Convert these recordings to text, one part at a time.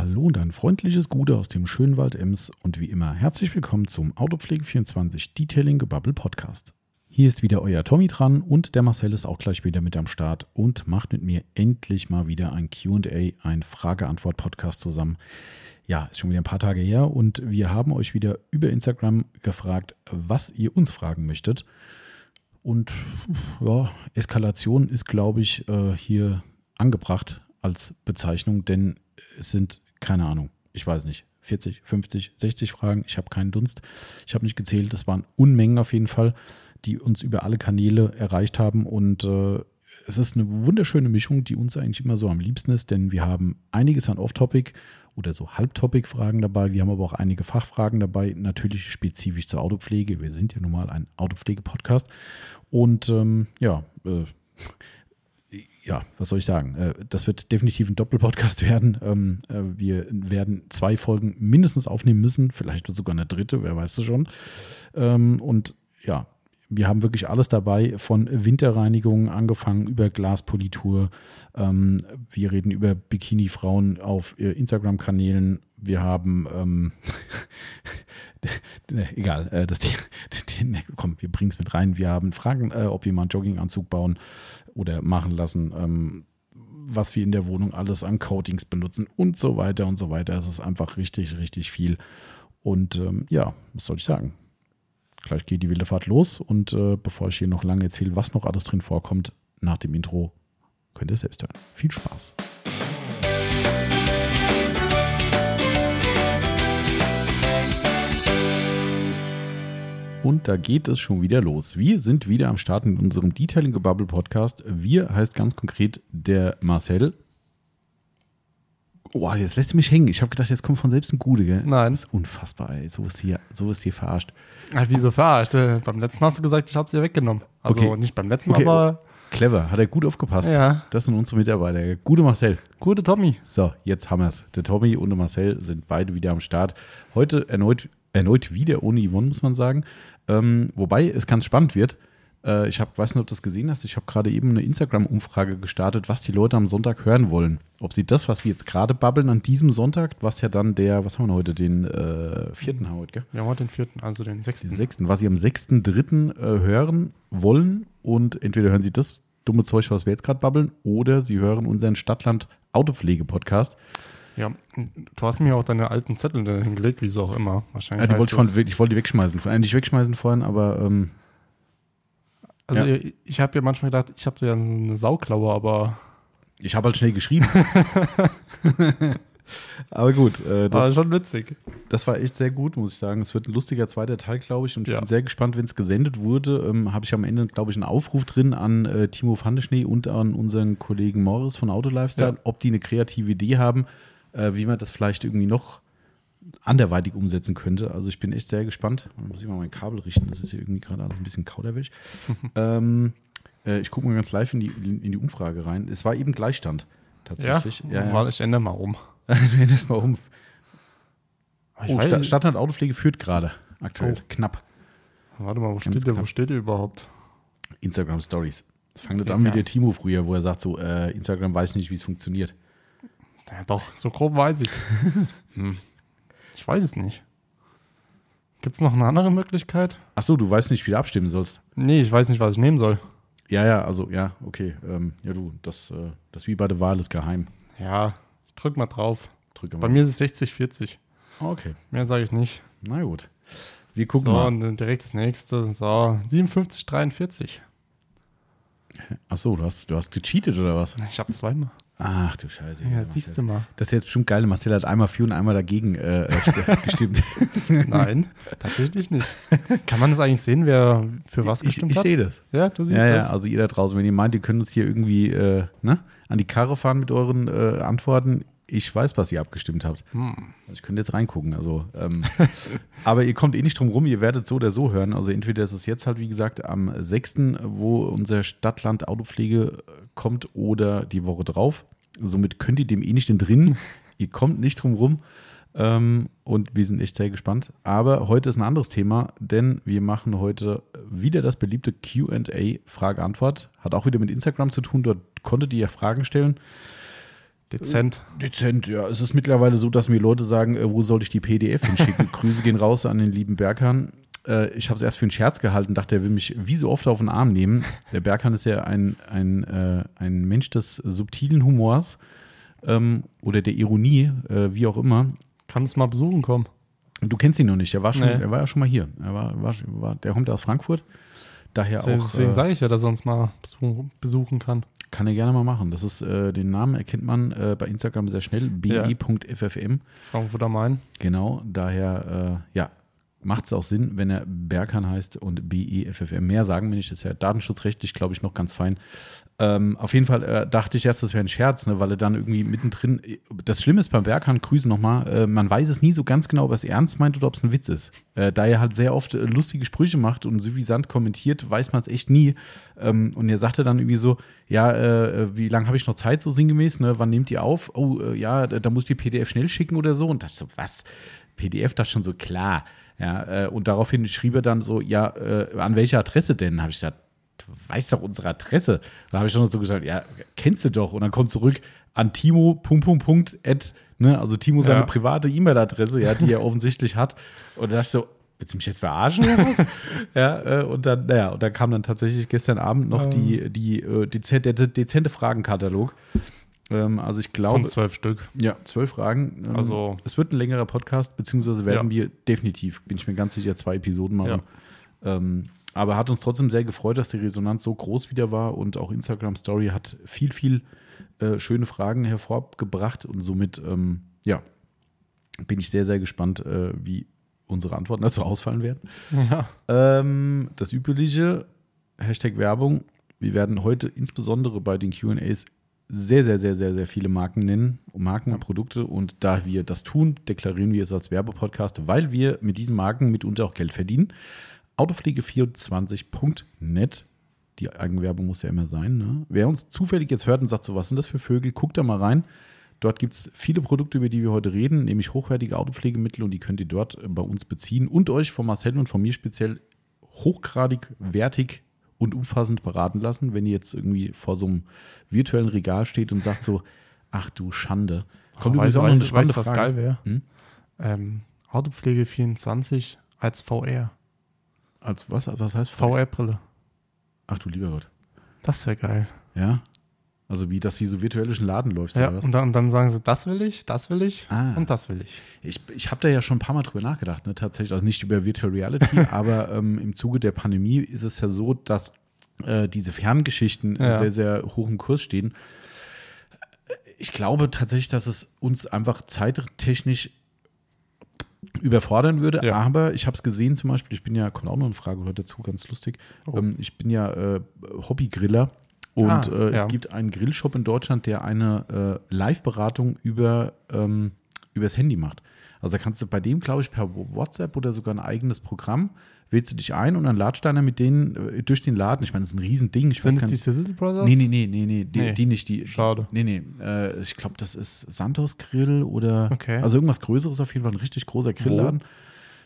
Hallo und ein freundliches Gute aus dem schönen Wald Ems und wie immer herzlich willkommen zum Autopflege24 Detailing Gebubble Podcast. Hier ist wieder euer Tommy dran und der Marcel ist auch gleich wieder mit am Start und macht mit mir endlich mal wieder ein QA, ein Frage-Antwort-Podcast zusammen. Ja, ist schon wieder ein paar Tage her und wir haben euch wieder über Instagram gefragt, was ihr uns fragen möchtet. Und ja, Eskalation ist, glaube ich, äh, hier angebracht als Bezeichnung, denn es sind, keine Ahnung, ich weiß nicht, 40, 50, 60 Fragen. Ich habe keinen Dunst. Ich habe nicht gezählt. Das waren Unmengen auf jeden Fall, die uns über alle Kanäle erreicht haben. Und äh, es ist eine wunderschöne Mischung, die uns eigentlich immer so am liebsten ist, denn wir haben einiges an Off-Topic oder so Halb-Topic-Fragen dabei. Wir haben aber auch einige Fachfragen dabei, natürlich spezifisch zur Autopflege. Wir sind ja nun mal ein Autopflege-Podcast. Und ähm, ja, äh, ja, was soll ich sagen? Äh, das wird definitiv ein Doppelpodcast werden. Ähm, äh, wir werden zwei Folgen mindestens aufnehmen müssen, vielleicht sogar eine dritte, wer weiß es schon. Ähm, und ja, wir haben wirklich alles dabei, von Winterreinigung angefangen über Glaspolitur. Ähm, wir reden über Bikini-Frauen auf äh, Instagram-Kanälen. Wir haben, ähm, egal, äh, das, ne, komm, wir bringen es mit rein. Wir haben Fragen, ob wir mal einen Jogginganzug bauen oder machen lassen, ähm, was wir in der Wohnung alles an Coatings benutzen und so weiter und so weiter. Es ist einfach richtig, richtig viel. Und ähm, ja, was soll ich sagen? Gleich geht die wilde Fahrt los und äh, bevor ich hier noch lange erzähle, was noch alles drin vorkommt, nach dem Intro, könnt ihr selbst hören. Viel Spaß. Und da geht es schon wieder los. Wir sind wieder am Start in unserem Detailing Gebubble Podcast. Wir heißt ganz konkret der Marcel. Oh, jetzt lässt du mich hängen. Ich habe gedacht, jetzt kommt von selbst ein Gute, gell? Nein. Das ist unfassbar, ey. So ist hier, so ist hier verarscht. Ach, wieso verarscht? Äh, beim letzten Mal hast du gesagt, ich habe sie ja weggenommen. Also Okay. nicht beim letzten Mal, Okay. aber Clever, hat er gut aufgepasst. Ja. Das sind unsere Mitarbeiter. Gute Marcel. gute Tommy. So, jetzt haben wir es. Der Tommy und der Marcel sind beide wieder am Start. Heute erneut, erneut wieder ohne Yvonne, muss man sagen. Ähm, wobei es ganz spannend wird. Äh, ich hab, weiß nicht, ob du das gesehen hast. Ich habe gerade eben eine Instagram-Umfrage gestartet, was die Leute am Sonntag hören wollen. Ob sie das, was wir jetzt gerade babbeln an diesem Sonntag, was ja dann der, was haben wir heute, den äh, vierten haben wir heute, gell? Wir haben heute den vierten, also den sechsten. Den sechsten, was sie am 6.3. Äh, hören wollen. Und entweder hören sie das dumme Zeug, was wir jetzt gerade babbeln, oder sie hören unseren Stadtland-Autopflege-Podcast. Ja, du hast mir auch deine alten Zettel da hingelegt, wieso auch immer. Ja, Wahrscheinlich. die heißt wollte ich, von, ich wollte die wegschmeißen. Äh, nicht wegschmeißen vorhin, aber ähm, also ja. ich, ich habe ja manchmal gedacht, ich habe ja eine Sauklaue, aber ich habe halt schnell geschrieben. aber gut, äh, das war schon witzig. das war echt sehr gut, muss ich sagen. Es wird ein lustiger zweiter Teil, glaube ich. Und ich Ja. bin sehr gespannt, wenn es gesendet wurde. Ähm, habe ich am Ende, glaube ich, einen Aufruf drin an äh, Timo Fandeschnee und an unseren Kollegen Morris von Auto Lifestyle, Ja. ob die eine kreative Idee haben, äh, wie man das vielleicht irgendwie noch anderweitig umsetzen könnte. Also ich bin echt sehr gespannt. Da muss ich mal mein Kabel richten. Das ist hier irgendwie gerade alles ein bisschen kauderwelsch. ähm, äh, ich gucke mal ganz live in die, in die Umfrage rein. Es war eben Gleichstand. Tatsächlich. Ja, ja, ich ändere mal um. Drehen das mal um. Ich Oh, nicht- Stadtland Autopflege führt gerade. Aktuell. Oh. Knapp. Warte mal, wo Ganz steht der? Wo steht der überhaupt? Instagram Stories. Das fängt Ja. an wie der Timo früher, wo er sagt so, äh, Instagram weiß nicht, wie es funktioniert. Ja, doch, so grob weiß ich. hm. Ich weiß es nicht. Gibt es noch eine andere Möglichkeit? Ach so, du weißt nicht, wie du abstimmen sollst. Nee, ich weiß nicht, was ich nehmen soll. Ja, ja, also, ja, okay. Ähm, ja, du, das, äh, das wie bei der Wahl ist geheim. Ja, ich drück mal drauf. Drücke Bei mir ist es 60, 40. Okay, Mehr sage ich nicht. na gut. Wir gucken so, mal. und dann direkt das nächste. So, 57, 43. Ach so, du hast, du hast gecheatet oder was? Ich habe zweimal. Ach du Scheiße. Ja, siehst du mal. Das ist jetzt bestimmt geil. Marcel hat einmal für und einmal dagegen äh, äh, gestimmt. Nein, tatsächlich nicht. Kann man das eigentlich sehen, wer für was ich gestimmt ich hat? sehe das. Ja, du siehst Ja, das. ja, also ihr da draußen, wenn ihr meint, ihr könnt uns hier irgendwie äh, ne, an die Karre fahren mit euren äh, Antworten, ich weiß, was ihr abgestimmt habt. Hm. Also ich könnte jetzt reingucken. Also, ähm, aber ihr kommt eh nicht drum rum, ihr werdet so oder so hören. Also entweder ist es jetzt halt, wie gesagt, am 6., wo unser Stadtland Autopflege äh, kommt, oder die Woche drauf. Somit könnt ihr dem eh nicht entrinnen. ihr kommt nicht drum rum. Ähm, und wir sind echt sehr gespannt. Aber heute ist ein anderes Thema, denn wir machen heute wieder das beliebte QA Frage-Antwort. Hat auch wieder mit Instagram zu tun. Dort konntet ihr ja Fragen stellen. Dezent. Dezent, ja. Es ist mittlerweile so, dass mir Leute sagen, äh, wo soll ich die PDF hinschicken? Grüße gehen raus an den lieben Berghahn. Äh, ich habe es erst für einen Scherz gehalten, dachte, er will mich wie so oft auf den Arm nehmen. Der Berghahn ist ja ein, ein, äh, ein Mensch des subtilen Humors ähm, oder der Ironie, äh, wie auch immer. Kannst mal besuchen kommen. Du kennst ihn noch nicht, er war, schon, Nee. er war ja schon mal hier. Er war, war, war, der kommt aus Frankfurt. Daher auch. Deswegen äh, sage ich ja, dass er uns mal besuchen, kann. Kann er gerne mal machen. Das ist, äh, den Namen erkennt man äh, bei Instagram sehr schnell, Ja. be.ffm. Frankfurt am Main. Genau, daher, äh, ja, macht es auch Sinn, wenn er Berkan heißt und BEFFM. Mehr sagen wir nicht, das ist ja datenschutzrechtlich, glaube ich, noch ganz fein. Ähm, auf jeden Fall äh, dachte ich erst, das wäre ein Scherz, ne, weil er dann irgendwie mittendrin. Das Schlimme ist beim Berkan, Grüße nochmal, äh, man weiß es nie so ganz genau, ob er es ernst meint oder ob es ein Witz ist. Äh, da er halt sehr oft äh, lustige Sprüche macht und suffisant kommentiert, weiß man es echt nie. Ähm, und er sagte dann irgendwie so: Ja, äh, wie lange habe ich noch Zeit, so sinngemäß? Ne? Wann nehmt ihr auf? Oh, äh, ja, da, muss ich die PDF schnell schicken oder so. Und das so, was? PDF, das schon so klar. Ja, äh, und daraufhin schrieb er dann so, ja, äh, an welcher Adresse denn? Habe ich gesagt, du weißt doch unsere Adresse. Da habe ich schon so gesagt, ja, kennst du doch. Und dann kommt zurück an Timo, Punkt, Punkt, Punkt, at, ne, also Timo seine Ja. private E-Mail-Adresse, ja, die er offensichtlich hat. Und da dachte ich so, willst du mich jetzt verarschen oder was? ja, äh, und dann, naja, und da kam dann tatsächlich gestern Abend noch Ähm. die, die, äh, dezent, der dezente Fragenkatalog. Ähm, also ich glaube, Von zwölf Stück. ja, zwölf Fragen. Ähm, Also- es wird ein längerer Podcast, beziehungsweise werden Ja. wir definitiv, bin ich mir ganz sicher, zwei Episoden machen. Ähm, aber hat uns trotzdem sehr gefreut, dass die Resonanz so groß wieder war und auch Instagram Story hat viel, viel äh, schöne Fragen hervorgebracht und somit, ähm, ja, bin ich sehr, sehr gespannt, äh, wie unsere Antworten dazu ausfallen werden. Ja. Ähm, das übliche, Hashtag Werbung. Wir werden heute insbesondere bei den QAs sehr, sehr, sehr, sehr, sehr viele Marken nennen, Marken und Produkte. Und da wir das tun, deklarieren wir es als Werbepodcast, weil wir mit diesen Marken mitunter auch Geld verdienen. Autopflege24.net. Die Eigenwerbung muss ja immer sein. Ne? Wer uns zufällig jetzt hört und sagt, so was sind das für Vögel, guckt da mal rein. Dort gibt es viele Produkte, über die wir heute reden, nämlich hochwertige Autopflegemittel und die könnt ihr dort äh, bei uns beziehen und euch von Marcel und von mir speziell hochgradig wertig und umfassend beraten lassen, wenn ihr jetzt irgendwie vor so einem virtuellen Regal steht und sagt so, ach du Schande. Kommt übrigens weißt, auch noch eine weißt, spannende weißt, was geil wäre? Hm? Ähm, Autopflege 24 als VR. Als was, was heißt VR? VR-Brille. Ach du lieber Gott. Das wäre geil. Ja. Also wie, dass sie so virtuell durch den Laden läufst Ja, oder was? und dann, und dann sagen sie, das will ich, das will ich Ah. und das will ich. Ich, ich habe da ja schon ein paar Mal drüber nachgedacht, ne, tatsächlich. Also nicht über Virtual Reality, aber ähm, im Zuge der Pandemie ist es ja so, dass äh, diese Ferngeschichten Ja. sehr, sehr hoch im Kurs stehen. Ich glaube tatsächlich, dass es uns einfach zeittechnisch überfordern würde, Ja. aber ich habe es gesehen zum Beispiel, ich bin ja, kommt auch noch eine Frage heute dazu, ganz lustig, Oh. ähm, ich bin ja äh, Hobbygriller und Ah, äh, es ja. gibt einen Grillshop in Deutschland, der eine äh, Live-Beratung über ähm, übers Handy macht. Also da kannst du bei dem, glaube ich, per WhatsApp oder sogar ein eigenes Programm, wählst du dich ein und dann latscht einer mit denen äh, durch den Laden. Ich meine, das ist ein Riesending. Ich Sind weiß es gar die nicht. Sizzle Brothers? Nee, nee, nee, nee, nee, die, Nee. die nicht. Die, Schade. Die, nee, nee. Äh, ich glaube, das ist Santos Grill oder Okay. also irgendwas Größeres auf jeden Fall, ein richtig großer Grillladen.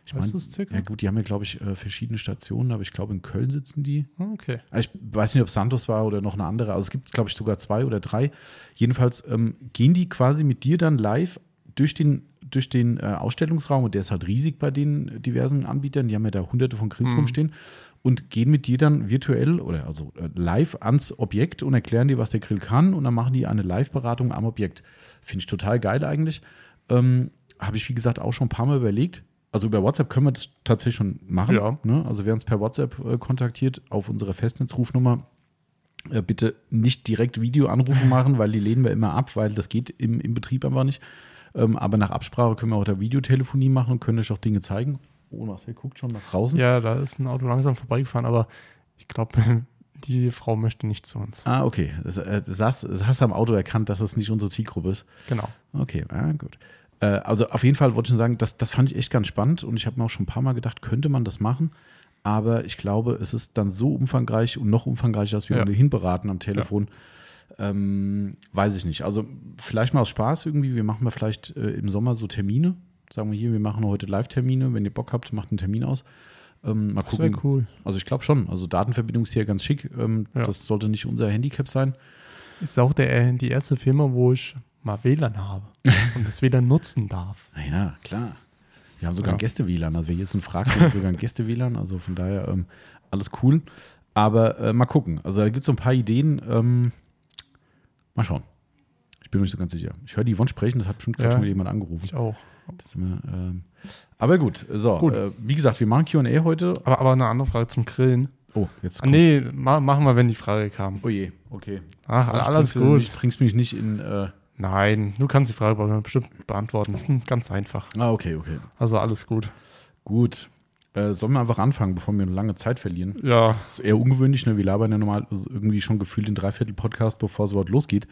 Ich Weißt meine, ja gut, die haben ja, glaube ich, äh, verschiedene Stationen, aber ich glaube, in Köln sitzen die. Okay. Also Ich weiß nicht, ob Santos war oder noch eine andere. Also es gibt, glaube ich, sogar zwei oder drei. Jedenfalls ähm, gehen die quasi mit dir dann live durch den, durch den äh, Ausstellungsraum und der ist halt riesig bei den diversen Anbietern. Die haben ja da hunderte von Grills Mhm. rumstehen und gehen mit dir dann virtuell oder also äh, live ans Objekt und erklären dir, was der Grill kann und dann machen die eine Live-Beratung am Objekt. Finde ich total geil eigentlich. Ähm, Habe ich, wie gesagt, auch schon ein paar Mal überlegt. Also über WhatsApp können wir das tatsächlich schon machen. Ja. Ne? Also wer uns per WhatsApp äh, kontaktiert auf unsere Festnetzrufnummer, äh, bitte nicht direkt Videoanrufe machen, weil die lehnen wir immer ab, weil das geht im, im Betrieb einfach nicht. Ähm, aber nach Absprache können wir auch da Videotelefonie machen und können euch auch Dinge zeigen. Oh, Marcel guckt schon nach draußen. Ja, da ist ein Auto langsam vorbeigefahren, aber ich glaube, die Frau möchte nicht zu uns. Ah, okay. Das, äh, das, hast, das am Auto erkannt, dass es nicht unsere Zielgruppe ist. Genau. Okay, ja, gut. Äh, also auf jeden Fall wollte ich schon sagen, das, das fand ich echt ganz spannend und ich habe mir auch schon ein paar Mal gedacht, könnte man das machen. Aber ich glaube, es ist dann so umfangreich und noch umfangreicher, als wir Ja. ohnehin beraten am Telefon. Ähm, weiß ich nicht. Also vielleicht mal aus Spaß irgendwie. Wir machen mal vielleicht äh, im Sommer so Termine. Sagen wir hier, wir machen heute Live-Termine. Wenn ihr Bock habt, macht einen Termin aus. Ähm, mal Das gucken. cool. Also ich glaube schon. Also Datenverbindung ist hier ganz schick. Ähm, Ja. Das sollte nicht unser Handicap sein. Ist auch der, die erste Firma, wo ich mal WLAN habe und das WLAN nutzen darf. Naja, klar. Wir haben sogar Ja. ein Gäste-WLAN. Also wer jetzt einen fragt, wir haben sogar ein Gäste-WLAN. Also von daher ähm, alles cool. Aber äh, mal gucken. Also da gibt es so ein paar Ideen. Ähm, mal schauen. Ich bin mir nicht so ganz sicher. Ich höre die Yvonne sprechen, das hat bestimmt gerade Ja. schon wieder jemand angerufen. Ich auch. Wir, ähm, aber gut, so. Gut. Äh, wie gesagt, wir machen QA heute. Aber, aber eine andere Frage zum Grillen. Oh, jetzt. Ah, nee, ma machen wir, wenn die Frage kam. Oh je, okay. Ach, Sonst alles bringst du gut. Mich, bringst mich nicht in. Äh, Nein, du kannst die Frage bestimmt beantworten. Das ist ganz einfach. ah, okay, okay. Also alles gut. Gut. Äh, sollen wir einfach anfangen, bevor wir eine lange Zeit verlieren? Ja, Das ist eher ungewöhnlich, ne? Wir labern ja normal irgendwie schon gefühlt den Dreiviertel-Podcast, bevor es überhaupt losgeht.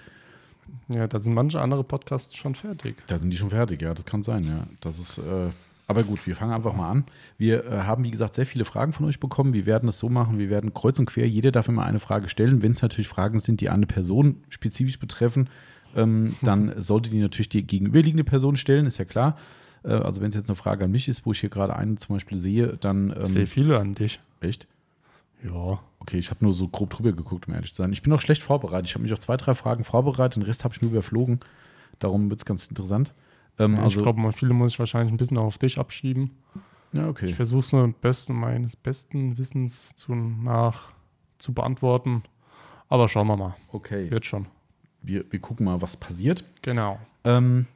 ja, da sind manche andere Podcasts schon fertig. Da sind die schon fertig, ja, das kann sein, ja. Das ist, äh, aber gut, wir fangen einfach mal an. Wir äh, haben, wie gesagt, sehr viele Fragen von euch bekommen. Wir werden es so machen, wir werden kreuz und quer, jeder darf immer eine Frage stellen. Wenn es natürlich Fragen sind, die eine Person spezifisch betreffen, ähm, dann sollte die natürlich die gegenüberliegende Person stellen, ist ja klar. Äh, also wenn es jetzt eine Frage an mich ist, wo ich hier gerade eine zum Beispiel sehe, dann Ich ähm, sehe viele an dich. echt. Ja. Okay, ich habe nur so grob drüber geguckt, um ehrlich zu sein. Ich bin auch schlecht vorbereitet. Ich habe mich auf zwei, drei Fragen vorbereitet, den Rest habe ich nur überflogen. Darum wird es ganz interessant. Ähm, ich also, glaube, mal viele muss ich wahrscheinlich ein bisschen auf dich abschieben. ja, Ich okay. versuche es nur besten, meines besten Wissens zu, nach zu beantworten. Aber schauen wir mal. Okay, Wird schon. wir, wir gucken mal, was passiert. Genau. Ähm,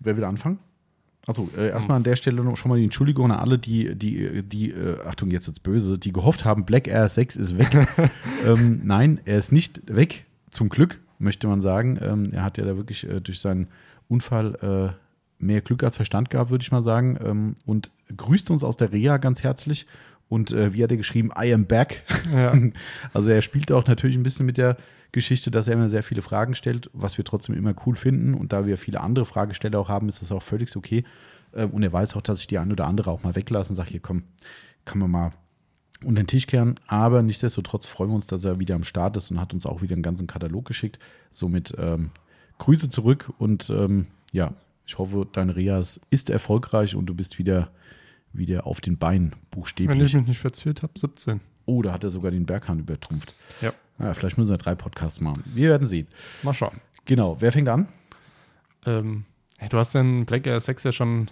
wer will anfangen? Achso, äh, erstmal an der Stelle noch schon mal die Entschuldigung an alle, die, die, die äh, Achtung, jetzt wird's böse, die gehofft haben, Black Air 6 ist weg. ähm, nein, er ist nicht weg, zum Glück, möchte man sagen. Ähm, er hat ja da wirklich äh, durch seinen Unfall äh, mehr Glück als Verstand gehabt, würde ich mal sagen. Ähm, und grüßt uns aus der Reha ganz herzlich. Und äh, wie hat er geschrieben, I am back. Ja. Also er spielt auch natürlich ein bisschen mit der Geschichte, dass er immer sehr viele Fragen stellt, was wir trotzdem immer cool finden. Und da wir viele andere Fragesteller auch haben, ist das auch völlig okay. Ähm, Und er weiß auch, dass ich die eine oder andere auch mal weglasse und sage, hier komm, kann man mal unter den Tisch kehren. Aber nichtsdestotrotz freuen wir uns, dass er wieder am Start ist und hat uns auch wieder einen ganzen Katalog geschickt. Somit ähm, Grüße zurück und ähm, ja, ich hoffe, dein Reas ist erfolgreich und du bist wieder, wieder auf den Beinen, Wenn ich buchstäblich. mich nicht verzählt habe, 17. Oh, da hat er sogar den Berghahn übertrumpft. Ja. Ja, vielleicht müssen wir drei Podcasts machen. Wir werden sehen. Mal schauen. Genau, wer fängt an? Ähm, hey, du hast den Black Air 6 ja schon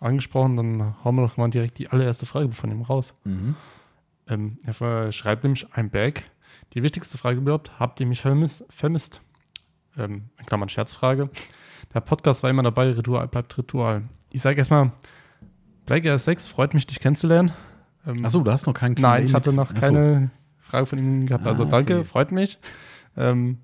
angesprochen, dann hauen wir doch mal direkt die allererste Frage von ihm raus. Ähm, er schreibt nämlich ein Back. Die wichtigste Frage überhaupt, habt ihr mich vermisst? vermisst? Ähm, in Klammern Scherzfrage. Der Podcast war immer dabei, Ritual bleibt Ritual. Ich sage erstmal, Black Air 6, freut mich, dich kennenzulernen. Ähm, Achso, du hast noch keinen Nein, ich hatte noch Ach so. keine Frage von ihm gehabt. Also Ah, danke, okay. freut mich. Ähm,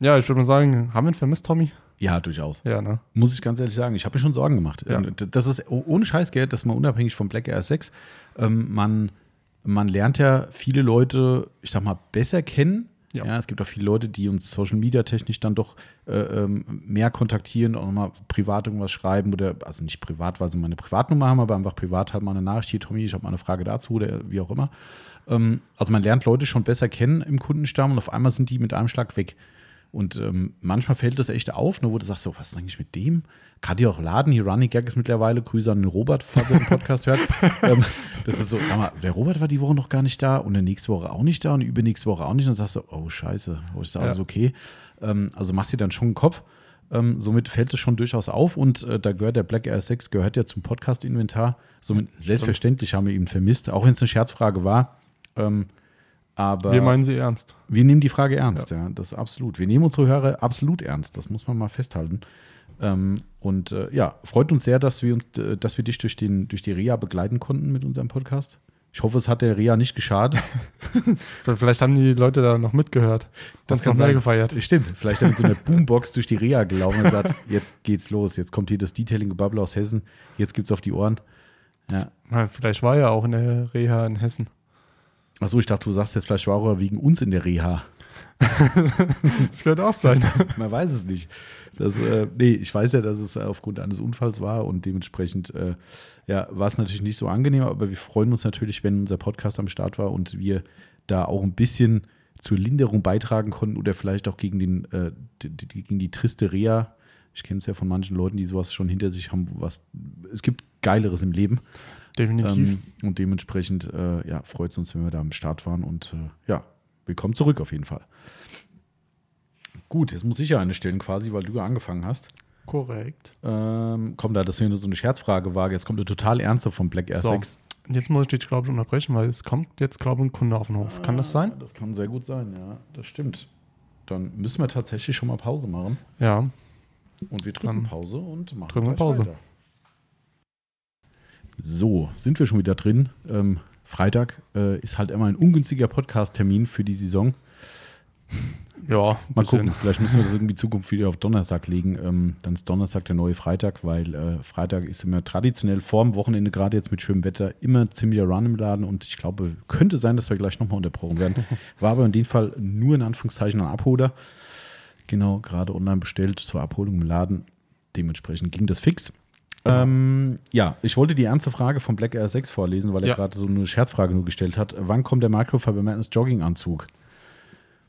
ja, ich würde mal sagen, haben wir ihn vermisst, Tommy? Ja, durchaus. Ja, ne? Muss ich ganz ehrlich sagen. Ich habe mir schon Sorgen gemacht. Ja. Und Das ist oh- ohne Scheißgeld, dass man unabhängig vom Black Air 6, ähm, man, man lernt ja viele Leute, ich sag mal, besser kennen. Ja. Ja. es gibt auch viele Leute, die uns Social Media technisch dann doch äh, ähm, mehr kontaktieren, auch nochmal privat irgendwas schreiben oder, also nicht privat, weil sie meine Privatnummer haben, aber einfach privat halt mal eine Nachricht, hier Tommy, ich habe mal eine Frage dazu oder wie auch immer. Ähm, also man lernt Leute schon besser kennen im Kundenstamm und auf einmal sind die mit einem Schlag weg. Und ähm, manchmal fällt das echt auf, ne, wo du sagst, so, was ist eigentlich mit dem? Gerade hier auch Laden, hier Running Gag ist mittlerweile, Grüße an den Robert, falls er den Podcast hört. ähm, das ist so, sag mal, der Robert war die Woche noch gar nicht da und der nächste Woche auch nicht da und die übernächste Woche auch nicht. Und dann sagst du, oh scheiße, oh, ist alles Ja. okay. Ähm, also machst dir dann schon einen Kopf. Ähm, somit fällt es schon durchaus auf und äh, da gehört der Black Air 6, gehört ja zum Podcast-Inventar. Somit selbstverständlich haben wir ihn vermisst, auch wenn es eine Scherzfrage war. Ähm, aber Wir meinen sie ernst. wir nehmen die Frage ernst, ja. das ist absolut. Wir nehmen unsere Hörer absolut ernst, das muss man mal festhalten. Ähm, und äh, ja, freut uns sehr, dass wir uns, äh, dass wir dich durch, den, durch die Reha begleiten konnten mit unserem Podcast. Ich hoffe, es hat der Reha nicht geschadet. Vielleicht haben die Leute da noch mitgehört. Das kann noch mehr sein. gefeiert. Stimmt, vielleicht haben so eine Boombox durch die Reha gelaufen und gesagt, jetzt geht's los, jetzt kommt hier das Detailing-Gebubble aus Hessen, jetzt gibt's auf die Ohren. Ja. Vielleicht war er auch in der Reha in Hessen. Achso, ich dachte, du sagst jetzt, vielleicht war er wegen uns in der Reha. Das könnte auch sein. Man weiß es nicht. Das, äh, nee, ich weiß ja, dass es aufgrund eines Unfalls war und dementsprechend äh, ja, war es natürlich nicht so angenehm, aber wir freuen uns natürlich, wenn unser Podcast am Start war und wir da auch ein bisschen zur Linderung beitragen konnten oder vielleicht auch gegen, den, äh, die, gegen die triste Reha. Ich kenne es ja von manchen Leuten, die sowas schon hinter sich haben. Was, es gibt Geileres im Leben. Definitiv. Ähm, und dementsprechend äh, ja, freut es uns, wenn wir da am Start waren. Und äh, ja, willkommen zurück auf jeden Fall. Gut, jetzt muss ich ja eine stellen quasi, weil du ja angefangen hast. Korrekt. Ähm, komm, da das hier nur so eine Scherzfrage war, jetzt kommt eine total ernste von Black Air So. 6. Und jetzt muss ich dich, glaube ich, unterbrechen, weil es kommt jetzt, glaube ich, ein Kunde auf den Hof. Kann das sein? Das kann sehr gut sein, ja, das stimmt. Dann müssen wir tatsächlich schon mal Pause machen. Ja. Und wir drücken Dann Pause und machen drücken wir Pause. Weiter. So, sind wir schon wieder drin. Ähm, Freitag äh, ist halt immer ein ungünstiger Podcast-Termin für die Saison. Ja, Mal bisschen. gucken, vielleicht müssen wir das irgendwie Zukunft wieder auf Donnerstag legen. Ähm, dann ist Donnerstag der neue Freitag, weil äh, Freitag ist immer traditionell vorm Wochenende, gerade jetzt mit schönem Wetter, immer ziemlicher Run im Laden und ich glaube, könnte sein, dass wir gleich nochmal unterbrochen werden. War aber in dem Fall nur in Anführungszeichen ein Abholer. Genau, gerade online bestellt zur Abholung im Laden. Dementsprechend ging das fix. Ähm, ja, ich wollte die ernste Frage von Black Air 6 vorlesen, weil er Ja. gerade so eine Scherzfrage nur gestellt hat. Wann kommt der Microfiber Madness Jogginganzug?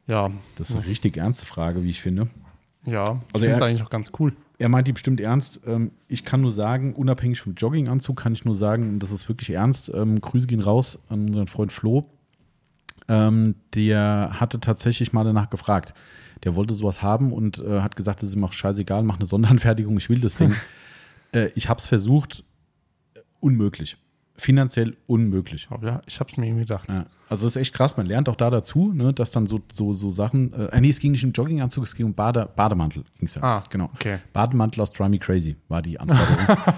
Ja, Das ist eine richtig ernste Frage, wie ich finde. ja. Ich Also finde es er- eigentlich auch ganz cool. Er meint die bestimmt ernst. Ähm, ich kann nur sagen, unabhängig vom Jogginganzug, kann ich nur sagen, das ist wirklich ernst. Ähm, Grüße gehen raus an unseren Freund Flo. Ähm, der hatte tatsächlich mal danach gefragt. Der wollte sowas haben und äh, hat gesagt, das ist ihm auch scheißegal, mach eine Sonderanfertigung, ich will das Ding. äh, ich habe es versucht, unmöglich. Finanziell unmöglich. Ja, ich habe es mir irgendwie gedacht. Ja, also das ist echt krass. Man lernt auch da dazu, ne, dass dann so, so, so Sachen. Äh, nee, es ging nicht um Jogginganzug, es ging um Bade, Bademantel. Ging's ja. Ah, genau. okay. Bademantel aus Try Me Crazy war die Anforderung.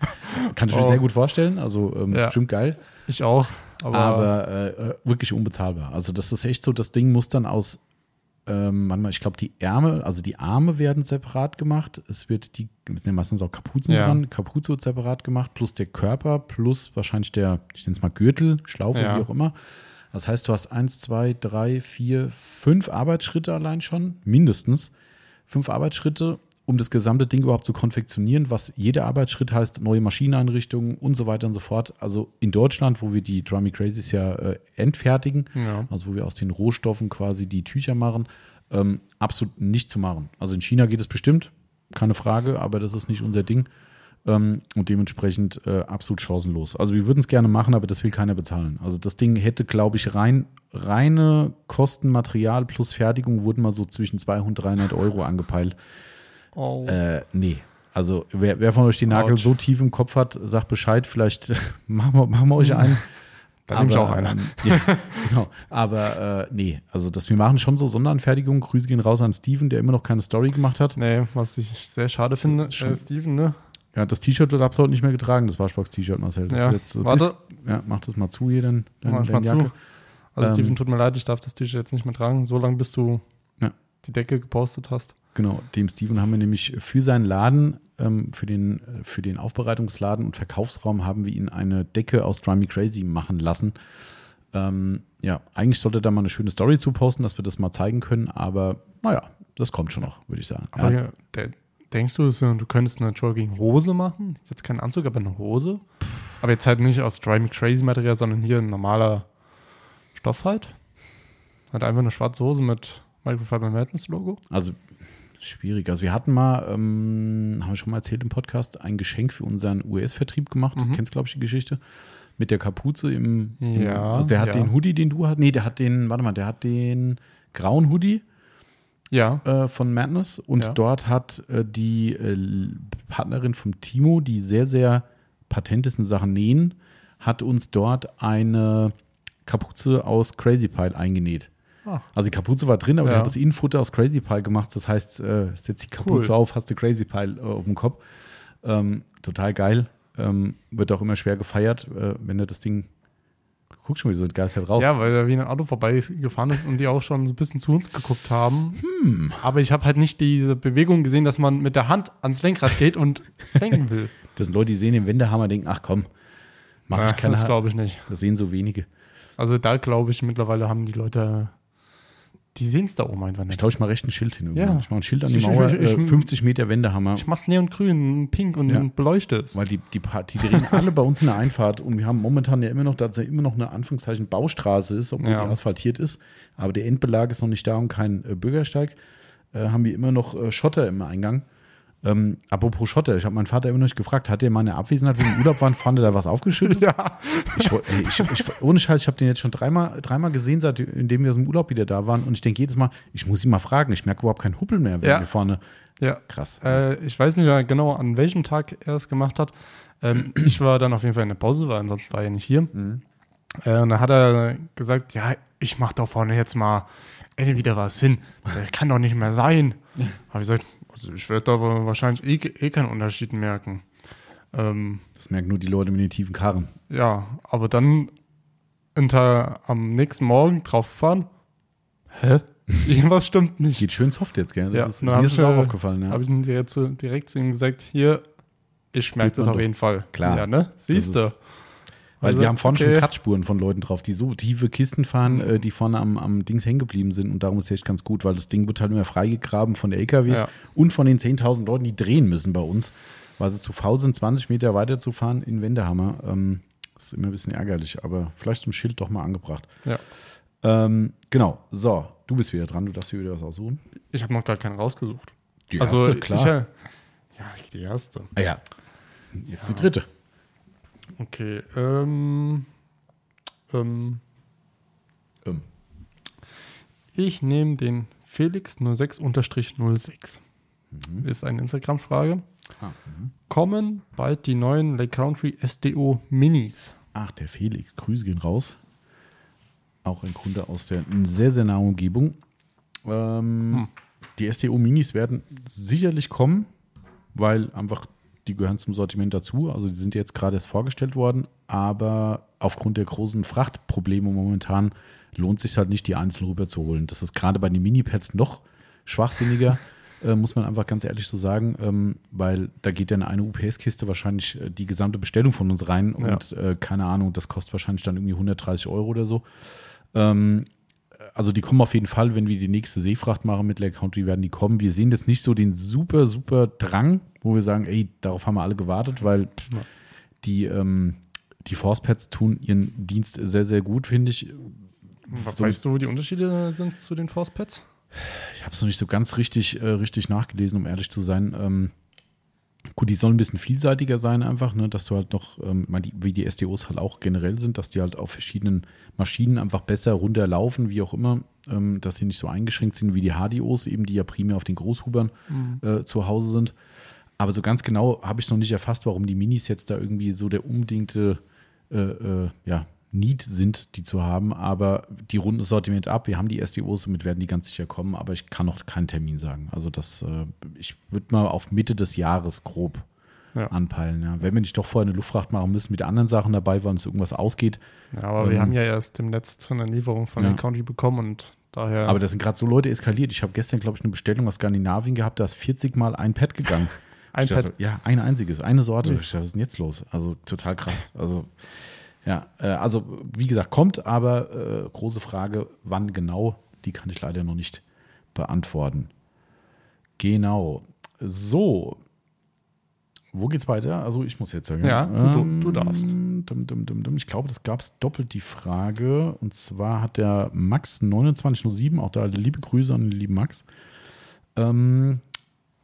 Kann ich mir Oh. sehr gut vorstellen. Also ähm, Ja. bestimmt geil. Ich auch. Aber, Aber äh, äh, wirklich unbezahlbar. Also das ist echt so, das Ding muss dann aus, ähm, manchmal, ich glaube, die Ärmel, also die Arme werden separat gemacht. Es wird die, es sind ja meistens auch Kapuzen Ja. dran. Kapuze wird separat gemacht, plus der Körper, plus wahrscheinlich der, ich nenne es mal Gürtel, Schlaufe, Ja. wie auch immer. Das heißt, du hast eins, zwei, drei, vier, fünf Arbeitsschritte allein schon, mindestens. Fünf Arbeitsschritte, um das gesamte Ding überhaupt zu konfektionieren, was jeder Arbeitsschritt heißt, neue Maschineneinrichtungen und so weiter und so fort. Also in Deutschland, wo wir die Drummy Crazies ja äh, entfertigen, Ja. also wo wir aus den Rohstoffen quasi die Tücher machen, ähm, absolut nicht zu machen. Also in China geht es bestimmt, keine Frage, aber das ist nicht unser Ding. Ähm, und dementsprechend äh, absolut chancenlos. Also wir würden es gerne machen, aber das will keiner bezahlen. Also das Ding hätte, glaube ich, rein, reine Kosten, Material plus Fertigung wurden mal so zwischen 200 und 300 Euro angepeilt. Oh. Äh, nee. Also wer, wer von euch die Nagel so tief im Kopf hat, sagt Bescheid. Vielleicht machen wir, machen wir euch einen. Da nehme ich auch einer. ähm, ja, genau. Aber äh, nee, also das, wir machen schon so Sonderanfertigungen. Grüße gehen raus an Steven, der immer noch keine Story gemacht hat. Nee, was ich sehr schade finde, Schon- äh, Steven, ne? Ja, das T-Shirt wird ab heute nicht mehr getragen, das Waschbox-T-Shirt, Marcel. Das Ja, ist jetzt so warte. Bis, ja, mach das mal zu hier, dann Mach ich mal zu. Also Ähm, Steven, tut mir leid, ich darf das T-Shirt jetzt nicht mehr tragen, so lange bis du Ja. die Decke gepostet hast. Genau, dem Steven haben wir nämlich für seinen Laden, ähm, für, den, für den Aufbereitungsladen und Verkaufsraum haben wir ihn eine Decke aus Drive Me Crazy machen lassen. Ähm, ja, eigentlich sollte da mal eine schöne Story zu posten, dass wir das mal zeigen können, aber naja, das kommt schon noch, würde ich sagen. Aber ja, der, denkst du, du könntest eine Jogging-Hose machen? Jetzt kein Anzug, aber eine Hose? Aber jetzt halt nicht aus Drive Me Crazy Material, sondern hier ein normaler Stoff halt. Halt einfach eine schwarze Hose mit Microfiber Madness Logo. Also schwierig. Also wir hatten mal, ähm, haben wir schon mal erzählt im Podcast, ein Geschenk für unseren US-Vertrieb gemacht. Das Mhm. kennst, glaube ich, die Geschichte. Mit der Kapuze im, im Ja, also der hat ja. den Hoodie, den du hast. Nee, der hat den, warte mal, der hat den grauen Hoodie Ja. äh, von Madness und Ja. dort hat äh, die äh, Partnerin vom Timo, die sehr, sehr patent ist in Sachen Nähen, hat uns dort eine Kapuze aus Crazy Pile eingenäht. Ah. Also die Kapuze war drin, aber der Ja. hat das Innenfutter aus Crazy Pile gemacht. Das heißt, äh, setz die Kapuze Cool. auf, hast du Crazy Pile äh, auf dem Kopf. Ähm, total geil. Ähm, wird auch immer schwer gefeiert, äh, wenn du das Ding. Guck schon, wie so entgeistert raus. Ja, weil da wie ein Auto vorbeigefahren ist und die auch schon so ein bisschen zu uns geguckt haben. Hm. Aber ich habe halt nicht diese Bewegung gesehen, dass man mit der Hand ans Lenkrad geht und lenken will. Das sind Leute, die sehen den Wendehammer, denken, ach komm, mach Ja, ich keine das glaube ich nicht. Das sehen so wenige. Also da glaube ich, mittlerweile haben die Leute, die sehen es da oben einfach Ich nicht. glaube, ich mache recht ein Schild hin. Ja. Ich mache ein Schild an die Ich- Mauer, ich- ich- äh, 50 Meter Wendehammer. Ich mach's neongrün, pink und Ja. beleuchte es. Weil die, die, die drehen alle bei uns in der Einfahrt und wir haben momentan ja immer noch, dass ja immer noch eine Anführungszeichen Baustraße ist, obwohl Ja. die asphaltiert ist. Aber der Endbelag ist noch nicht da und kein äh, Bürgersteig. Äh, haben wir immer noch äh, Schotter im Eingang. Ähm, apropos Schotter, ich habe meinen Vater immer noch nicht gefragt, hat der mal eine Abwesenheit wegen Urlaub waren, fand da was aufgeschüttet? Ja. Ich, ich, ich, ohne Scheiß, ich habe den jetzt schon dreimal, dreimal gesehen, seitdem wir aus dem Urlaub wieder da waren. Und ich denke jedes Mal, ich muss ihn mal fragen. Ich merke überhaupt keinen Huppel mehr, wenn Ja. wir vorne. Ja. Krass. Äh, ich weiß nicht genau, an welchem Tag er es gemacht hat. Ähm, ich war dann auf jeden Fall in der Pause, weil ansonsten war er nicht hier. Äh, und da hat er gesagt, ja, ich mache da vorne jetzt mal endlich wieder was hin. Das kann doch nicht mehr sein. Habe ich gesagt, ich werde da wahrscheinlich eh, eh keinen Unterschied merken. Ähm, Das merken nur die Leute mit den tiefen Karren. ja, aber dann unter, am nächsten Morgen drauf fahren. Hä? Irgendwas stimmt nicht. Geht schön soft jetzt, gell? Das Ja, ist, mir ist es auch äh, aufgefallen, ja. Habe ich direkt zu, direkt zu ihm gesagt, hier, ich merke das auf jeden Fall. Klar. Ja, ne? Siehst du. Weil Also, wir haben vorne schon okay. Kratzspuren von Leuten drauf, die so tiefe Kisten fahren, äh, die vorne am, am Dings hängen geblieben sind. Und darum ist es echt ganz gut, weil das Ding wird halt immer freigegraben von den LKWs Ja. und von den 10.000 Leuten, die drehen müssen bei uns, weil sie zu faul sind, 20 Meter weiterzufahren in Wendehammer. Ähm, ist immer ein bisschen ärgerlich, aber vielleicht zum Schild doch mal angebracht. Ja. Ähm, genau, so, du bist wieder dran, du darfst dir wieder was aussuchen. Ich habe noch gar keinen rausgesucht. Die also, erste, klar. Ich, äh, ja, die erste. ah, ja, jetzt die dritte. Okay. Ähm, ähm, Ähm, ich nehme den Felix06-06. Mhm. Ist eine Instagram-Frage. ah, mhm. Kommen bald die neuen Lake Country SDO Minis? Ach, der Felix, Grüße gehen raus. Auch ein Kunde aus der sehr, sehr nahen Umgebung. Ähm, Hm. Die STO Minis werden sicherlich kommen, weil einfach die gehören zum Sortiment dazu. Also die sind jetzt gerade erst vorgestellt worden, aber aufgrund der großen Frachtprobleme momentan lohnt sich halt nicht, die einzeln rüberzuholen. Das ist gerade bei den Mini-Pads noch schwachsinniger, äh, muss man einfach ganz ehrlich so sagen, ähm, weil da geht ja in eine UPS-Kiste wahrscheinlich äh, die gesamte Bestellung von uns rein Ja. und äh, keine Ahnung, das kostet wahrscheinlich dann irgendwie 130 Euro oder so. Ähm, also die kommen auf jeden Fall, wenn wir die nächste Seefracht machen mit Lake Country, werden die kommen. Wir sehen das nicht so den super, super Drang, wo wir sagen, ey, darauf haben wir alle gewartet, weil die, ähm, die Forcepads tun ihren Dienst sehr, sehr gut, finde ich. Was So- weißt du, wo die Unterschiede sind zu den Forcepads? Ich habe es noch nicht so ganz richtig, äh, richtig nachgelesen, um ehrlich zu sein. Ähm, gut, die sollen ein bisschen vielseitiger sein, einfach, ne, dass du halt noch, ähm, wie die SDOs halt auch generell sind, dass die halt auf verschiedenen Maschinen einfach besser runterlaufen, wie auch immer, ähm, dass sie nicht so eingeschränkt sind wie die HDOs, eben, die ja primär auf den Großhubern äh, zu Hause sind. Aber so ganz genau habe ich es noch nicht erfasst, warum die Minis jetzt da irgendwie so der unbedingte äh, äh, ja, Need sind, die zu haben. Aber die runden das Sortiment ab. Wir haben die SDOs, somit werden die ganz sicher kommen. Aber ich kann noch keinen Termin sagen. Also das, äh, ich würde mal auf Mitte des Jahres grob Ja. anpeilen. Ja. Wenn wir nicht doch vorher eine Luftfracht machen müssen mit anderen Sachen dabei, weil uns irgendwas ausgeht. Ja, aber wir Ähm, haben ja erst im Netz eine Lieferung von ja. Lake Country bekommen und daher. Aber da sind gerade so Leute eskaliert. Ich habe gestern, glaube ich, eine Bestellung aus Skandinavien gehabt, da ist 40 Mal ein Pad gegangen. Ein Ich dachte, Pad? Ja, ein einziges, eine Sorte. Ich dachte, Was ist denn jetzt los? Also total krass. Also, ja, äh, also wie gesagt, kommt, aber äh, große Frage, wann genau, die kann ich leider noch nicht beantworten. Genau. So. Wo geht's weiter? Also ich muss jetzt sagen. Ja, du- du darfst. Dum, dum, dum. Ich glaube, das gab es doppelt die Frage. Und zwar hat der Max 2907, auch da liebe Grüße an den lieben Max. Ähm,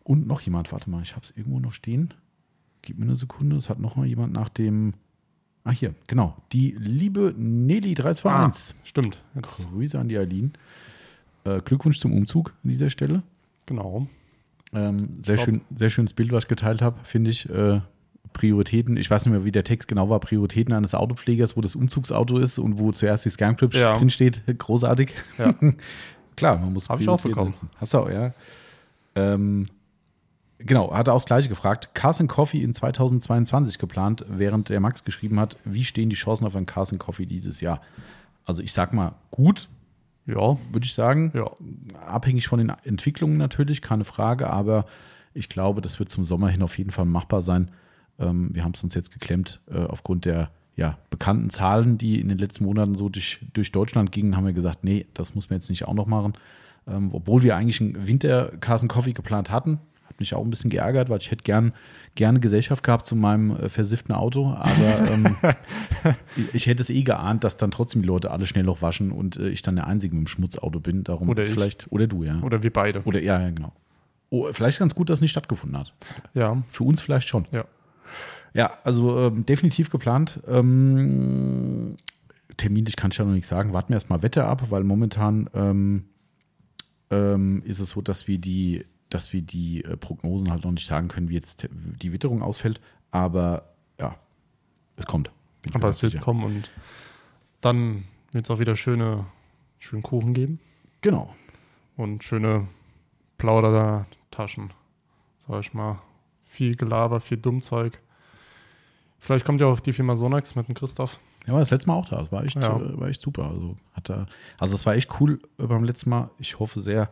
und noch jemand, warte mal, ich habe es irgendwo noch stehen. Gib mir eine Sekunde, es hat noch mal jemand nach dem. Ach hier, genau. Die liebe Nelly321. stimmt. Jetzt, Grüße an die Aline. Äh, Glückwunsch zum Umzug an dieser Stelle. genau. Ähm, sehr, schön, sehr schönes Bild, was ich geteilt habe, finde ich. Äh, Prioritäten, ich weiß nicht mehr, wie der Text genau war, Prioritäten eines Autopflegers, wo das Umzugsauto ist und wo zuerst die Scanclip Ja. drin steht. Großartig. Ja. Klar, man muss Hab ich auch bekommen. setzen. Hast du auch, ja. Ähm, genau, hat er auch das Gleiche gefragt. Carson Coffee in 2022 geplant, während der Max geschrieben hat, wie stehen die Chancen auf einen Carson Coffee dieses Jahr? Also ich sag mal, gut, Ja, würde ich sagen. ja. Abhängig von den Entwicklungen natürlich, keine Frage, aber ich glaube, das wird zum Sommer hin auf jeden Fall machbar sein. Ähm, wir haben es uns jetzt geklemmt äh, aufgrund der ja, bekannten Zahlen, die in den letzten Monaten so durch, durch Deutschland gingen, haben wir gesagt, nee, das muss man jetzt nicht auch noch machen. Ähm, obwohl wir eigentlich einen Winter Carson Coffee geplant hatten. Mich auch ein bisschen geärgert, weil ich hätte gern, gerne Gesellschaft gehabt zu meinem äh, versifften Auto. Aber ähm, ich- ich hätte es eh geahnt, dass dann trotzdem die Leute alle schnell noch waschen und äh, ich dann der Einzige mit dem Schmutzauto bin. Darum Oder ich. vielleicht, oder du, ja. Oder wir beide. Oder ja, ja, genau. Oh, vielleicht ganz gut, dass es nicht stattgefunden hat. Ja. Für uns vielleicht schon. Ja. Ja, also ähm, definitiv geplant. Ähm, terminlich kann ich ja noch nicht sagen. Warten wir erstmal Wetter ab, weil momentan ähm, ähm, ist es so, dass wir die, dass wir die äh, Prognosen halt noch nicht sagen können, wie jetzt die Witterung ausfällt. Aber ja, es kommt. Aber es wird kommen und dann wird es auch wieder schöne, schönen Kuchen geben. Genau. Und schöne Plaudertaschen. Sag ich mal. Viel Gelaber, viel Dummzeug. Vielleicht kommt ja auch die Firma Sonax mit dem Christoph. Ja, war das letzte Mal auch da. Das war echt, Ja. äh, war echt super. Also, hat da, also es war echt cool äh, beim letzten Mal. Ich hoffe sehr,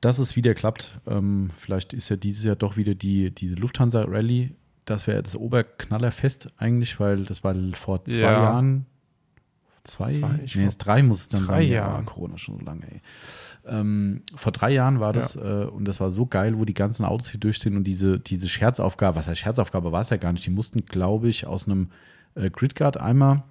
dass es wieder klappt. Ähm, vielleicht ist ja dieses Jahr doch wieder die, diese Lufthansa Rally. Das wäre das Oberknallerfest eigentlich, weil das war vor zwei Ja. Jahren. Zwei? Zwei, nee, jetzt drei muss es dann drei sein. Jahre. Ja, Corona schon so lange, ey. Ähm, vor drei Jahren war das äh, und das war so geil, wo die ganzen Autos hier durch sind und diese, diese Scherzaufgabe, was heißt Scherzaufgabe, war es ja gar nicht. Die mussten, glaube ich, aus einem äh, Gridguard-Eimer,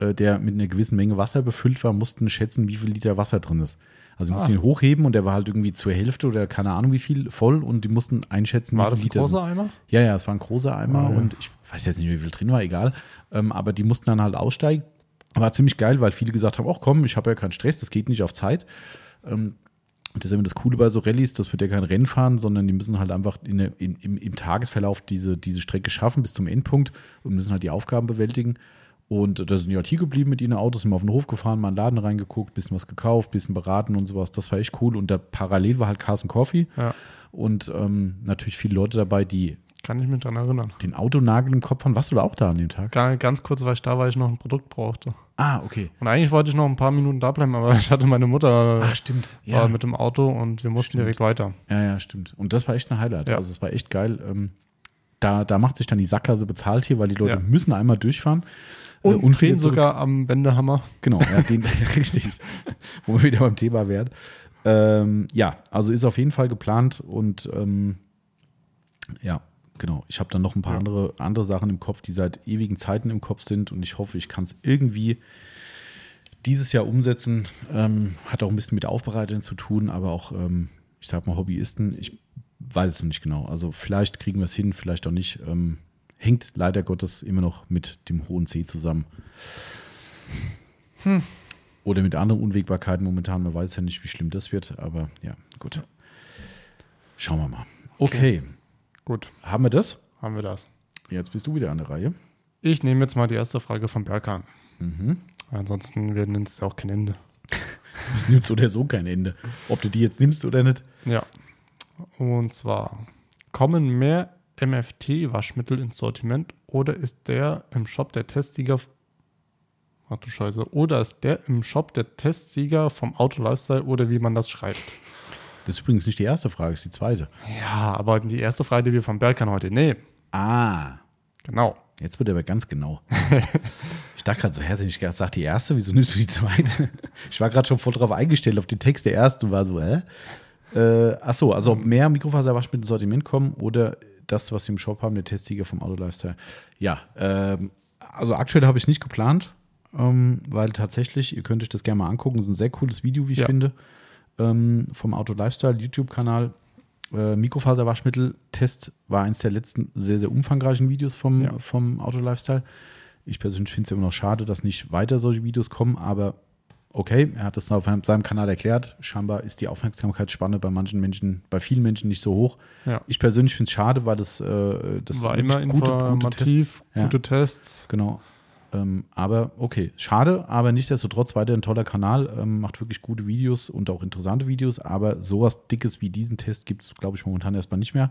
äh, der mit einer gewissen Menge Wasser befüllt war, mussten schätzen, wie viel Liter Wasser drin ist. Also die mussten Ah. ihn hochheben und der war halt irgendwie zur Hälfte oder keine Ahnung wie viel voll und die mussten einschätzen, War wie das viel ein Liter großer sind. Eimer? Ja, ja, es war ein großer Eimer Ah, ja. und ich weiß jetzt nicht, wie viel drin war, egal. Ähm, aber die mussten dann halt aussteigen. War ziemlich geil, weil viele gesagt haben, ach komm, ich habe ja keinen Stress, das geht nicht auf Zeit. Ähm, und das ist immer das Coole bei so Rallyes, das wird ja kein Rennen fahren, sondern die müssen halt einfach in in, im, im Tagesverlauf diese, diese Strecke schaffen bis zum Endpunkt und müssen halt die Aufgaben bewältigen. Und da sind die halt hier geblieben mit ihren Autos, sind mal auf den Hof gefahren, mal in den Laden reingeguckt, bisschen was gekauft, bisschen beraten und sowas. Das war echt cool. Und da parallel war halt Carson Coffee Ja. und ähm, natürlich viele Leute dabei, die Kann ich mich dran erinnern. den Autonagel im Kopf haben. Warst du da auch da an dem Tag? Ganz kurz war ich da, weil ich noch ein Produkt brauchte. Ah, okay. Und eigentlich wollte ich noch ein paar Minuten da bleiben, aber ich hatte meine Mutter Ach, stimmt. war Ja, mit dem Auto und wir mussten Stimmt. direkt weiter. ja, ja, stimmt. Und das war echt ein Highlight. Ja. Also es war echt geil. Ähm, da, da macht sich dann die Sackgasse bezahlt hier, weil die Leute Ja. müssen einmal durchfahren. Äh, Und, und wieder fehlen zurück- sogar am Wendehammer. Genau, ja, den, richtig. Wo wir wieder beim Thema wären. Ähm, ja, also ist auf jeden Fall geplant und ähm, ja, genau. Ich habe dann noch ein paar Ja. andere, andere Sachen im Kopf, die seit ewigen Zeiten im Kopf sind und ich hoffe, ich kann es irgendwie dieses Jahr umsetzen. Ähm, hat auch ein bisschen mit Aufbereiten zu tun, aber auch, ähm, ich sag mal, Hobbyisten. Ich weiß es noch nicht genau. Also vielleicht kriegen wir es hin, vielleicht auch nicht. Ähm, hängt leider Gottes immer noch mit dem hohen C zusammen. Oder mit anderen Unwägbarkeiten momentan. Man weiß ja nicht, wie schlimm das wird, aber ja, gut. Schauen wir mal. Okay, Gut, haben wir das? haben wir das. Jetzt bist du wieder an der Reihe. Ich nehme jetzt mal die erste Frage von Berkan. Mhm. Ansonsten werden es auch kein Ende. Das nimmt so oder so kein Ende. Ob du die jetzt nimmst oder nicht. Ja. Und zwar, kommen mehr MFT-Waschmittel ins Sortiment oder ist der im Shop der Testsieger. Ach du Scheiße. Oder ist der im Shop der Testsieger vom Auto Lifestyle oder wie man das schreibt? Das ist übrigens nicht die erste Frage, das ist die zweite. Ja, aber die erste Frage, die wir von Berkan heute nehmen. Ah, Genau. jetzt wird er aber ganz genau. ich dachte gerade so, herzlich, ich sag die erste, wieso nimmst du die zweite? Ich war gerade schon voll drauf eingestellt, auf den Text der ersten und war so, hä? Äh, ach so, also ob mehr Mikrofaserwaschmittel ins Sortiment kommen oder das, was wir im Shop haben, der Testsieger vom Auto Lifestyle. Ja, ähm, also aktuell habe ich es nicht geplant, ähm, weil tatsächlich, ihr könnt euch das gerne mal angucken, es ist ein sehr cooles Video, wie ich Ja. finde, ähm, vom Auto Lifestyle YouTube-Kanal. Äh, Mikrofaserwaschmittel-Test war eins der letzten sehr, sehr umfangreichen Videos vom, Ja. vom Auto Lifestyle. Ich persönlich finde es immer noch schade, dass nicht weiter solche Videos kommen, aber okay, er hat es auf seinem Kanal erklärt. Scheinbar ist die Aufmerksamkeitsspanne bei manchen Menschen, bei vielen Menschen nicht so hoch. Ja. Ich persönlich finde es schade, weil das, äh, das War immer informativ, Ja. gute Tests. Genau. Ähm, aber okay, schade, aber nichtsdestotrotz weiter ein toller Kanal, ähm, macht wirklich gute Videos und auch interessante Videos, aber sowas Dickes wie diesen Test gibt es, glaube ich, momentan erstmal nicht mehr.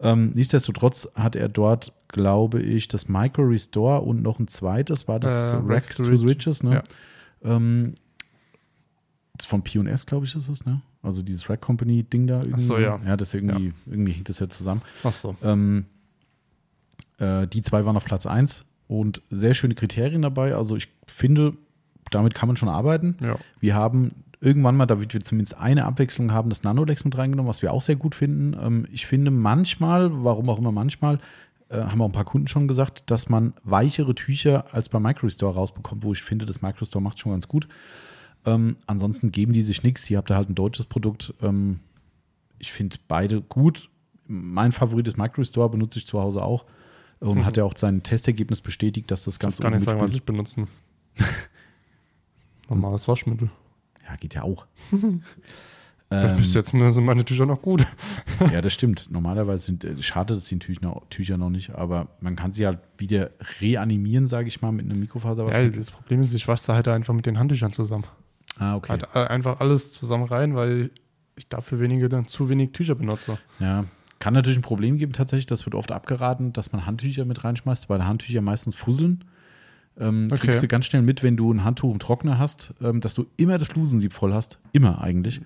Ähm, nichtsdestotrotz hat er dort, glaube ich, das Micro Restore und noch ein zweites, war das Äh, Rex to. Riches, ne? Ja. Ähm, von P&S, glaube ich, ist es, ne? Also dieses Rack Company Ding da irgendwie. so, ja. Ja, das irgendwie, irgendwie hängt das ja zusammen. Ach so. Ähm, äh, die zwei waren auf Platz 1 und sehr schöne Kriterien dabei. Also ich finde, damit kann man schon arbeiten. Ja. Wir haben irgendwann mal, damit wir zumindest eine Abwechslung haben, das Nanolex mit reingenommen, was wir auch sehr gut finden. Ähm, ich finde manchmal, warum auch immer manchmal, äh, haben auch ein paar Kunden schon gesagt, dass man weichere Tücher als beim Microstore rausbekommt, wo ich finde, das Microstore macht schon ganz gut. Ähm, ansonsten geben die sich nichts. Hier habt ihr halt ein deutsches Produkt. Ähm, ich finde beide gut. Mein Favorit ist MicroStore, benutze ich zu Hause auch. Und mhm. hat ja auch sein Testergebnis bestätigt, dass das Ganze. Ich kann gar nicht sagen, was ich benutze. Normales Waschmittel. Ja, geht ja auch. Ähm, bis jetzt sind meine Tücher noch gut. ja, das stimmt. Normalerweise sind, äh, schadet es den Tücher, Tücher noch nicht, aber man kann sie halt wieder reanimieren, sage ich mal, mit einem Mikrofaser. Ja, das Problem ist, ich wasche sie halt einfach mit den Handtüchern zusammen. Ah, okay. Halt äh, einfach alles zusammen rein, weil ich dafür wenige, dann zu wenig Tücher benutze. Ja, kann natürlich ein Problem geben tatsächlich. Das wird oft abgeraten, dass man Handtücher mit reinschmeißt, weil Handtücher meistens fusseln. Ähm, okay. Kriegst du ganz schnell mit, wenn du ein Handtuch im Trockner hast, ähm, dass du immer das Flusensieb voll hast. Immer eigentlich.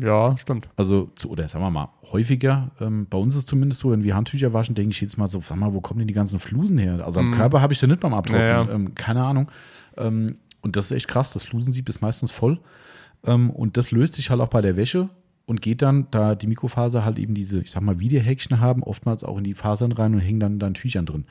Ja, stimmt. Also, zu, oder sagen wir mal, häufiger. Ähm, bei uns ist es zumindest so, wenn wir Handtücher waschen, denke ich jetzt mal so, sag mal, wo kommen denn die ganzen Flusen her? Also am mm. Körper habe ich sie nicht beim Abtrocknen. Ja, ja. Ähm, keine Ahnung. Ähm, und das ist echt krass. Das Flusensieb ist meistens voll. Ähm, und das löst sich halt auch bei der Wäsche und geht dann, da die Mikrofaser halt eben diese, ich sag mal, Widerhäkchen haben, oftmals auch in die Fasern rein und hängen dann dann Tüchern drin.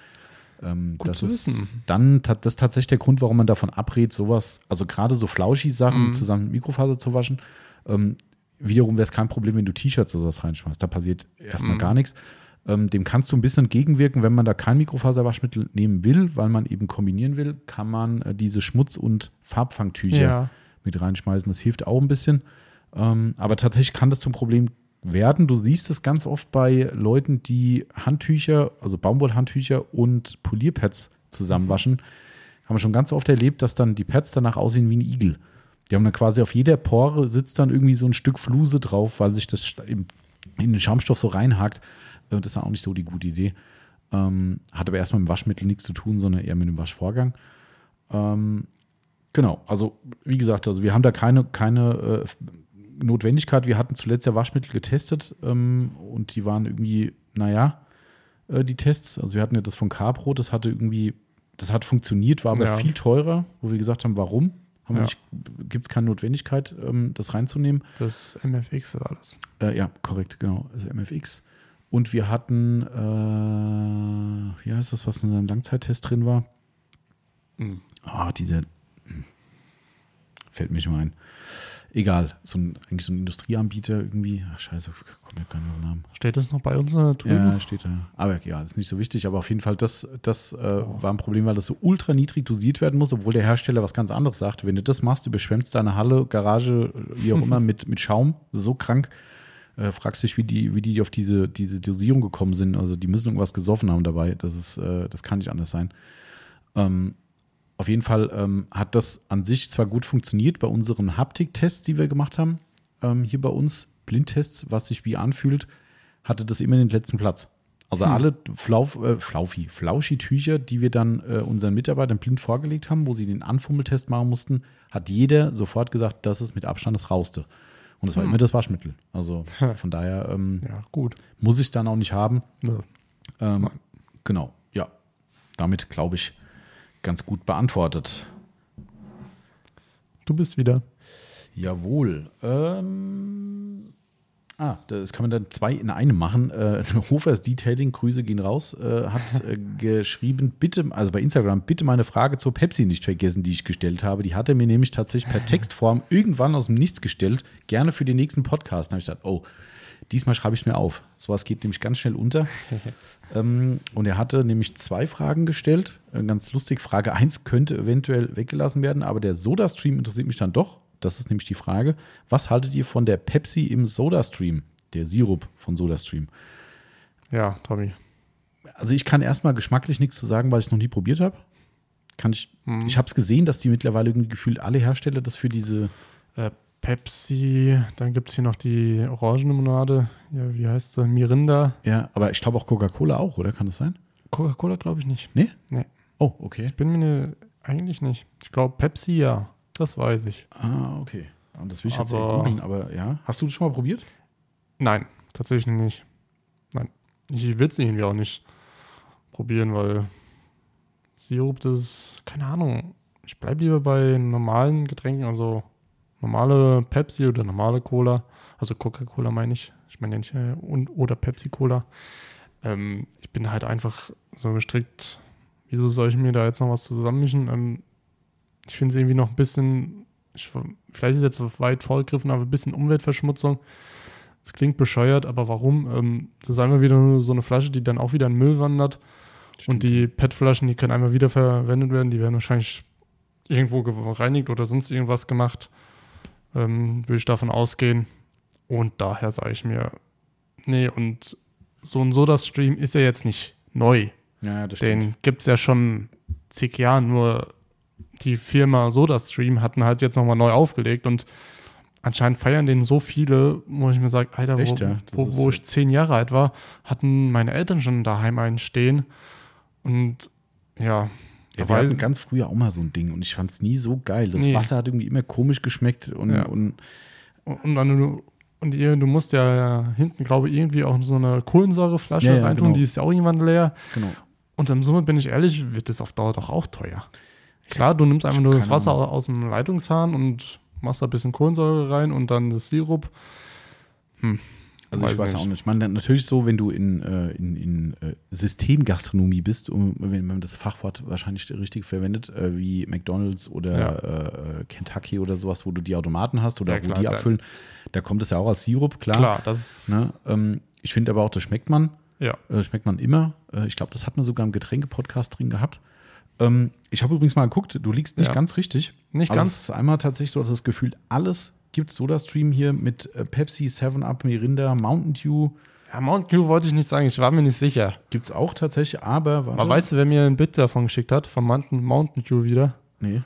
Ähm, das ist dann das ist tatsächlich der Grund, warum man davon abrät, sowas, also gerade so Flauschi-Sachen mhm. zusammen mit Mikrofaser zu waschen. Ähm, wiederum wäre es kein Problem, wenn du T-Shirts oder sowas reinschmeißt. Da passiert erstmal mhm. gar nichts. Ähm, dem kannst du ein bisschen entgegenwirken, wenn man da kein Mikrofaserwaschmittel nehmen will, weil man eben kombinieren will, kann man äh, diese Schmutz- und Farbfangtücher ja. mit reinschmeißen. Das hilft auch ein bisschen. Ähm, aber tatsächlich kann das zum Problem werden. Du siehst es ganz oft bei Leuten, die Handtücher, also Baumwollhandtücher und Polierpads zusammenwaschen. Mhm. Haben wir schon ganz oft erlebt, dass dann die Pads danach aussehen wie ein Igel. Die haben dann quasi auf jeder Pore sitzt dann irgendwie so ein Stück Fluse drauf, weil sich das in den Schaumstoff so reinhakt. Äh, das ist dann auch nicht so die gute Idee. Ähm, hat aber erstmal mit dem Waschmittel nichts zu tun, sondern eher mit dem Waschvorgang. Ähm, genau, also wie gesagt, also wir haben da keine, keine äh, Notwendigkeit. Wir hatten zuletzt ja Waschmittel getestet ähm, und die waren irgendwie, naja, äh, die Tests. Also wir hatten ja das von Carpro, das hatte irgendwie, das hat funktioniert, war aber ja. viel teurer, wo wir gesagt haben, warum? Haben ja. Gibt es keine Notwendigkeit, ähm, das reinzunehmen? Das MFX war das. Äh, ja, korrekt, genau, das MFX. Und wir hatten, äh, wie heißt das, was in seinem Langzeittest drin war? Mhm. Ah, diese, hm, fällt mir schon mal ein. Egal, so ein, eigentlich so ein Industrieanbieter irgendwie. Ach, scheiße, kommt mir keiner Namen. Steht das noch bei uns drüben? Ja, steht da. Aber ja, ist nicht so wichtig. Aber auf jeden Fall, das, das äh, oh. war ein Problem, weil das so ultra niedrig dosiert werden muss, obwohl der Hersteller was ganz anderes sagt. Wenn du das machst, du überschwemmst deine Halle, Garage, wie auch immer, mit, mit Schaum, so krank. Äh, fragst dich, wie die, wie die auf diese, diese Dosierung gekommen sind. Also die müssen irgendwas gesoffen haben dabei. Das ist, äh, das kann nicht anders sein. Ähm, auf jeden Fall ähm, hat das an sich zwar gut funktioniert bei unseren Haptik-Tests, die wir gemacht haben, ähm, hier bei uns, Blindtests, was sich wie anfühlt, hatte das immer den letzten Platz. Also hm. alle Flauf, äh, Flaufi, Flauschi-Tücher, die wir dann äh, unseren Mitarbeitern blind vorgelegt haben, wo sie den Anfummeltest machen mussten, hat jeder sofort gesagt, das ist mit Abstand das Rauste. Und es war hm. immer das Waschmittel. Also von daher ähm, ja, gut. muss ich es dann auch nicht haben. Ja. Ähm, genau, ja. Damit glaube ich, ganz gut beantwortet. Du bist wieder. Jawohl. Ähm, ah, das kann man dann zwei in einem machen. Äh, Hofers Detailing, Grüße gehen raus, äh, hat äh, geschrieben, bitte, also bei Instagram, bitte meine Frage zur Pepsi nicht vergessen, die ich gestellt habe. Die hat er mir nämlich tatsächlich per Textform irgendwann aus dem Nichts gestellt, gerne für den nächsten Podcast. Da habe ich gesagt, oh, Diesmal schreibe ich es mir auf. Sowas geht nämlich ganz schnell unter. ähm, und er hatte nämlich zwei Fragen gestellt. Äh, ganz lustig. Frage 1 könnte eventuell weggelassen werden, aber der Soda-Stream interessiert mich dann doch. Das ist nämlich die Frage. Was haltet ihr von der Pepsi im Soda-Stream? Der Sirup von Soda-Stream. Ja, Tommy. Also ich kann erstmal geschmacklich nichts zu sagen, weil ich es noch nie probiert habe. Kann ich. Mhm. Ich habe es gesehen, dass die mittlerweile irgendwie gefühlt alle Hersteller das für diese äh, Pepsi, dann gibt es hier noch die Orangenlimonade. Ja, wie heißt sie? Mirinda. Ja, aber ich glaube auch Coca-Cola auch, oder? Kann das sein? Coca-Cola glaube ich nicht. Nee? Nee. Oh, okay. Ich bin mir ne, eigentlich nicht. Ich glaube Pepsi ja. Das weiß ich. Ah, okay. Und das will ich jetzt aber, googeln, aber ja. Hast du das schon mal probiert? Nein, tatsächlich nicht. Nein. Ich will es irgendwie auch nicht probieren, weil Sirup, das ist, keine Ahnung. Ich bleibe lieber bei normalen Getränken, also normale Pepsi oder normale Cola, also Coca-Cola meine ich, ich meine ja nicht, äh, und, oder Pepsi-Cola. Ähm, ich bin halt einfach so gestrickt, wieso soll ich mir da jetzt noch was zusammenmischen? Ähm, ich finde es irgendwie noch ein bisschen, ich, vielleicht ist jetzt weit vorgegriffen, aber ein bisschen Umweltverschmutzung. Es klingt bescheuert, aber warum? Ähm, das ist einfach wieder nur so eine Flasche, die dann auch wieder in den Müll wandert. Stimmt. Und die PET-Flaschen, die können einmal wieder verwendet werden. Die werden wahrscheinlich irgendwo gereinigt oder sonst irgendwas gemacht. Ähm, will ich davon ausgehen. Und daher sage ich mir, nee, und so ein Soda-Stream ist ja jetzt nicht neu. Ja, das. Den gibt es ja schon zig Jahren, nur die Firma SodaStream hatten halt jetzt nochmal neu aufgelegt und anscheinend feiern den so viele, wo ich mir sage, Alter, Echt, wo, ja? Das wo, wo ich zehn Jahre alt war, hatten meine Eltern schon daheim einen stehen und ja, Ja, wir hatten ganz früher auch mal so ein Ding und ich fand es nie so geil. Das Nee. Wasser hat irgendwie immer komisch geschmeckt und, Ja. und Und dann du, und ihr, du musst ja hinten, glaube ich, irgendwie auch so eine Kohlensäureflasche Ja, ja, reintun, genau. die ist ja auch irgendwann leer. genau. Und im Summe bin ich ehrlich, wird das auf Dauer doch auch teuer. Klar, du nimmst einfach nur das Wasser Ahnung. aus dem Leitungshahn und machst da ein bisschen Kohlensäure rein und dann das Sirup. Also ich Weiß nicht. auch nicht. Ich meine, natürlich so, wenn du in, äh, in, in äh, Systemgastronomie bist, um, wenn man das Fachwort wahrscheinlich richtig verwendet, äh, wie McDonalds oder Ja. Kentucky oder sowas, wo du die Automaten hast oder Ja, wo klar, die da- abfüllen, da kommt es ja auch als Sirup, klar. Klar, das Ne? Ähm, ich finde aber auch, das schmeckt man. ja. Äh, schmeckt man immer. Ich glaube, das hat man sogar im Getränke-Podcast drin gehabt. Ähm, ich habe übrigens mal geguckt, du liegst nicht Ja. ganz richtig. Nicht also ganz. Es ist einmal tatsächlich so, dass das Gefühl, alles gibt SodaStream hier mit äh, Pepsi, 7-Up, Mirinda, Mountain Dew. Ja, Mountain Dew wollte ich nicht sagen, ich war mir nicht sicher. Gibt es auch tatsächlich, aber warte. Aber weißt du, wer mir ein Bild davon geschickt hat? Vom Mountain, Mountain Dew wieder? Nee.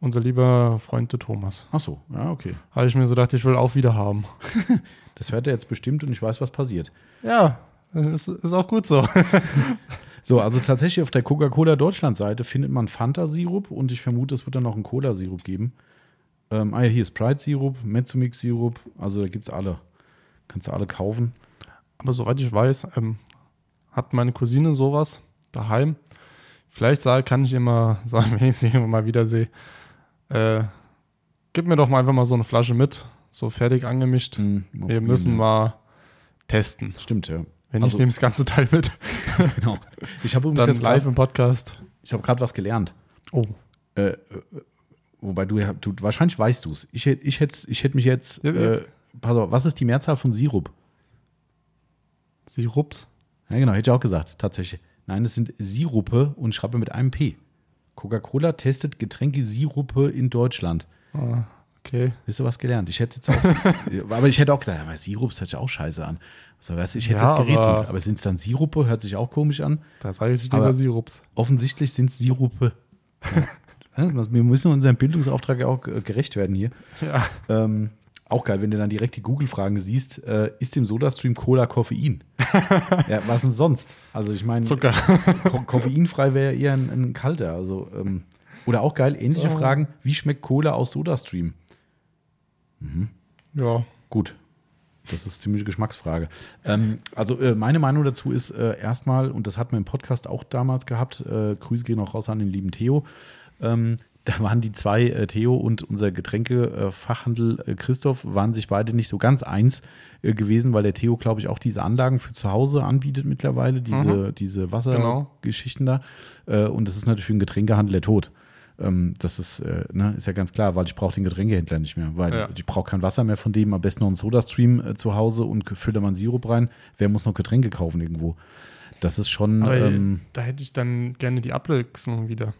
Unser lieber Freund der Thomas. Ach so, ja, okay. Habe ich mir so gedacht, ich will auch wieder haben. Das hört er jetzt bestimmt und ich weiß, was passiert. Ja, ist, ist auch gut so. So, also tatsächlich auf der Coca-Cola Deutschland-Seite findet man Fanta-Sirup und ich vermute, es wird dann noch einen Cola-Sirup geben. Ähm, ah ja, hier ist Sprite-Sirup, Mezzomix-Sirup, also da gibt es alle. Kannst du alle kaufen. Aber soweit ich weiß, ähm, hat meine Cousine sowas daheim. Vielleicht sag, kann ich immer sagen, wenn ich sie mal wieder sehe, äh, gib mir doch mal einfach mal so eine Flasche mit, so fertig angemischt. Mal Wir müssen ja. mal testen. Stimmt, ja. Wenn Also- ich nehme das ganze Teil mit, Genau. Ich habe übrigens dann jetzt live grad, im Podcast. ich habe gerade was gelernt. Oh, Äh, äh, wobei du, du wahrscheinlich weißt du es. Ich, hätt- ich hätte ich hätt mich jetzt, Ja, äh, jetzt. pass auf, was ist die Mehrzahl von Sirup? Sirups. Ja, genau, hätte ich auch gesagt, tatsächlich. Nein, es sind Sirupe und ich schreibe mit einem P. Coca-Cola testet Getränke-Sirupe in Deutschland. Ah, okay. Wisst ihr was gelernt? Ich hätte jetzt auch, aber ich hätte auch gesagt, aber Sirup hört sich auch scheiße an. So, weißt du, ich hätte Ja, es gerätselt. aber- Aber, sind es dann Sirupe? Hört sich auch komisch an. Da sage ich lieber Sirups. Offensichtlich sind es Sirupe. Ja. Wir müssen unserem Bildungsauftrag ja auch gerecht werden hier. Ja. Ähm, auch geil, wenn du dann direkt die Google-Fragen siehst, äh, ist im Sodastream Cola Koffein? ja, was denn sonst? Also ich meine, Zucker. Ko koffeinfrei wäre ja eher ein, ein kalter. Also, ähm, oder auch geil, ähnliche Oh. Fragen, wie schmeckt Cola aus Sodastream? Ja. Gut. Das ist ziemlich Geschmacksfrage. Ähm, also äh, meine Meinung dazu ist äh, erstmal, und das hat man im Podcast auch damals gehabt, äh, Grüße gehen auch raus an den lieben Theo. Ähm, da waren die zwei, äh, Theo und unser Getränkefachhandel äh, Christoph, waren sich beide nicht so ganz eins äh, gewesen, weil der Theo, glaube ich, auch diese Anlagen für zu Hause anbietet mittlerweile, diese, diese Genau. Wassergeschichten da. Äh, und das ist natürlich für einen Getränkehandel der Tod. Ähm, das ist, äh, ne, ist ja ganz klar, weil ich brauche den Getränkehändler nicht mehr, weil Ja. ich brauche kein Wasser mehr von dem, am besten noch einen Sodastream äh, zu Hause und fülle mal einen Sirup rein. Wer muss noch Getränke kaufen irgendwo? Das ist schon, ähm, da hätte ich dann gerne die Abwechslung wieder.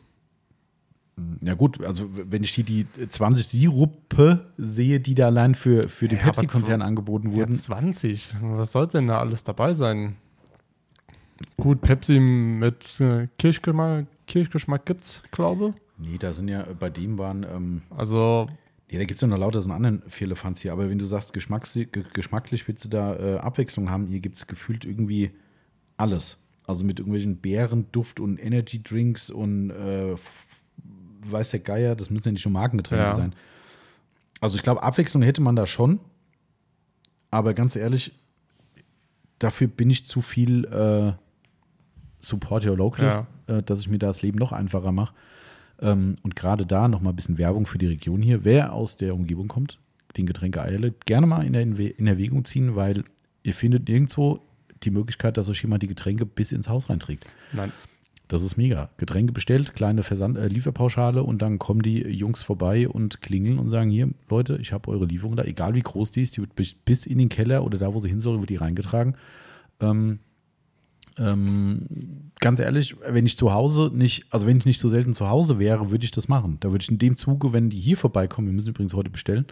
Ja gut, also wenn ich hier die 20 Sirupe sehe, die da allein für, für den Ja, Pepsi-Konzern angeboten Ja, wurden, 20. Was soll denn da alles dabei sein? Gut, Pepsi mit äh, Kirschgeschmack, Kirschgeschmack gibt's, glaube nee, da sind ja, bei dem waren, ähm, Also, ja, da gibt es ja noch lauter so einen anderen Firlefanz hier, aber wenn du sagst, geschmacklich willst du da äh, Abwechslung haben, hier gibt es gefühlt irgendwie alles. Also mit irgendwelchen Beerenduft und Energy Drinks und äh, weiß der Geier, das müssen ja nicht nur Markengetränke Ja. sein. Also ich glaube, Abwechslung hätte man da schon, aber ganz ehrlich, dafür bin ich zu viel äh, Support Your Local, äh, dass ich mir das Leben noch einfacher mache. Ähm, und gerade da noch mal ein bisschen Werbung für die Region hier. Wer aus der Umgebung kommt, den Getränke Eile gerne mal in, der, in Erwägung ziehen, weil ihr findet nirgendwo die Möglichkeit, dass euch jemand die Getränke bis ins Haus reinträgt. nein. Das ist mega. Getränke bestellt, kleine Versand äh, Lieferpauschale und dann kommen die Jungs vorbei und klingeln und sagen: Hier, Leute, ich habe eure Lieferung da, egal wie groß die ist, die wird bis in den Keller oder da, wo sie hin soll, wird die reingetragen. Ähm, ähm, ganz ehrlich, wenn ich zu Hause nicht, also wenn ich nicht so selten zu Hause wäre, würde ich das machen. Da würde ich in dem Zuge, wenn die hier vorbeikommen, wir müssen übrigens heute bestellen,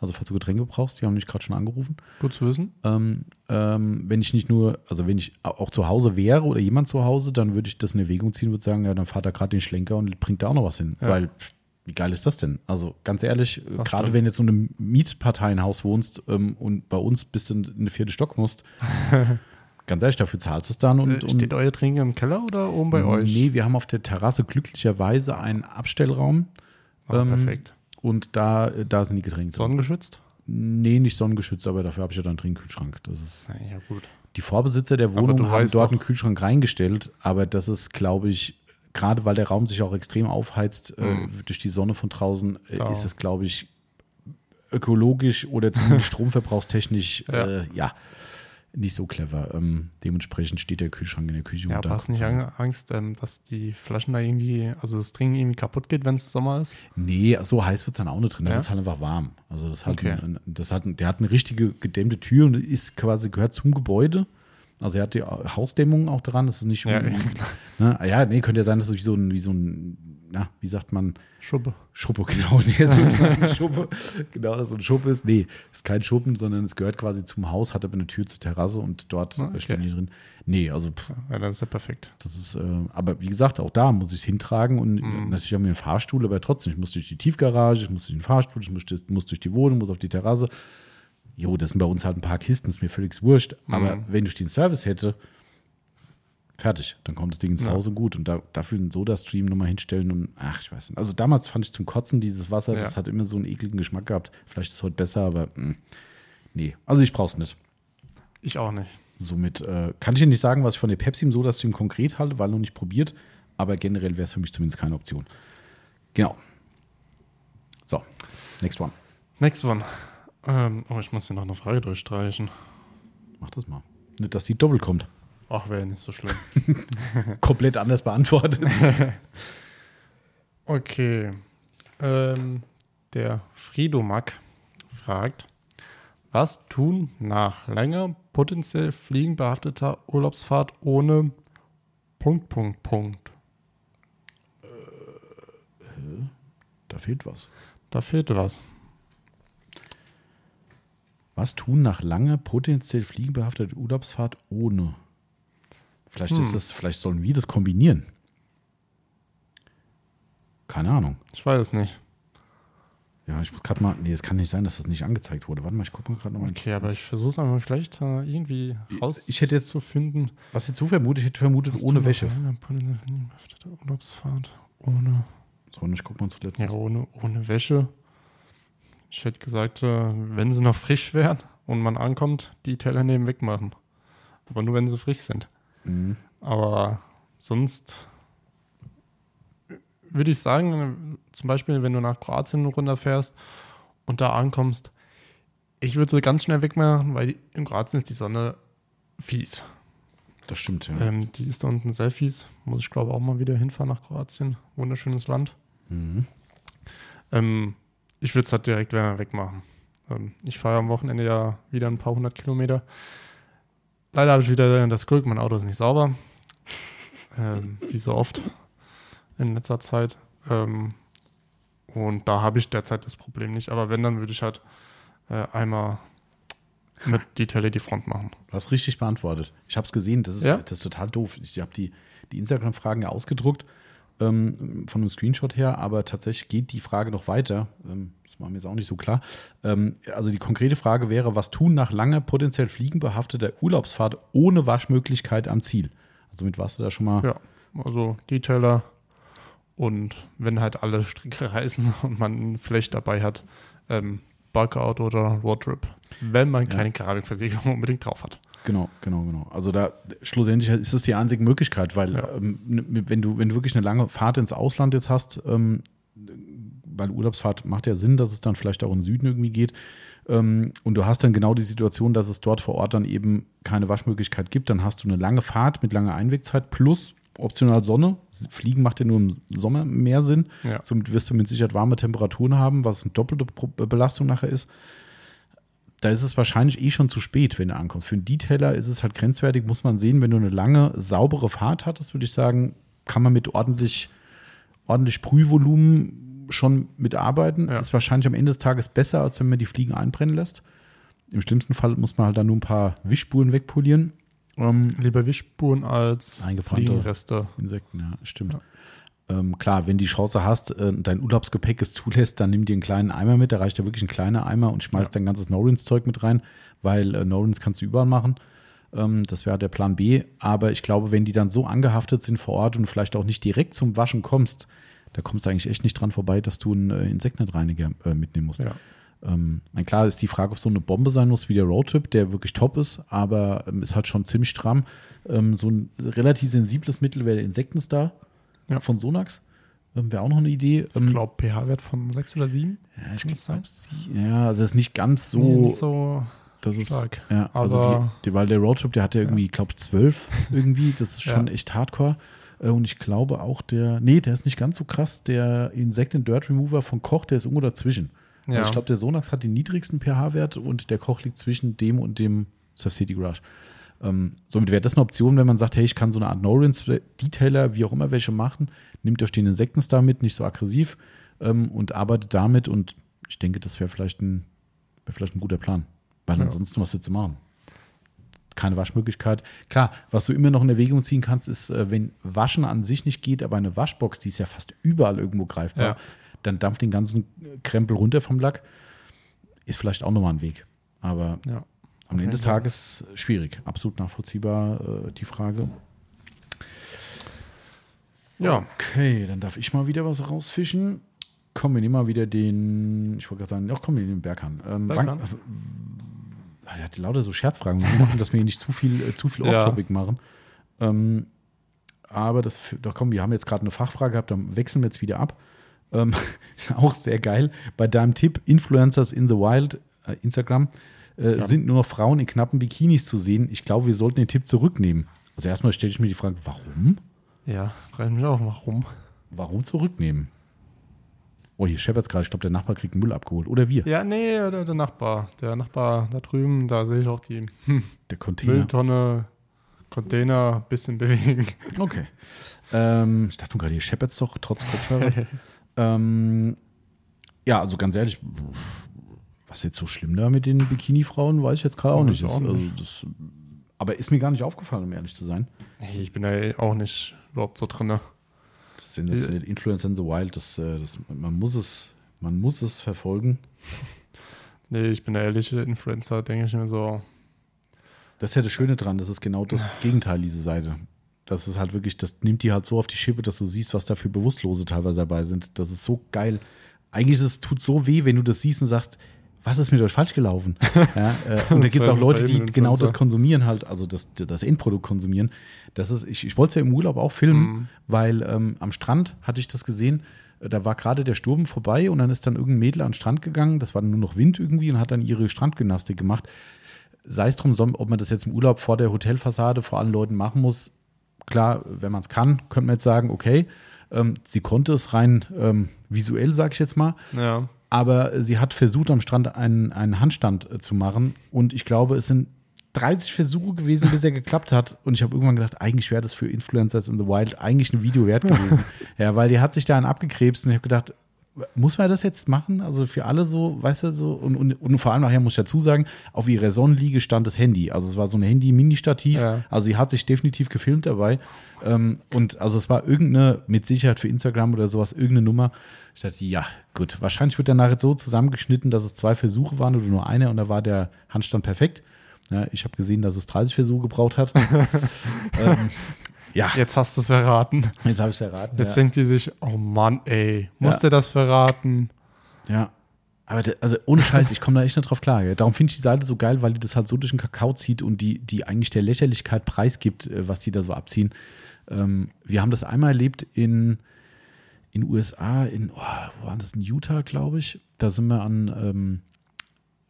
also falls du Getränke brauchst, die haben mich gerade schon angerufen. Gut zu wissen. Ähm, ähm, wenn ich nicht nur, also wenn ich auch zu Hause wäre oder jemand zu Hause, dann würde ich das in Erwägung ziehen, würde sagen, ja, dann fahrt er gerade den Schlenker und bringt da auch noch was hin. Ja. Weil, wie geil ist das denn? Also ganz ehrlich, gerade wenn du jetzt so eine Mietpartei in Haus wohnst ähm, und bei uns bis du in den vierten Stock musst, ganz ehrlich, dafür zahlst du es dann. Und, äh, Steht und, euer Trinken im Keller oder oben bei euch? Nee, wir haben auf der Terrasse glücklicherweise einen Abstellraum. Oh, ähm, perfekt. Und da, da sind die Getränke. Sonnengeschützt? Nee, nicht sonnengeschützt, aber dafür habe ich ja dann einen Trinkkühlschrank. Das ist. Ja, gut. Die Vorbesitzer der Wohnung haben dort doch. einen Kühlschrank reingestellt, aber das ist, glaube ich, gerade weil der Raum sich auch extrem aufheizt mhm. äh, durch die Sonne von draußen, äh, ist es, glaube ich, ökologisch oder zumindest stromverbrauchstechnisch, ja. Äh, ja nicht so clever. Ähm, dementsprechend steht der Kühlschrank in der Küche. Ja, hast du nicht Angst, ähm, dass die Flaschen da irgendwie, also das Trinken irgendwie kaputt geht, wenn es Sommer ist? Nee, so heiß wird es dann auch nicht drin. Da ja? wird es halt einfach warm. Also das hat, okay. ein, das hat, der hat eine richtige gedämmte Tür und ist quasi gehört zum Gebäude. Also er hat die Hausdämmung auch dran. Das ist nicht. Ja, um, ne? ja nee, könnte ja sein, dass es wie so ein, wie so ein na, wie sagt man? Schuppe. Schuppe, genau. Nee, so ein Schuppe. Genau, dass so ein Schuppe ist. Nee, ist kein Schuppen, sondern es gehört quasi zum Haus, hat aber eine Tür zur Terrasse und dort ah, okay. stehen die drin. Nee, also. Pff, ja, das ist ja perfekt. Das ist, äh, aber wie gesagt, auch da muss ich es hintragen und mhm. natürlich haben wir einen Fahrstuhl, aber trotzdem, ich muss durch die Tiefgarage, ich muss durch den Fahrstuhl, ich muss, muss durch die Wohnung, muss auf die Terrasse. Jo, das sind bei uns halt ein paar Kisten, ist mir völlig wurscht. Mhm. Aber wenn ich den Service hätte, Fertig. Dann kommt das Ding ins ja. Haus und gut. Und da, dafür einen Soda-Stream nochmal hinstellen und ach, ich weiß nicht. Also damals fand ich zum Kotzen dieses Wasser, ja. das hat immer so einen ekligen Geschmack gehabt. Vielleicht ist es heute besser, aber mh, hm, nee. Also ich brauch's nicht. Ich auch nicht. Somit äh, kann ich Ihnen nicht sagen, was ich von der Pepsi im Soda-Stream konkret halte, weil noch nicht probiert. Aber generell wäre es für mich zumindest keine Option. Genau. So, next one. Next one. Ähm, oh, ich muss hier noch eine Frage durchstreichen. Mach das mal. Nicht, dass die doppelt kommt. Ach, wäre nicht so schlimm. Komplett anders beantwortet. okay. Ähm, der Friedomack fragt, was tun nach langer, potenziell fliegenbehafteter Urlaubsfahrt ohne Punkt, Punkt, Punkt? Äh, da fehlt was. Da fehlt was. Was tun nach langer, potenziell fliegenbehafteter Urlaubsfahrt ohne? Vielleicht hm. ist es, vielleicht sollen wir das kombinieren. Keine Ahnung. Ich weiß es nicht. Ja, ich muss gerade mal. Nee, es kann nicht sein, dass das nicht angezeigt wurde. Warte mal, ich gucke mal gerade nochmal. Okay, aber ich versuche es einmal vielleicht äh, irgendwie raus ich hätte jetzt zu finden. Was jetzt so vermutet? Ich hätte vermutet, Hast ohne Wäsche. Urlaubsfahrt. Ohne. So, und ich gucke mal zuletzt. Ja, ohne, ohne Wäsche. Ich hätte gesagt, äh, wenn sie noch frisch wären und man ankommt, die Teller neben wegmachen. Aber nur wenn sie frisch sind. Mhm. Aber sonst würde ich sagen, zum Beispiel, wenn du nach Kroatien runterfährst und da ankommst, ich würde sie ganz schnell wegmachen, weil in Kroatien ist die Sonne fies. Das stimmt, ja. Ähm, die ist da unten sehr fies. Muss ich glaube auch mal wieder hinfahren nach Kroatien. Wunderschönes Land. Mhm. Ähm, ich würde es halt direkt wegmachen. Ähm, ich fahre am Wochenende ja wieder ein paar hundert Kilometer. Leider habe ich wieder das Glück, mein Auto ist nicht sauber. ähm, wie so oft in letzter Zeit. Ähm, und da habe ich derzeit das Problem nicht. Aber wenn, dann würde ich halt äh, einmal mit Detail die Front machen. Du hast richtig beantwortet. Ich habe es gesehen, das ist, ja? das ist total doof. Ich habe die, die Instagram-Fragen ja ausgedruckt ähm, von einem Screenshot her, aber tatsächlich geht die Frage noch weiter. Ähm, war mir jetzt auch nicht so klar. Ähm, also die konkrete Frage wäre, was tun nach langer potenziell fliegenbehafteter Urlaubsfahrt ohne Waschmöglichkeit am Ziel? Also mit warst du da schon mal? Ja, also Detailer und wenn halt alle Stricke reißen und man vielleicht dabei hat, ähm, Bulkout oder Roadtrip, wenn man keine ja. Keramikversiegelung unbedingt drauf hat. Genau, genau, genau. Also da schlussendlich ist es die einzige Möglichkeit, weil ja. ähm, wenn du wenn du wirklich eine lange Fahrt ins Ausland jetzt hast, ähm, weil Urlaubsfahrt macht ja Sinn, dass es dann vielleicht auch in den Süden irgendwie geht. Ähm, und du hast dann genau die Situation, dass es dort vor Ort dann eben keine Waschmöglichkeit gibt. Dann hast du eine lange Fahrt mit langer Einwegzeit plus optional Sonne. Fliegen macht ja nur im Sommer mehr Sinn. Ja. Somit wirst du mit Sicherheit warme Temperaturen haben, was eine doppelte Belastung nachher ist. Da ist es wahrscheinlich eh schon zu spät, wenn du ankommst. Für einen Detailer ist es halt grenzwertig, muss man sehen, wenn du eine lange, saubere Fahrt hattest, würde ich sagen, kann man mit ordentlich, ordentlich Sprühvolumen schon mitarbeiten. Ja. Ist wahrscheinlich am Ende des Tages besser, als wenn man die Fliegen einbrennen lässt. Im schlimmsten Fall muss man halt dann nur ein paar Wischspuren wegpolieren. Ähm, Lieber Wischspuren als. Fliegenreste. Insekten, ja, stimmt. Ähm, klar, wenn die Chance hast, äh, dein Urlaubsgepäck es zulässt, dann nimm dir einen kleinen Eimer mit, da reicht ja wirklich ein kleiner Eimer und schmeißt dein ganzes Norins-Zeug mit rein, weil äh, Norins kannst du überall machen. Ähm, das wäre der Plan B. Aber ich glaube, wenn die dann so angehaftet sind vor Ort und vielleicht auch nicht direkt zum Waschen kommst, da kommst du eigentlich echt nicht dran vorbei, dass du einen äh, Insektenreiniger äh, mitnehmen musst. Ja. Ähm, klar ist die Frage, ob so eine Bombe sein muss wie der Roadtrip, der wirklich top ist, aber ähm, ist halt schon ziemlich stramm. Ähm, so ein relativ sensibles Mittel wäre der Insektenstar Ja. von Sonax. Ähm, wäre auch noch eine Idee. Ähm, Ich glaube, pH-Wert von 6 oder 7. ja, ich kann das glaub, sie, ja, also es ist nicht ganz so. Nee, nicht so. das ist, stark. Ja, also die, die, weil der Roadtrip, der hat ja irgendwie, ich glaube, zwölf irgendwie. Das ist schon Ja. echt hardcore. Äh, Und ich glaube auch der, nee, der ist nicht ganz so krass. Der Insect and Dirt Remover von Koch, der ist irgendwo dazwischen. Ja. Also ich glaube, der Sonax hat den niedrigsten pH-Wert und der Koch liegt zwischen dem und dem Surf City Garage. Ähm, somit wäre das eine Option, wenn man sagt, hey, ich kann so eine Art No-Rinse-Detailer, wie auch immer welche machen, nimmt euch den Insektenstar mit, nicht so aggressiv ähm, und arbeitet damit und ich denke, das wäre vielleicht ein, wäre vielleicht ein guter Plan. Weil Ja. ansonsten, was willst du machen? Keine Waschmöglichkeit. Klar, was du immer noch in Erwägung ziehen kannst, ist, äh, wenn Waschen an sich nicht geht, aber eine Waschbox, die ist ja fast überall irgendwo greifbar, Ja. dann dampft den ganzen Krempel runter vom Lack. Ist vielleicht auch nochmal ein Weg. Aber Ja. am Ende des. Tages schwierig. Absolut nachvollziehbar, äh, die Frage. Ja. Okay, dann darf ich mal wieder was rausfischen. Komm, wir nehmen mal wieder den, ich wollte gerade sagen, ach komm, wir den Berghahn. Ähm, Berghahn? Äh, er hat lauter so Scherzfragen. Machen, dass wir hier nicht zu viel, äh, zu viel Ja. Off-Topic machen. Ähm, aber das, doch komm, wir haben jetzt gerade eine Fachfrage gehabt, dann wechseln wir jetzt wieder ab. Ähm, auch sehr geil. Bei deinem Tipp, Influencers in the Wild, äh, Instagram, äh, Ja. sind nur noch Frauen in knappen Bikinis zu sehen. Ich glaube, wir sollten den Tipp zurücknehmen. Also erstmal stelle ich mir die Frage, warum? Ja, frage ich mich auch, warum. Warum zurücknehmen? Oh, hier scheppert's gerade. Ich glaube, der Nachbar kriegt Müll abgeholt. Oder wir. Ja, nee, der, der Nachbar. Der Nachbar da drüben, da sehe ich auch die Der Container. Mülltonne, Container ein bisschen bewegen. Okay. Ähm, ich dachte gerade, hier scheppert's doch trotz Kopfhörer. ähm, ja, also ganz ehrlich, was jetzt so schlimm da mit den Bikini-Frauen, weiß ich jetzt gerade auch nicht. auch also das, aber ist mir gar nicht aufgefallen, um ehrlich zu sein. Ich bin da auch nicht überhaupt so drin. Das sind jetzt Ja. äh, Influencer in the Wild. Das, äh, das, man, muss es, man muss es verfolgen. Nee, ich bin der ehrliche Influencer, denke ich mir so. Das ist ja das Schöne dran, das ist genau das Gegenteil, diese Seite. Das ist halt wirklich, das nimmt die halt so auf die Schippe, dass du siehst, was da für Bewusstlose teilweise dabei sind. Das ist so geil. Eigentlich ist es tut so weh, wenn du das siehst und sagst, was ist mit euch falsch gelaufen? ja, äh, und da gibt es auch Leute, die genau das konsumieren, halt, also das, das Endprodukt konsumieren. Das ist, ich, ich wollte es ja im Urlaub auch filmen, Mhm. weil ähm, am Strand hatte ich das gesehen. Da war gerade der Sturm vorbei und dann ist dann irgendein Mädel an den Strand gegangen. Das war dann nur noch Wind irgendwie und hat dann ihre Strandgymnastik gemacht sei es drum, ob man das jetzt im Urlaub vor der Hotelfassade vor allen Leuten machen muss. Klar, wenn man es kann, könnte man jetzt sagen, okay, ähm, sie konnte es rein ähm, visuell, sage ich jetzt mal. Ja. Aber sie hat versucht, am Strand einen, einen Handstand äh, zu machen. Und ich glaube, es sind 30 Versuche gewesen, bis er geklappt hat. Und ich habe irgendwann gedacht, eigentlich wäre das für Influencers in the Wild eigentlich ein Video wert gewesen. ja, weil die hat sich da einen abgekrebst und ich habe gedacht, muss man das jetzt machen? Also für alle so, weißt du, so, und, und, und vor allem nachher muss ich dazu sagen, auf ihrer Sonnenliege stand das Handy. Also es war so ein Handy-Mini-Stativ. Ja. Also sie hat sich definitiv gefilmt dabei. Ähm, und also es war irgendeine, mit Sicherheit für Instagram oder sowas, irgendeine Nummer. Ich dachte, ja, gut, wahrscheinlich wird danach jetzt so zusammengeschnitten, dass es zwei Versuche waren oder nur einer und da war der Handstand perfekt. Ja, ich habe gesehen, dass es 30 Versuche gebraucht hat. ähm, ja, Jetzt hast du es verraten. jetzt habe ich es erraten. Jetzt ja. denkt die sich, oh Mann, ey, Ja. musste das verraten? Ja. Aber de- also ohne Scheiß, ich komme da echt nicht drauf klar. Gell? Darum finde ich die Seite so geil, weil die das halt so durch den Kakao zieht und die, die eigentlich der Lächerlichkeit preisgibt, äh, was die da so abziehen. Ähm, wir haben das einmal erlebt in in USA, in, oh, wo war das, in Utah, glaube ich. Da sind wir an, ähm,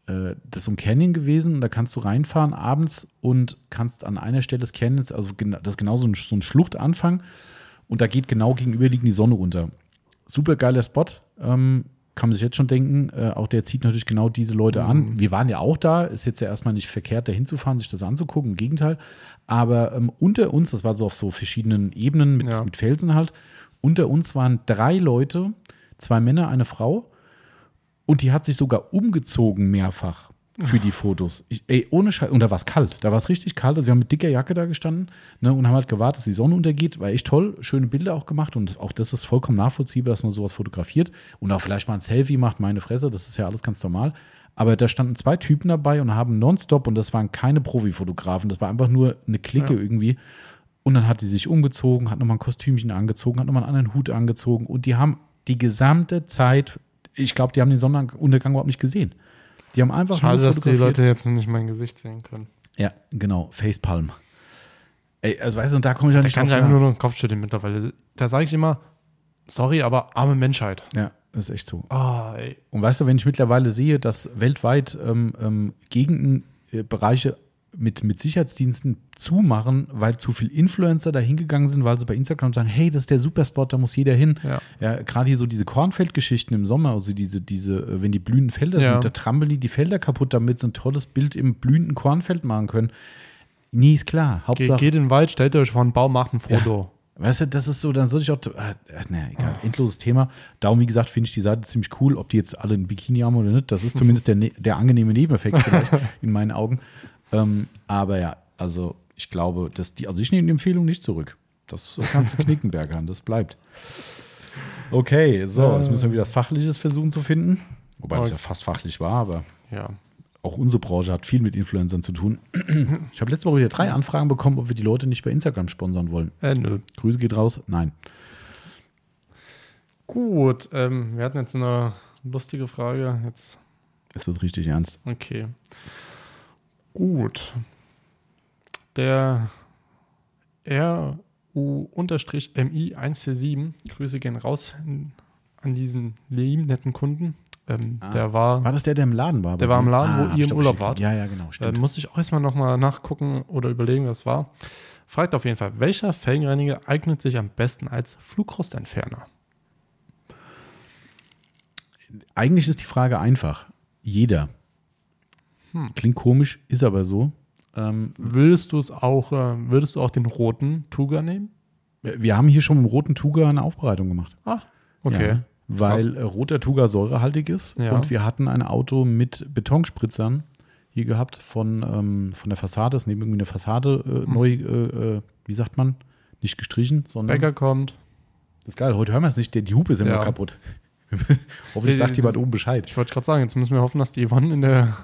äh, das ist so ein Canyon gewesen und da kannst du reinfahren abends und kannst an einer Stelle des Canyons, also das ist genau so ein, so ein Schluchtanfang und da geht genau gegenüber liegen die Sonne unter. Super geiler Spot. Ähm, kann man sich jetzt schon denken, äh, auch der zieht natürlich genau diese Leute an. Mhm. Wir waren ja auch da, ist jetzt ja erstmal nicht verkehrt, da hinzufahren, sich das anzugucken, im Gegenteil. Aber ähm, unter uns, das war so auf so verschiedenen Ebenen mit, Ja. mit Felsen halt, unter uns waren drei Leute, zwei Männer, eine Frau. Und die hat sich sogar umgezogen mehrfach für die Fotos. Ich, ey, ohne Scheiß. Und da war es kalt. Da war es richtig kalt. Also wir haben mit dicker Jacke da gestanden ne, und haben halt gewartet, dass die Sonne untergeht. War echt toll. Schöne Bilder auch gemacht. Und auch das ist vollkommen nachvollziehbar, dass man sowas fotografiert. Und auch vielleicht mal ein Selfie macht, meine Fresse. Das ist ja alles ganz normal. Aber da standen zwei Typen dabei und haben nonstop, und das waren keine Profifotografen, das war einfach nur eine Clique Ja. irgendwie. Und dann hat die sich umgezogen, hat nochmal ein Kostümchen angezogen, hat nochmal einen anderen Hut angezogen. Und die haben die gesamte Zeit, ich glaube, die haben den Sonnenuntergang überhaupt nicht gesehen. Die haben einfach Schade, dass die. Leute jetzt nicht mein Gesicht sehen können. Ja, genau, Facepalm. Ey, also weißt du, und da komme ich ja Da nicht kann ich einfach nur noch den Kopf schütteln mittlerweile. Da sage ich immer, sorry, aber arme Menschheit. Ja, ist echt so. Ey. Und weißt du, wenn ich mittlerweile sehe, dass weltweit ähm, ähm, Gegenden, äh, Bereiche mit, mit Sicherheitsdiensten zumachen, weil zu viel Influencer da hingegangen sind, weil sie bei Instagram sagen, hey, das ist der Superspot, da muss jeder hin. Ja. Ja, gerade hier so diese Kornfeldgeschichten im Sommer, also diese, diese, äh, wenn die blühenden Felder Ja. sind, da trampeln die die Felder kaputt, damit sie ein tolles Bild im blühenden Kornfeld machen können. Nee, ist klar. Ge Hauptsache. geht in den Wald, stellt euch vor einen Baum, macht ein Foto. Weißt du, das ist so, dann soll ich auch, äh, naja, egal, endloses Thema. Darum, wie gesagt, finde ich die Seite ziemlich cool, ob die jetzt alle ein Bikini haben oder nicht. Das ist zumindest der, ne- der angenehme Nebeneffekt vielleicht in meinen Augen. Ähm, aber ja, also ich glaube, dass die, also ich nehme die Empfehlung nicht zurück. Das kannst du Knickenbergern, das bleibt. Okay, so, jetzt müssen wir wieder was Fachliches versuchen zu finden. Wobei das Okay. ja fast fachlich war, aber Ja. auch unsere Branche hat viel mit Influencern zu tun. Ich habe letzte Woche wieder drei Anfragen bekommen, ob wir die Leute nicht bei Instagram sponsern wollen. Äh, nö. Grüße geht raus. Nein. Gut, ähm, wir hatten jetzt eine lustige Frage. Jetzt, Es wird richtig ernst. okay. Gut. Der RU-MI147, Grüße gehen raus an diesen lieben, netten Kunden. Ähm, Ah. Der war, War das der, der im Laden war? Der war im? Laden, wo hab ihr ich im Urlaub wart. Ja, ja, genau, da stimmt. musste ich auch erstmal nochmal nachgucken oder überlegen, was war. Fragt auf jeden Fall, welcher Felgenreiniger eignet sich am besten als Flugrostentferner? Eigentlich ist die Frage einfach. Jeder. Hm. Klingt komisch, ist aber so. Ähm, Würdest du es auch, äh, würdest du auch den roten Tuga nehmen? wir haben hier schon mit dem roten Tuga eine Aufbereitung gemacht. Ah, okay. Ja, weil äh, roter Tuga säurehaltig ist Ja. und wir hatten ein Auto mit Betonspritzern hier gehabt von, ähm, von der Fassade. Es ist neben irgendwie eine Fassade äh, neu, äh, äh, wie sagt man, nicht gestrichen, sondern. Bäcker kommt. Das ist geil, heute hören wir es nicht, die, die Hupe ist immer Ja. kaputt. Hoffentlich sagt jemand oben Bescheid. Ich wollte gerade sagen, jetzt müssen wir hoffen, dass die Yvonne in der,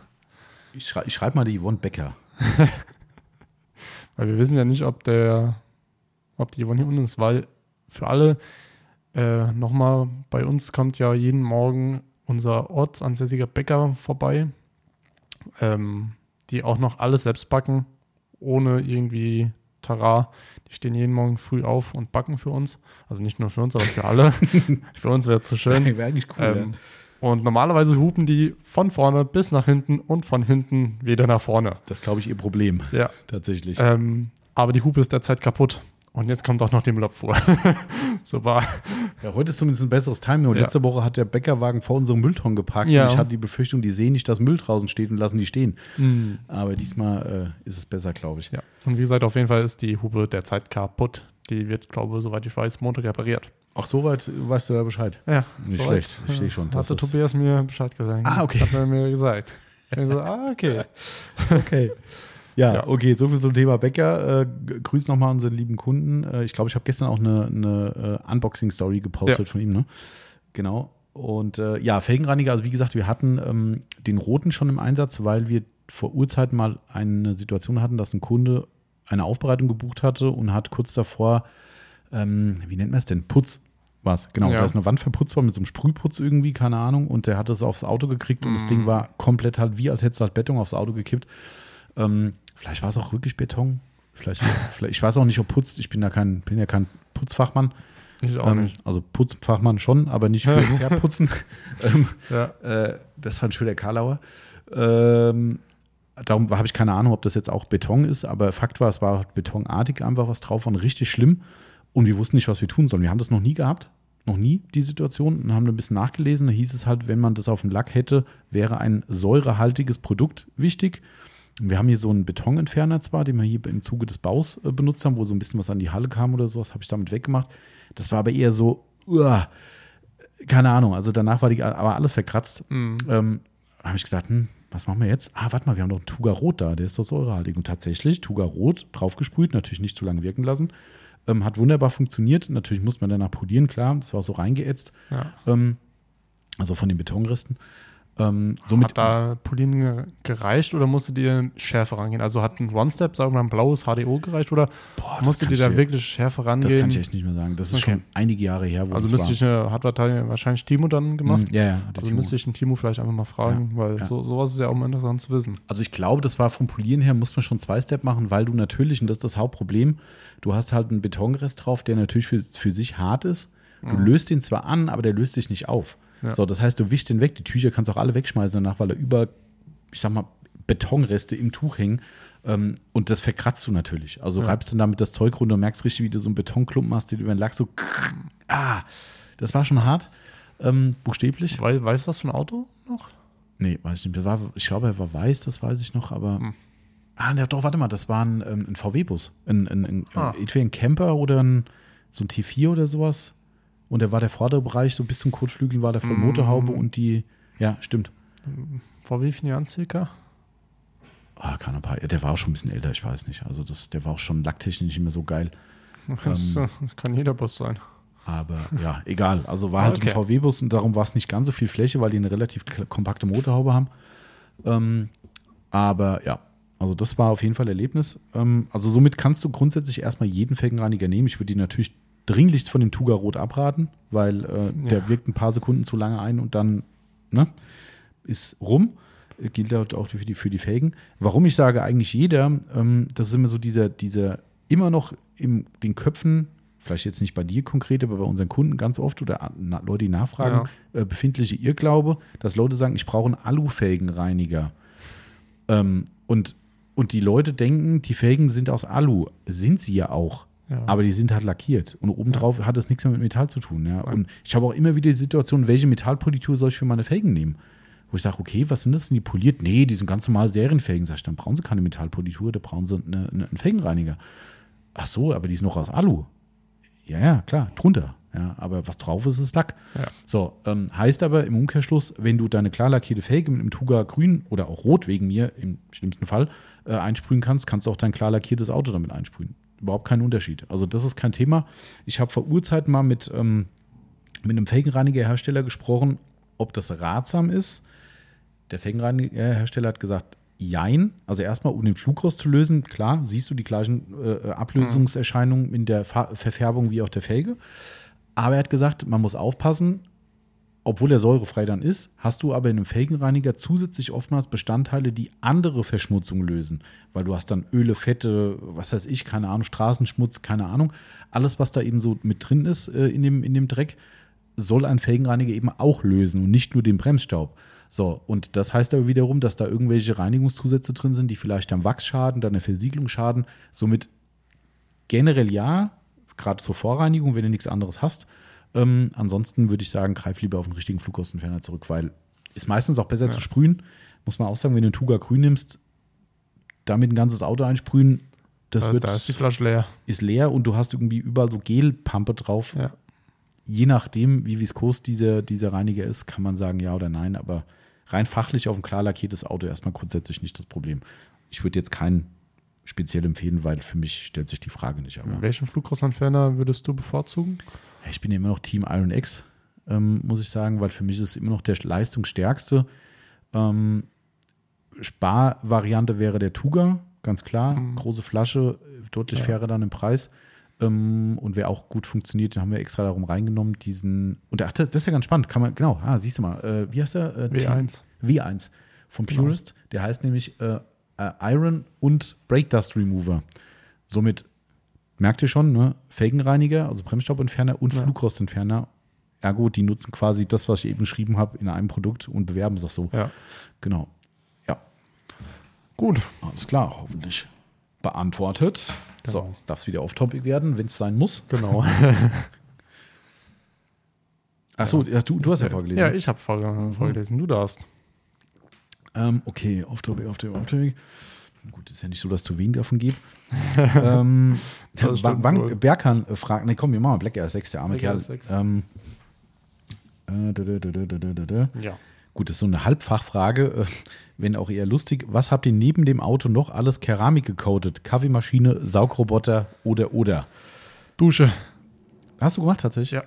Ich, schrei, ich schreibe mal die Yvonne Becker. weil wir wissen ja nicht, ob der, ob die Yvonne hier unten ist, weil für alle, äh, nochmal, bei uns kommt ja jeden Morgen unser ortsansässiger Bäcker vorbei, ähm, die auch noch alles selbst backen, ohne irgendwie Tara. Die stehen jeden Morgen früh auf und backen für uns. Also nicht nur für uns, aber für alle. für uns wäre es zu schön. Wäre eigentlich cool. Ähm, und normalerweise hupen die von vorne bis nach hinten und von hinten wieder nach vorne. Das ist, glaube ich, ihr Problem. Ja. Tatsächlich. Ähm, aber die Hupe ist derzeit kaputt. Und jetzt kommt auch noch die Müllabfuhr. so war. Ja, heute ist zumindest ein besseres Timing. Und Ja. letzte Woche hat der Bäckerwagen vor unserem Müllton geparkt. Ja. Und ich hatte die Befürchtung, die sehen nicht, dass Müll draußen steht und lassen die stehen. Aber diesmal äh, ist es besser, glaube ich. Ja. Und wie gesagt, auf jeden Fall ist die Hupe derzeit kaputt. Die wird, glaube ich, soweit ich weiß, Montag repariert. Auch soweit weißt du ja Bescheid. Ja, Nicht soweit. schlecht. Ich sehe schon, Hatte Tobias mir Bescheid gesagt. Ah, okay. Hat er mir gesagt. Ich so, ah, okay. Okay. Ja, Ja. okay, soviel zum Thema Bäcker. Äh, grüß nochmal unseren lieben Kunden. Äh, ich glaube, ich habe gestern auch eine, eine äh, Unboxing-Story gepostet Ja. von ihm, ne? Genau. Und äh, ja, Felgenreiniger, also wie gesagt, wir hatten ähm, den roten schon im Einsatz, weil wir vor Urzeiten mal eine Situation hatten, dass ein Kunde eine Aufbereitung gebucht hatte und hat kurz davor, ähm, wie nennt man es denn? Putz war es. Genau, Ja. da ist eine Wand verputzt worden mit so einem Sprühputz irgendwie, keine Ahnung. Und der hat es aufs Auto gekriegt und das Mhm. Ding war komplett halt wie, als hättest du halt Beton aufs Auto gekippt. Ähm, vielleicht war es auch wirklich Beton. Vielleicht, vielleicht, ich weiß auch nicht, ob Putz, ich bin, da kein, bin ja kein Putzfachmann. Ich auch Ähm, nicht. also Putzfachmann schon, aber nicht für Pferdputzen. ähm, Ja. äh, das war ein schöner Karlauer. Ähm, darum habe ich keine Ahnung, ob das jetzt auch Beton ist, aber Fakt war, es war betonartig einfach was drauf und richtig schlimm. Und wir wussten nicht, was wir tun sollen. Wir haben das noch nie gehabt, noch nie die Situation und haben ein bisschen nachgelesen. Da hieß es halt, wenn man das auf dem Lack hätte, wäre ein säurehaltiges Produkt wichtig. Wir haben hier so einen Betonentferner zwar, den wir hier im Zuge des Baus äh, benutzt haben, wo so ein bisschen was an die Halle kam oder sowas, habe ich damit weggemacht. Das war aber eher so, uah, keine Ahnung, also danach war die aber alles verkratzt. Mhm. Ähm, habe ich gesagt, hm, was machen wir jetzt? Ah, warte mal, wir haben doch einen Tuga Rot da, der ist doch säurehaltig. Und tatsächlich, Tuga Rot draufgesprüht, natürlich nicht zu lange wirken lassen. Ähm, hat wunderbar funktioniert. Natürlich muss man danach polieren, klar. Das war so reingeätzt. Ja. Ähm, also von den Betonresten. Ähm, somit, hat da Polieren ge- gereicht oder musstet ihr schärfer rangehen? Also hat ein One-Step, sagen wir mal, ein blaues HDO gereicht oder Boah, musstet ihr da ich- wirklich schärfer rangehen? Das kann ich echt nicht mehr sagen. Das ist Okay. schon einige Jahre her, wo also müsste war. ich, eine, hat wahrscheinlich Timo dann gemacht. Mhm, Ja, ja. Also Timo. müsste ich den Timo vielleicht einfach mal fragen, weil ja. So, sowas ist ja auch mal interessant zu wissen. Also ich glaube, das war vom Polieren her, muss man schon zwei Step machen, weil du natürlich, und das ist das Hauptproblem, du hast halt einen Betonrest drauf, der natürlich für, für sich hart ist. Du löst ihn zwar an, aber der löst sich nicht auf. Ja. So, das heißt, du wischst den weg. Die Tücher kannst du auch alle wegschmeißen danach, weil da über, ich sag mal, Betonreste im Tuch hängen. Ähm, und das verkratzt du natürlich. Also Ja. reibst du damit das Zeug runter und merkst richtig, wie du so einen Betonklumpen hast, den über den Lack so. Ah, das war schon hart. Ähm, buchstäblich. Wei- Weißt du was für ein Auto noch? Nee, weiß ich nicht. War, ich glaube, er war weiß, das weiß ich noch, aber. Hm. Ah, ne, doch, warte mal, das war ein, ähm, ein VW-Bus. Ein, ein, ein, Ah. Entweder ein Camper oder ein, so ein T4 oder sowas. Und da war der vordere Bereich, so bis zum Kotflügel war der voll Mm. Motorhaube und die. Ja, stimmt. Vor wie vielen Jahren circa? Ah, keine Ahnung. Der war auch schon ein bisschen älter, ich weiß nicht. Also, das, der war auch schon lacktechnisch nicht mehr so geil. Das, Ähm. äh, das kann jeder Bus sein. Aber ja, egal. Also war halt Okay. ein VW-Bus und darum war es nicht ganz so viel Fläche, weil die eine relativ kompakte Motorhaube haben. Ähm, aber ja, also das war auf jeden Fall Erlebnis. Ähm, also somit kannst du grundsätzlich erstmal jeden Felgenreiniger nehmen. Ich würde die natürlich dringlichst von dem Tuga Rot abraten, weil äh, der Ja. wirkt ein paar Sekunden zu lange ein und dann ne, ist rum. Gilt halt auch für die, für die Felgen. Warum ich sage, eigentlich jeder, ähm, das ist immer so dieser, dieser immer noch in den Köpfen, vielleicht jetzt nicht bei dir konkret, aber bei unseren Kunden ganz oft oder na, Leute, die nachfragen, äh, befindliche Irrglaube, dass Leute sagen, ich brauche einen Alufelgenreiniger. Ähm, und, und die Leute denken, die Felgen sind aus Alu. Sind sie ja auch. Ja. Aber die sind halt lackiert. Und obendrauf hat das nichts mehr mit Metall zu tun. Ja? Und ich habe auch immer wieder die Situation, welche Metallpolitur soll ich für meine Felgen nehmen? Wo ich sage, okay, was sind das denn die poliert? Nee, die sind ganz normal Serienfelgen. Sag ich, dann brauchen sie keine Metallpolitur, da brauchen sie eine, eine, einen Felgenreiniger. Ach so, aber die ist noch aus Alu. Ja, ja, klar, drunter. Ja, aber was drauf ist, ist Lack. Ja. So, ähm, heißt aber im Umkehrschluss, wenn du deine klar lackierte Felge mit einem Tuga grün oder auch rot wegen mir im schlimmsten Fall äh, einsprühen kannst, kannst du auch dein klar lackiertes Auto damit einsprühen. Überhaupt kein Unterschied. Also das ist kein Thema. Ich habe vor Urzeiten mal mit, ähm, mit einem Felgenreinigerhersteller gesprochen, ob das ratsam ist. Der Felgenreinigerhersteller hat gesagt, jein. Also erstmal, um den Flugrost zu lösen, klar, siehst du die gleichen äh, Ablösungserscheinungen in der Fa Verfärbung wie auf der Felge. Aber er hat gesagt, man muss aufpassen, obwohl er säurefrei dann ist, hast du aber in einem Felgenreiniger zusätzlich oftmals Bestandteile, die andere Verschmutzung lösen. Weil du hast dann Öle, Fette, was weiß ich, keine Ahnung, Straßenschmutz, keine Ahnung. Alles, was da eben so mit drin ist äh, in, dem, in dem Dreck, soll ein Felgenreiniger eben auch lösen und nicht nur den Bremsstaub. So, und das heißt aber wiederum, dass da irgendwelche Reinigungszusätze drin sind, die vielleicht am Wachs schaden, dann der Versiegelung schaden. Somit generell ja, gerade zur Vorreinigung, wenn du nichts anderes hast. Ähm, ansonsten würde ich sagen, greif lieber auf den richtigen Flugkostenferner zurück, weil ist meistens auch besser zu sprühen. Muss man auch sagen, wenn du einen Tuga grün nimmst, damit ein ganzes Auto einsprühen, das Da, wird, da ist die Flasche leer. ist leer und du hast irgendwie überall so Gelpampe drauf. Ja. Je nachdem, wie viskos dieser, dieser Reiniger ist, kann man sagen ja oder nein, aber rein fachlich auf ein klar lackiertes Auto erstmal grundsätzlich nicht das Problem. Ich würde jetzt keinen speziell empfehlen, weil für mich stellt sich die Frage nicht. Aber Welchen Flugrostentferner würdest du bevorzugen? Ich bin ja immer noch Team Iron X, ähm, muss ich sagen, weil für mich ist es immer noch der leistungsstärkste. Ähm, Sparvariante wäre der Tuga, ganz klar. Große Flasche, deutlich Ja. fairer dann im Preis. Ähm, und wer auch gut funktioniert, den haben wir extra darum reingenommen, diesen. Und ach, das ist ja ganz spannend, kann man, genau, ah, siehst du mal, äh, wie heißt der? Äh, W1. W1 von Genau. Purist. Der heißt nämlich äh, äh, Iron und Brake Dust Remover. Somit merkt ihr schon, ne? Felgenreiniger, also Bremsstaubentferner und Ja. Flugrostentferner. Ergo, die nutzen quasi das, was ich eben beschrieben habe, in einem Produkt und bewerben es auch so. Ja. Genau. Ja, Gut. alles klar, hoffentlich beantwortet. So, Genau. jetzt darf es wieder off-topic werden, wenn es sein muss. Genau. Achso, ja. du, du hast ja vorgelesen. ja, ich habe vorge vorgelesen. Du darfst. Ähm, okay, off-topic, off-topic, off-topic. Gut, ist ja nicht so, dass es zu wenig davon gibt. ähm, Wank. Berkan äh, fragt, nee, komm, wir machen Black Air 6, der arme Black Kerl. Air 6. Ähm, äh, da, da, da. Ja. Gut, das ist so eine Halbfachfrage, äh, wenn auch eher lustig. Was habt ihr neben dem Auto noch alles Keramik gecoatet? Kaffeemaschine, Saugroboter oder oder? Dusche. Hast du gemacht tatsächlich? Ja.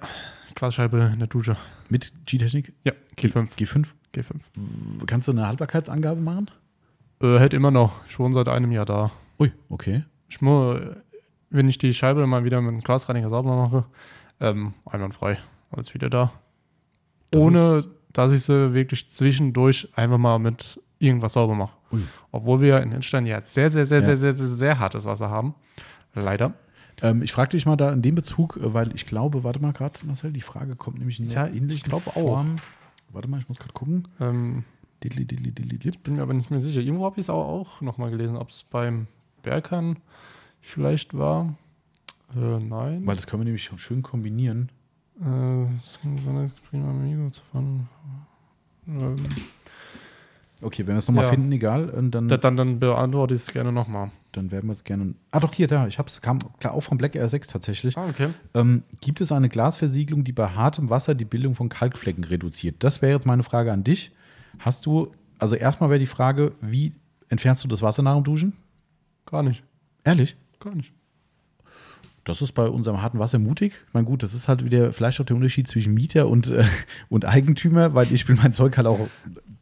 Glasscheibe in der Dusche. Mit G-Technik? Ja. G5. G5? G5. Kannst du eine Haltbarkeitsangabe machen? Äh, hält immer noch. Schon seit einem Jahr da. Ui, okay. Ich muss, wenn ich die Scheibe mal wieder mit einem Glasreiniger sauber mache, ähm, einwandfrei. Alles wieder da. Das Ohne, dass ich sie wirklich zwischendurch einfach mal mit irgendwas sauber mache. Ui. Obwohl wir in Hinstein ja sehr, sehr, sehr, Ja. sehr, sehr, sehr, sehr hartes Wasser haben. Leider. Ähm, ich frage dich mal da in dem Bezug, äh, weil ich glaube, warte mal gerade, Marcel, die Frage kommt nämlich in Ja, einer ähnlichen ich glaube auch. Warte mal, ich muss gerade gucken. Ähm, Bin mir aber nicht mehr sicher. Irgendwo habe ich es auch, auch nochmal gelesen, ob es beim Bergern vielleicht war. Äh, nein. Weil das können wir nämlich schön kombinieren. Äh. Ähm, Okay, wenn wir es nochmal Ja. finden, egal, und dann, da- dann, dann beantworte ich es gerne nochmal. dann werden wir es gerne. Ah, doch, hier, da, ich hab's, kam klar auch vom Black Air 6 tatsächlich. Ah, okay. Ähm, gibt es eine Glasversiegelung, die bei hartem Wasser die Bildung von Kalkflecken reduziert? Das wäre jetzt meine Frage an dich. Hast du, also erstmal wäre die Frage, wie entfernst du das Wasser nach dem Duschen? Gar nicht. Ehrlich? Gar nicht. Das ist bei unserem harten Wasser mutig. Ich meine, gut, das ist halt wieder vielleicht auch der Unterschied zwischen Mieter und, äh, und Eigentümer, weil ich will mein Zeug halt auch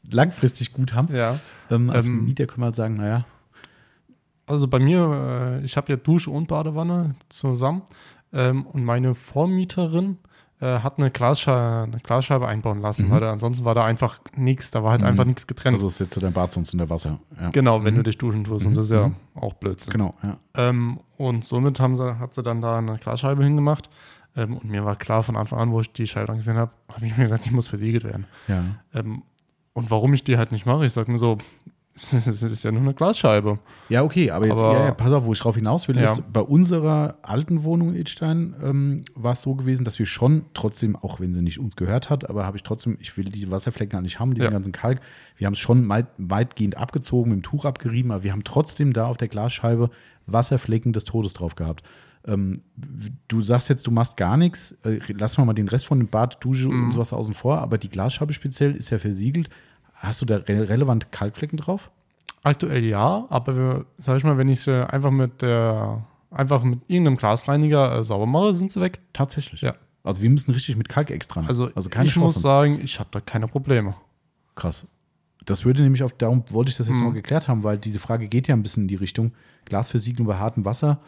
langfristig gut haben. Ja. Ähm, als Ähm, Mieter kann man halt sagen, naja, Also bei mir, äh, ich habe ja Dusche und Badewanne zusammen. Ähm, und meine Vormieterin äh, hat eine, Glasscheibe, eine Glasscheibe einbauen lassen, Mhm. weil da, ansonsten war da einfach nichts, da war halt Mhm. einfach nichts getrennt. also jetzt so dein Bad sonst unter Wasser. Ja. genau, wenn Mhm. du dich duschen tust. Mhm. Und das ist ja Mhm. auch Blödsinn. Genau, ja. Ähm, und somit haben sie, hat sie dann da eine Glasscheibe hingemacht. Ähm, und mir war klar von Anfang an, wo ich die Scheibe angesehen habe, habe ich mir gedacht, die muss versiegelt werden. ja. Ähm, und warum ich die halt nicht mache, ich sage mir so, es ist ja nur eine Glasscheibe. Ja, okay, aber jetzt, Aber- ja, ja, pass auf, wo ich drauf hinaus will, Ja. ist, bei unserer alten Wohnung in Idstein ähm, war es so gewesen, dass wir schon trotzdem, auch wenn sie nicht uns gehört hat, aber habe ich trotzdem, ich will die Wasserflecken gar nicht haben, diesen Ja. ganzen Kalk. Wir haben es schon weit, weitgehend abgezogen, mit dem Tuch abgerieben, aber wir haben trotzdem da auf der Glasscheibe Wasserflecken des Todes drauf gehabt. Ähm, du sagst jetzt, du machst gar nichts, äh, lass mal mal den Rest von dem Bad, Dusche und Mhm. sowas außen vor, aber die Glasscheibe speziell ist ja versiegelt. Hast du da re relevant Kalkflecken drauf? Aktuell ja, aber sag ich mal, wenn ich sie einfach mit der einfach mit irgendeinem Glasreiniger äh, sauber mache, sind sie weg. Tatsächlich. Ja. Also wir müssen richtig mit Kalk extra. Also, also keine ich Chance. muss sonst. sagen, ich habe da keine Probleme. Krass. Das würde nämlich auf, darum wollte ich das jetzt Mhm. mal geklärt haben, weil diese Frage geht ja ein bisschen in die Richtung Glasversiegelung bei hartem Wasser.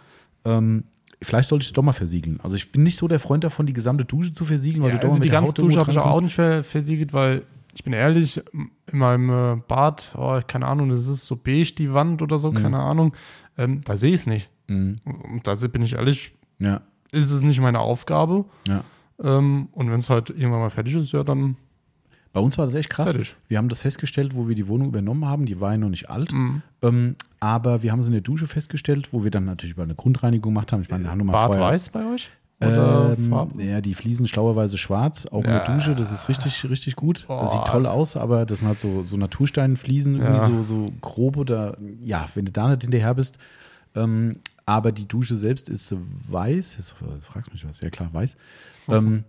Ähm, vielleicht sollte ich es doch mal versiegeln. Also ich bin nicht so der Freund davon, die gesamte Dusche zu versiegeln, weil Ja, du doch also die ganze Dusche habe ich auch nicht ver versiegelt, weil ich bin ehrlich, in meinem äh, Bad, oh, keine Ahnung, das ist so beige die Wand oder so, Mhm. keine Ahnung, ähm, da sehe ich es nicht. Mhm. Und da bin ich ehrlich, Ja, ist es nicht meine Aufgabe. ja. Ähm, und wenn es halt irgendwann mal fertig ist, ja, dann Bei uns war das echt krass. fertig. Wir haben das festgestellt, wo wir die Wohnung übernommen haben. Die war ja noch nicht alt. Mhm. Ähm, aber wir haben es in der Dusche festgestellt, wo wir dann natürlich mal eine Grundreinigung gemacht haben. Ich meine, wir haben nur mal Bad vorher, weiß bei euch? Oder Ähm, Farben? ja, die Fliesen schlauerweise schwarz, auch Ja. Dusche, das ist richtig, richtig gut. Boah. Das sieht toll aus, aber das sind halt so, so Natursteinfliesen, Ja. irgendwie so, so grob oder ja, wenn du da nicht hinterher bist. Ähm, aber die Dusche selbst ist weiß, jetzt fragst du mich was, ja klar, weiß. Ähm,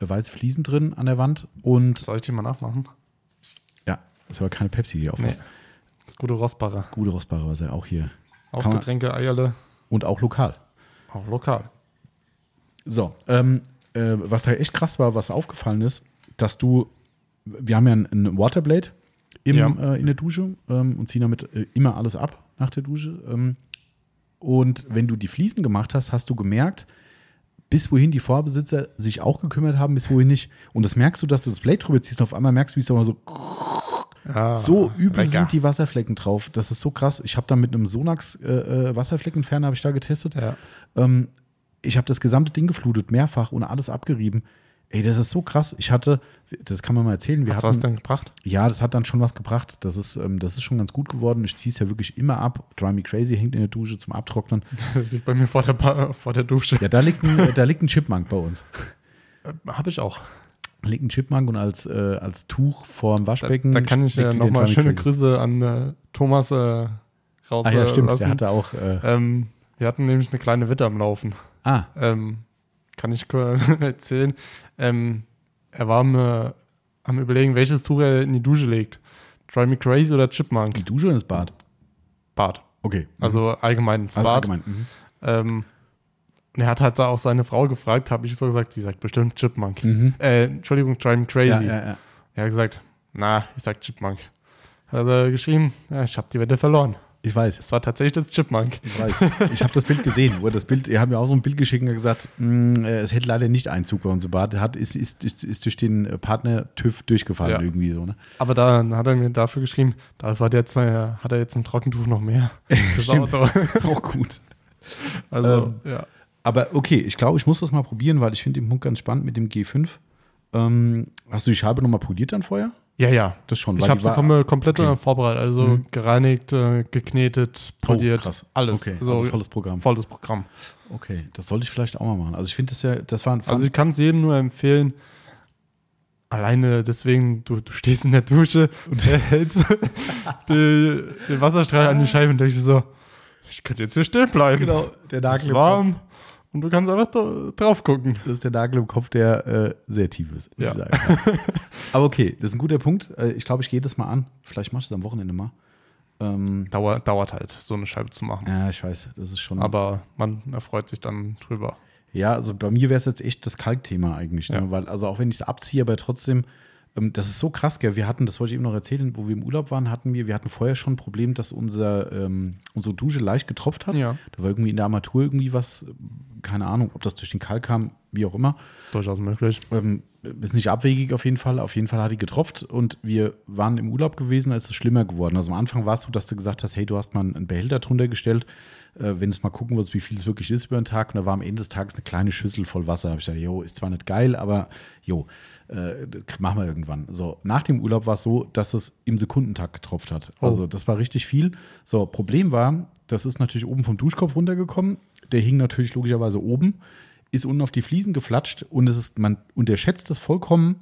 weiße Fliesen drin an der Wand und Soll ich die mal nachmachen? ja, ist aber keine Pepsi hier auf. Nee. Das gute Rostbacher. Gute Rostbare Wasser, auch hier. Auch Kann Getränke, Eierle, Und auch lokal. auch lokal. So, ähm, äh, was da echt krass war, was aufgefallen ist, dass du, wir haben ja ein, ein Waterblade im, Ja. äh, in der Dusche ähm, und ziehen damit äh, immer alles ab nach der Dusche. Ähm, und wenn du die Fliesen gemacht hast, hast du gemerkt, bis wohin die Vorbesitzer sich auch gekümmert haben, bis wohin nicht. Und das merkst du, dass du das Blade drüber ziehst und auf einmal merkst du, wie es aber so Ah, so übel lecker. sind die Wasserflecken drauf. Das ist so krass. Ich habe da mit einem Sonax äh, äh, Wasserfleckenentferner habe ich da getestet. Ja. Ähm, ich habe das gesamte Ding geflutet, mehrfach und alles abgerieben. Ey, das ist so krass. Ich hatte, das kann man mal erzählen, wir Hat's hatten, was denn gebracht? ja, das hat dann schon was gebracht. Das ist, ähm, das ist schon ganz gut geworden. Ich ziehe es ja wirklich immer ab. Dry Me Crazy hängt in der Dusche zum Abtrocknen. Das liegt bei mir vor der, ba vor der Dusche. Ja, da liegt ein, äh, da liegt ein Chipmunk bei uns. Habe ich auch. Da liegt ein Chipmunk und als, äh, als Tuch vorm Da, Waschbecken. da kann ich ja nochmal schöne Crazy. Grüße an äh, Thomas äh, raus. Ah ja, stimmt. lassen. Der hatte auch. Äh, ähm, wir hatten nämlich eine kleine Wette am Laufen. Ah, Ähm, kann ich kurz erzählen. Ähm, er war mir am überlegen, welches Tuch er in die Dusche legt. Dry Me Crazy oder die Chipmunk? Dusche und das Bad. Bad. Okay. Also allgemein ins also Bad. allgemein. Mhm. Ähm, und er hat halt auch seine Frau gefragt, habe ich so gesagt, die sagt bestimmt Chipmunk. Mhm. Äh, Entschuldigung, Dry Me Crazy. Ja, ja, ja. Er hat gesagt, na, ich sag Chipmunk. Hat er geschrieben, ja, ich habe die Wette verloren. Ich weiß. Es war tatsächlich das Chipmunk. Ich weiß. Ich habe das Bild gesehen. Wo das Bild, ihr habt mir auch so ein Bild geschickt und gesagt, mh, äh, es hätte leider nicht Einzug bei uns im Bad. Hat, ist, ist, ist, ist durch den äh, Partner TÜV durchgefallen Ja. irgendwie so. Ne? Aber dann hat er mir dafür geschrieben, da hat er jetzt, äh, hat er jetzt ein Trockentuch noch mehr. Das Stimmt. Auch gut. Also, Ähm, ja. Aber okay, ich glaube, ich muss das mal probieren, weil ich finde den Punkt ganz spannend mit dem G5. Ähm, hast du die Scheibe nochmal poliert dann vorher? Ja, ja. Das schon. Ich habe sie kom komplett okay. vorbereitet. Also Mhm. gereinigt, äh, geknetet, poliert, Oh, krass. alles. Okay, so, also volles Programm. volles Programm. Okay, das sollte ich vielleicht auch mal machen. Also ich finde das ja, das war ein Also ich kann es jedem nur empfehlen. Alleine deswegen, du, du stehst in der Dusche und hältst die, den Wasserstrahl an die Scheibe und denkst dir so, ich könnte jetzt hier stehen bleiben. genau, der Nagel ist warm und du kannst einfach da, drauf gucken. Das ist der Nagel im Kopf, der äh, sehr tief ist, Ja. Aber okay, das ist ein guter Punkt. Äh, ich glaube, ich gehe das mal an. Vielleicht machst du es am Wochenende mal. Ähm, Dauert, dauert halt, so eine Scheibe zu machen. ja, ich weiß, das ist schon. Aber man erfreut sich dann drüber. ja, also bei mir wäre es jetzt echt das Kalkthema eigentlich. Ne? Ja. Weil, also auch wenn ich es abziehe, aber trotzdem, das ist so krass, gell? Wir hatten, das wollte ich eben noch erzählen, wo wir im Urlaub waren, hatten wir, wir hatten vorher schon ein Problem, dass unser, ähm, unsere Dusche leicht getropft hat. Ja. Da war irgendwie in der Armatur irgendwie was, keine Ahnung, ob das durch den Kalk kam, wie auch immer. Durchaus möglich. Ähm, ist nicht abwegig auf jeden Fall. Auf jeden Fall hat die getropft und wir waren im Urlaub gewesen, da ist es schlimmer geworden. Also am Anfang war es so, dass du gesagt hast, hey, du hast mal einen Behälter drunter gestellt, äh, wenn du es mal gucken willst, wie viel es wirklich ist über den Tag. Und da war am Ende des Tages eine kleine Schüssel voll Wasser. Da habe ich gesagt, jo, ist zwar nicht geil, aber jo, äh, machen wir irgendwann. So, nach dem Urlaub war es so, dass es im Sekundentakt getropft hat. Oh. Also das war richtig viel. So, Problem war, das ist natürlich oben vom Duschkopf runtergekommen. Der hing natürlich logischerweise oben ist unten auf die Fliesen geflatscht und es ist, man unterschätzt das vollkommen,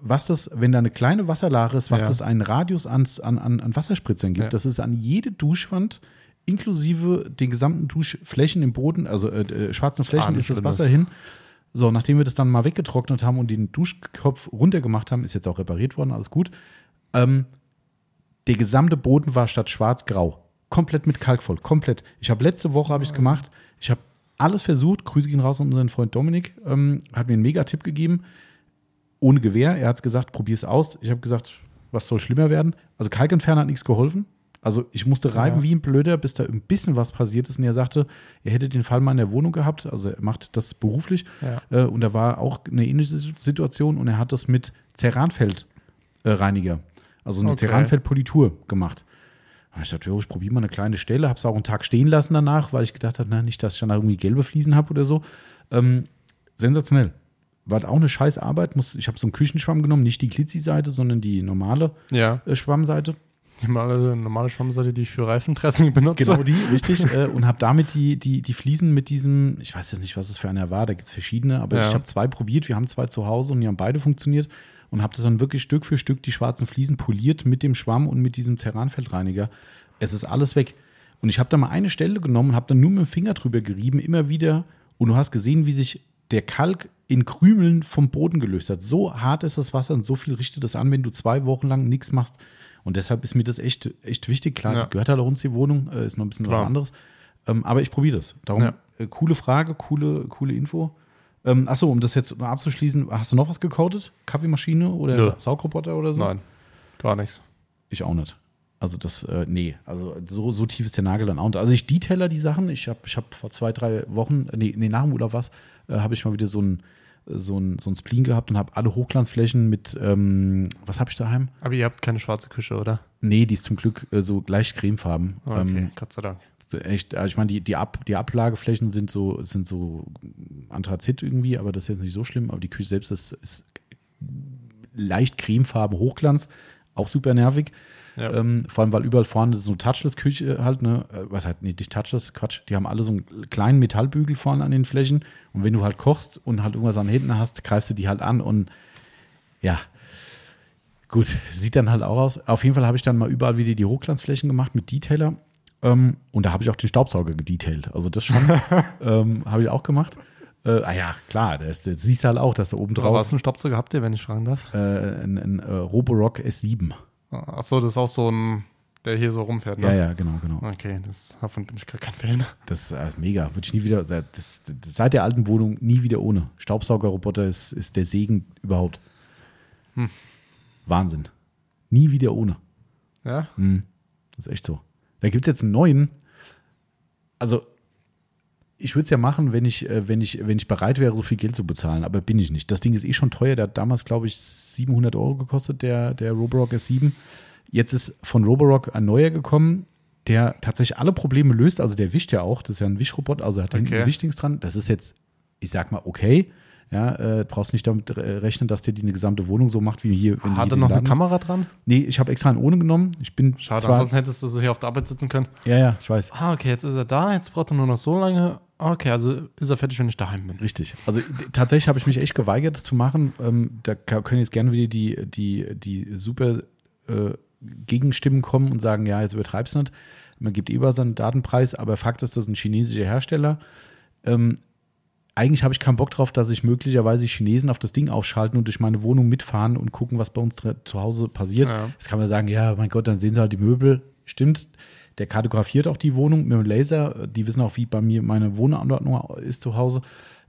was das, wenn da eine kleine Wasserlache ist, was Ja. das einen Radius an, an, an Wasserspritzern gibt. Ja. Das ist an jede Duschwand inklusive den gesamten Duschflächen im Boden, also äh, äh, schwarzen Flächen, Ah, ist das. Wasser hin. So, nachdem wir das dann mal weggetrocknet haben und den Duschkopf runtergemacht haben, ist jetzt auch repariert worden, alles gut. Ähm, der gesamte Boden war statt schwarz-grau. Komplett mit Kalk voll. Komplett. Ich habe letzte Woche habe ich es gemacht. Ich habe alles versucht. Grüße gehen raus an unseren Freund Dominik. Ähm, hat mir einen Mega-Tipp gegeben. Ohne Gewehr. Er hat gesagt, probier es aus. Ich habe gesagt, was soll schlimmer werden? Also Kalkentferner hat nichts geholfen. Also ich musste reiben Ja. wie ein Blöder, bis da ein bisschen was passiert ist. Und er sagte, er hätte den Fall mal in der Wohnung gehabt. Also er macht das beruflich. Ja. Äh, und da war auch eine ähnliche Situation. Und er hat das mit Ceranfeld-Reiniger. also eine Okay. Ceranfeld-Politur gemacht. Da hab Ich dachte, jo, ich probiere mal eine kleine Stelle, habe es auch einen Tag stehen lassen danach, weil ich gedacht habe, na, nicht, dass ich dann irgendwie gelbe Fliesen habe oder so. Ähm, sensationell. War auch eine scheiß Arbeit. Muss, ich habe so einen Küchenschwamm genommen, nicht die Glitzy-Seite, sondern die normale Ja, äh, Schwammseite. die normale, normale Schwammseite, die ich für Reifendressing benutze. Genau die, richtig. äh, und habe damit die, die, die Fliesen mit diesem, ich weiß jetzt nicht, was es für einer war, da gibt es verschiedene, aber Ja. ich habe zwei probiert, wir haben zwei zu Hause und die haben beide funktioniert und habe das dann wirklich Stück für Stück die schwarzen Fliesen poliert mit dem Schwamm und mit diesem Ceranfeldreiniger. Es ist alles weg. Und ich habe da mal eine Stelle genommen und habe dann nur mit dem Finger drüber gerieben, immer wieder. Und du hast gesehen, wie sich der Kalk in Krümeln vom Boden gelöst hat. So hart ist das Wasser und so viel richtet es an, wenn du zwei Wochen lang nichts machst. Und deshalb ist mir das echt, echt wichtig. Klar, Ja. gehört halt auch uns die Wohnung, äh, ist noch ein bisschen was Klar. anderes. Ähm, aber ich probiere das. Darum, Ja. äh, coole Frage, coole, coole Info. Ähm, achso, um das jetzt abzuschließen, hast du noch was gecodet? Kaffeemaschine oder Nö. Sa- Saugroboter oder so? Nein, gar nichts. Ich auch nicht. Also das, äh, nee, also so, so tief ist der Nagel dann auch nicht. Also ich detailer die Sachen. Ich habe ich hab vor zwei, drei Wochen, nee, nee nach dem Urlaub was, äh, habe ich mal wieder so ein, so ein, so ein Spleen gehabt und habe alle Hochglanzflächen mit, ähm, was habe ich daheim? Aber ihr habt keine schwarze Küche, oder? Nee, die ist zum Glück äh, so leicht cremefarben. Okay, Ähm, Gott sei Dank. Echt, also ich meine, die, die, Ab, die Ablageflächen sind so, sind so Anthrazit irgendwie, aber das ist jetzt nicht so schlimm. Aber die Küche selbst ist, ist leicht cremefarben, Hochglanz, auch super nervig. Ja. Ähm, vor allem, weil überall vorne so Touchless-Küche halt, ne, äh, was halt, nee, nicht Touchless, Quatsch, die haben alle so einen kleinen Metallbügel vorne an den Flächen und wenn du halt kochst und halt irgendwas an Händen hast, greifst du die halt an und ja, gut, sieht dann halt auch aus. Auf jeden Fall habe ich dann mal überall wieder die Hochglanzflächen gemacht mit Detailer ähm, und da habe ich auch den Staubsauger gedetailed, also das schon ähm, habe ich auch gemacht. Äh, ah ja, klar, das, das siehst du halt auch, dass da oben Drauf. drauf Was für einen Staubsauger habt ihr, wenn ich fragen darf? äh, ein, ein äh, Roborock S7. Achso, das ist auch so ein, der hier so rumfährt, ne? Ja, ja, genau, genau. Okay, das, davon bin ich gar kein Fan. Das ist äh, mega. Würde ich nie wieder, das, das, seit der alten Wohnung nie wieder ohne. Staubsaugerroboter ist, ist der Segen überhaupt. Hm. Wahnsinn. Nie wieder ohne. Ja? Hm. Das ist echt so. Da gibt es jetzt einen neuen. Also, ich würde es ja machen, wenn ich, äh, wenn, ich, wenn ich bereit wäre, so viel Geld zu bezahlen, aber bin ich nicht. Das Ding ist eh schon teuer. Der hat damals, glaube ich, 700 Euro gekostet, der, der Roborock S7. Jetzt ist von Roborock ein neuer gekommen, der tatsächlich alle Probleme löst. Also der wischt ja auch. Das ist ja ein Wischrobot, also er hat Okay. ein Wischdings dran. Das ist jetzt, ich sag mal, okay. Ja, äh, brauchst nicht damit rechnen, dass der die eine gesamte Wohnung so macht wie hier. wenn Hat er noch eine Kamera dran? Nee, ich habe extra einen ohne genommen. Ich bin Schade, zwar, ansonsten hättest du so hier auf der Arbeit sitzen können. Ja, ja, ich weiß. Ah, okay, jetzt ist er da, jetzt braucht er nur noch so lange. Okay, also ist er fertig, wenn ich daheim bin. Richtig. Also tatsächlich habe ich mich echt geweigert, das zu machen. Ähm, da können jetzt gerne wieder die, die, die super äh, Gegenstimmen kommen und sagen, ja, jetzt übertreib's nicht. Man gibt über seinen Datenpreis, aber Fakt ist, das ist ein chinesischer Hersteller. Ähm, eigentlich habe ich keinen Bock drauf, dass sich möglicherweise Chinesen auf das Ding aufschalten und durch meine Wohnung mitfahren und gucken, was bei uns zu Hause passiert. Ja. Jetzt kann man sagen, ja, mein Gott, dann sehen sie halt die Möbel. Stimmt, der kartografiert auch die Wohnung mit dem Laser. Die wissen auch, wie bei mir meine Wohnanordnung ist zu Hause.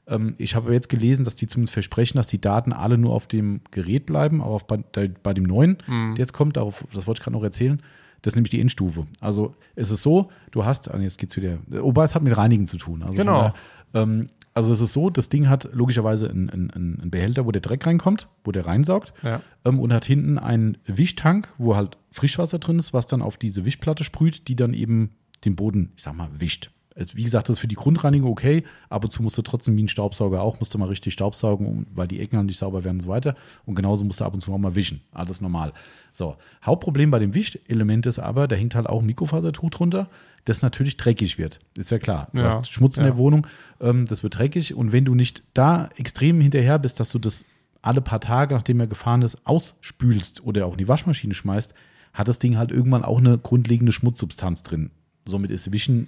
Ähm, ich habe jetzt gelesen, dass die zumindest versprechen, dass die Daten alle nur auf dem Gerät bleiben, auch auf, bei, bei dem neuen, der jetzt kommt. Darauf, das wollte ich gerade noch erzählen. Das ist nämlich die Endstufe. Also es ist so, du hast, ah, jetzt geht's wieder, wobei es hat mit Reinigen zu tun. Also Genau. daher, ähm, also es ist so, das Ding hat logischerweise einen, einen, einen Behälter, wo der Dreck reinkommt, wo der reinsaugt Ja. ähm, und hat hinten einen Wischtank, wo halt Frischwasser drin ist, was dann auf diese Wischplatte sprüht, die dann eben den Boden, ich sag mal, wischt. Also wie gesagt, das ist für die Grundreinigung okay. Ab und zu musst du trotzdem wie ein Staubsauger auch, musst du mal richtig staubsaugen, weil die Ecken dann nicht sauber werden und so weiter. Und genauso musst du ab und zu auch mal wischen. Alles normal. So, Hauptproblem bei dem Wischelement ist aber, da hängt halt auch ein Mikrofasertuch drunter, das natürlich dreckig wird. Ist ja klar. Du Ja, hast Schmutz in ja. der Wohnung, ähm, das wird dreckig. Und wenn du nicht da extrem hinterher bist, dass du das alle paar Tage, nachdem er gefahren ist, ausspülst oder auch in die Waschmaschine schmeißt, hat das Ding halt irgendwann auch eine grundlegende Schmutzsubstanz drin. Somit ist Wischen,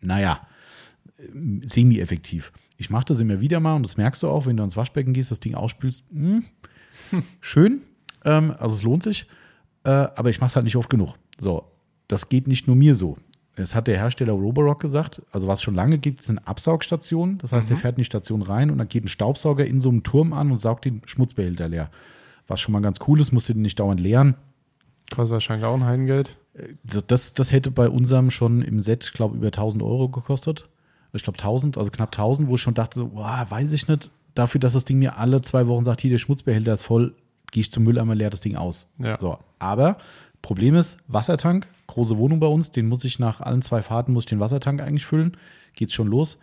naja, äh, semi-effektiv. Ich mache das immer wieder mal und das merkst du auch, wenn du ans Waschbecken gehst, das Ding ausspülst. Hm, schön, ähm, also es lohnt sich, äh, aber ich mache es halt nicht oft genug. So, das geht nicht nur mir so. Es hat der Hersteller Roborock gesagt, also was es schon lange gibt, sind Absaugstationen. Das heißt, der fährt in die Station rein und dann geht ein Staubsauger in so einem Turm an und saugt den Schmutzbehälter leer. Was schon mal ganz cool ist, musst du den nicht dauernd leeren. Kostet wahrscheinlich auch ein Heidengeld. Das, das, das hätte bei unserem schon im Set, ich glaube, über 1000 Euro gekostet. Ich glaube 1000, also knapp 1000, wo ich schon dachte, so, boah, weiß ich nicht. Dafür, dass das Ding mir alle zwei Wochen sagt, hier, der Schmutzbehälter ist voll, gehe ich zum Mülleimer, leer das Ding aus. Ja. So, aber Problem ist, Wassertank, große Wohnung bei uns, den muss ich nach allen zwei Fahrten, muss ich den Wassertank eigentlich füllen. Geht's schon los.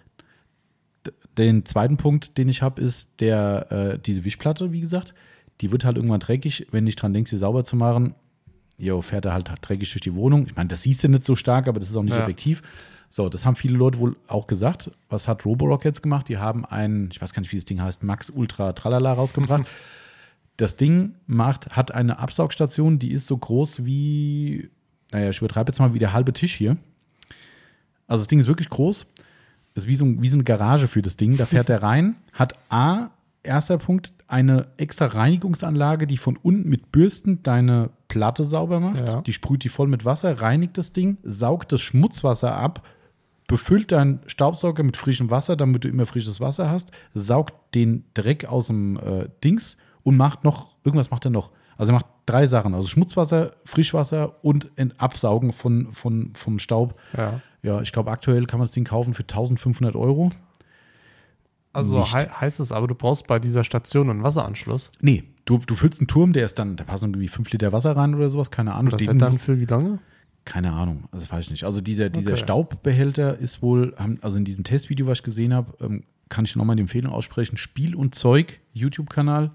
Den zweiten Punkt, den ich habe, ist der, äh, diese Wischplatte, wie gesagt. Die wird halt irgendwann dreckig, wenn nicht dran denkst, sie sauber zu machen. Jo, fährt er halt dreckig durch die Wohnung. Ich meine, das siehst du nicht so stark, aber das ist auch nicht Ja. effektiv. So, das haben viele Leute wohl auch gesagt. Was hat Roborock jetzt gemacht? Die haben ein, ich weiß gar nicht, wie das Ding heißt, Max Ultra Tralala rausgebracht. das Ding macht, hat eine Absaugstation, die ist so groß wie, naja, ich übertreibe jetzt mal wie der halbe Tisch hier. Also das Ding ist wirklich groß. Ist wie so, ein- wie so eine Garage für das Ding. Da fährt er rein, hat A, erster Punkt, eine extra Reinigungsanlage, die von unten mit Bürsten deine Platte sauber macht. Ja. Die sprüht die voll mit Wasser, reinigt das Ding, saugt das Schmutzwasser ab, befüllt deinen Staubsauger mit frischem Wasser, damit du immer frisches Wasser hast, saugt den Dreck aus dem äh, Dings und macht noch, irgendwas macht er noch. Also er macht drei Sachen, also Schmutzwasser, Frischwasser und Absaugen von, von, vom Staub. Ja. Ja, ich glaube, aktuell kann man das Ding kaufen für 1500 Euro. Also hei heißt es aber, du brauchst bei dieser Station einen Wasseranschluss. Nee, du, du füllst einen Turm, der ist dann, da passen irgendwie 5 Liter Wasser rein oder sowas, keine Ahnung. Das Den hält dann für wie lange? keine Ahnung, das weiß ich nicht. Also dieser, dieser Okay. Staubbehälter ist wohl, also in diesem Testvideo, was ich gesehen habe, ähm, kann ich nochmal die Empfehlung aussprechen, Spiel und Zeug, YouTube-Kanal.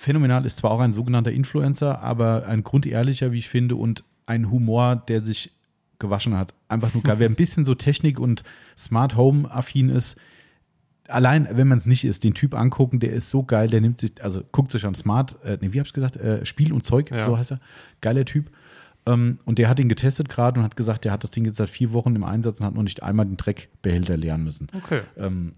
Phänomenal, ist zwar auch ein sogenannter Influencer, aber ein grundehrlicher, wie ich finde, und ein Humor, der sich gewaschen hat. Einfach nur geil. Wer ein bisschen so Technik und Smart Home-affin ist, allein, wenn man es nicht ist, den Typ angucken, der ist so geil, der nimmt sich, also guckt sich an Smart, äh, nee, wie hab ich gesagt, äh, Spiel und Zeug, Ja. so heißt er. Geiler Typ. Ähm, und der hat ihn getestet gerade und hat gesagt, der hat das Ding jetzt seit vier Wochen im Einsatz und hat noch nicht einmal den Dreckbehälter leeren müssen. Okay. Ähm,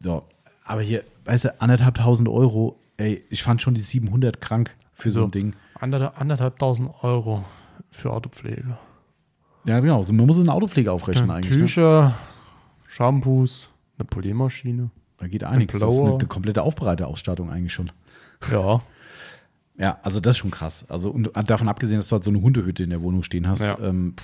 so, aber hier, weißt du, anderthalbtausend Euro, ey, ich fand schon die 700 krank für so, So. ein Ding. Ander, anderthalbtausend Euro für Autopflege. Ja, genau, so, man muss eine Autopflege aufrechnen Ja, eigentlich. Ne? Tücher, Shampoos, eine Poliermaschine. Da geht einiges. Das ist Blower. eine komplette Aufbereiterausstattung eigentlich schon. Ja. Ja, also das ist schon krass. Also und davon abgesehen, dass du halt so eine Hundehütte in der Wohnung stehen hast, Ja. ähm,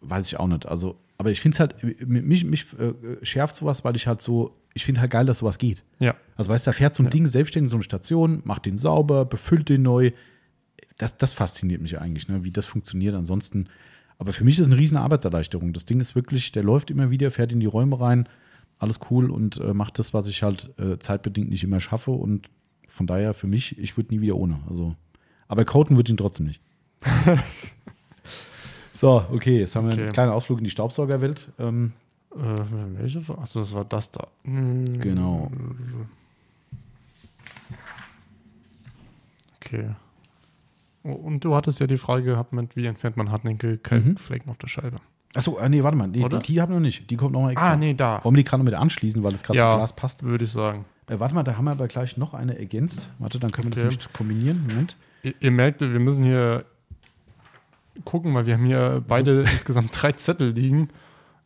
weiß ich auch nicht. Also, aber ich finde es halt, mich, mich äh, schärft sowas, weil ich halt so, ich finde halt geil, dass sowas geht. Ja. Also weißt du, da fährt so ein Ja. Ding selbstständig so eine Station, macht den sauber, befüllt den neu. Das, das fasziniert mich eigentlich, ne, wie das funktioniert. Ansonsten, aber für mich ist es eine riesen Arbeitserleichterung. Das Ding ist wirklich, der läuft immer wieder, fährt in die Räume rein, alles cool und äh, macht das, was ich halt äh, zeitbedingt nicht immer schaffe. Und von daher für mich, ich würde nie wieder ohne. Also, aber coden würde ich ihn trotzdem nicht. so, okay, jetzt haben wir einen Okay. kleinen Ausflug in die Staubsaugerwelt. Ähm, Äh, welche? Achso, das war das da. Hm, Genau. Okay. Oh, Und du hattest ja die Frage gehabt, mit wie entfernt man hartnäckige Kalkflecken auf der Scheibe. achso, äh, nee, warte mal, nee, Oder? die, die haben wir noch nicht. Die kommt noch mal extra. Ah, nee, da. Wollen wir die gerade noch mit anschließen, weil es gerade Ja. zum Glas passt? Würde ich sagen. Äh, warte mal, da haben wir aber gleich noch eine ergänzt. Warte, dann können wir das Okay. nämlich kombinieren. Moment. Ihr, ihr merkt, wir müssen hier gucken, weil wir haben hier beide insgesamt drei Zettel liegen.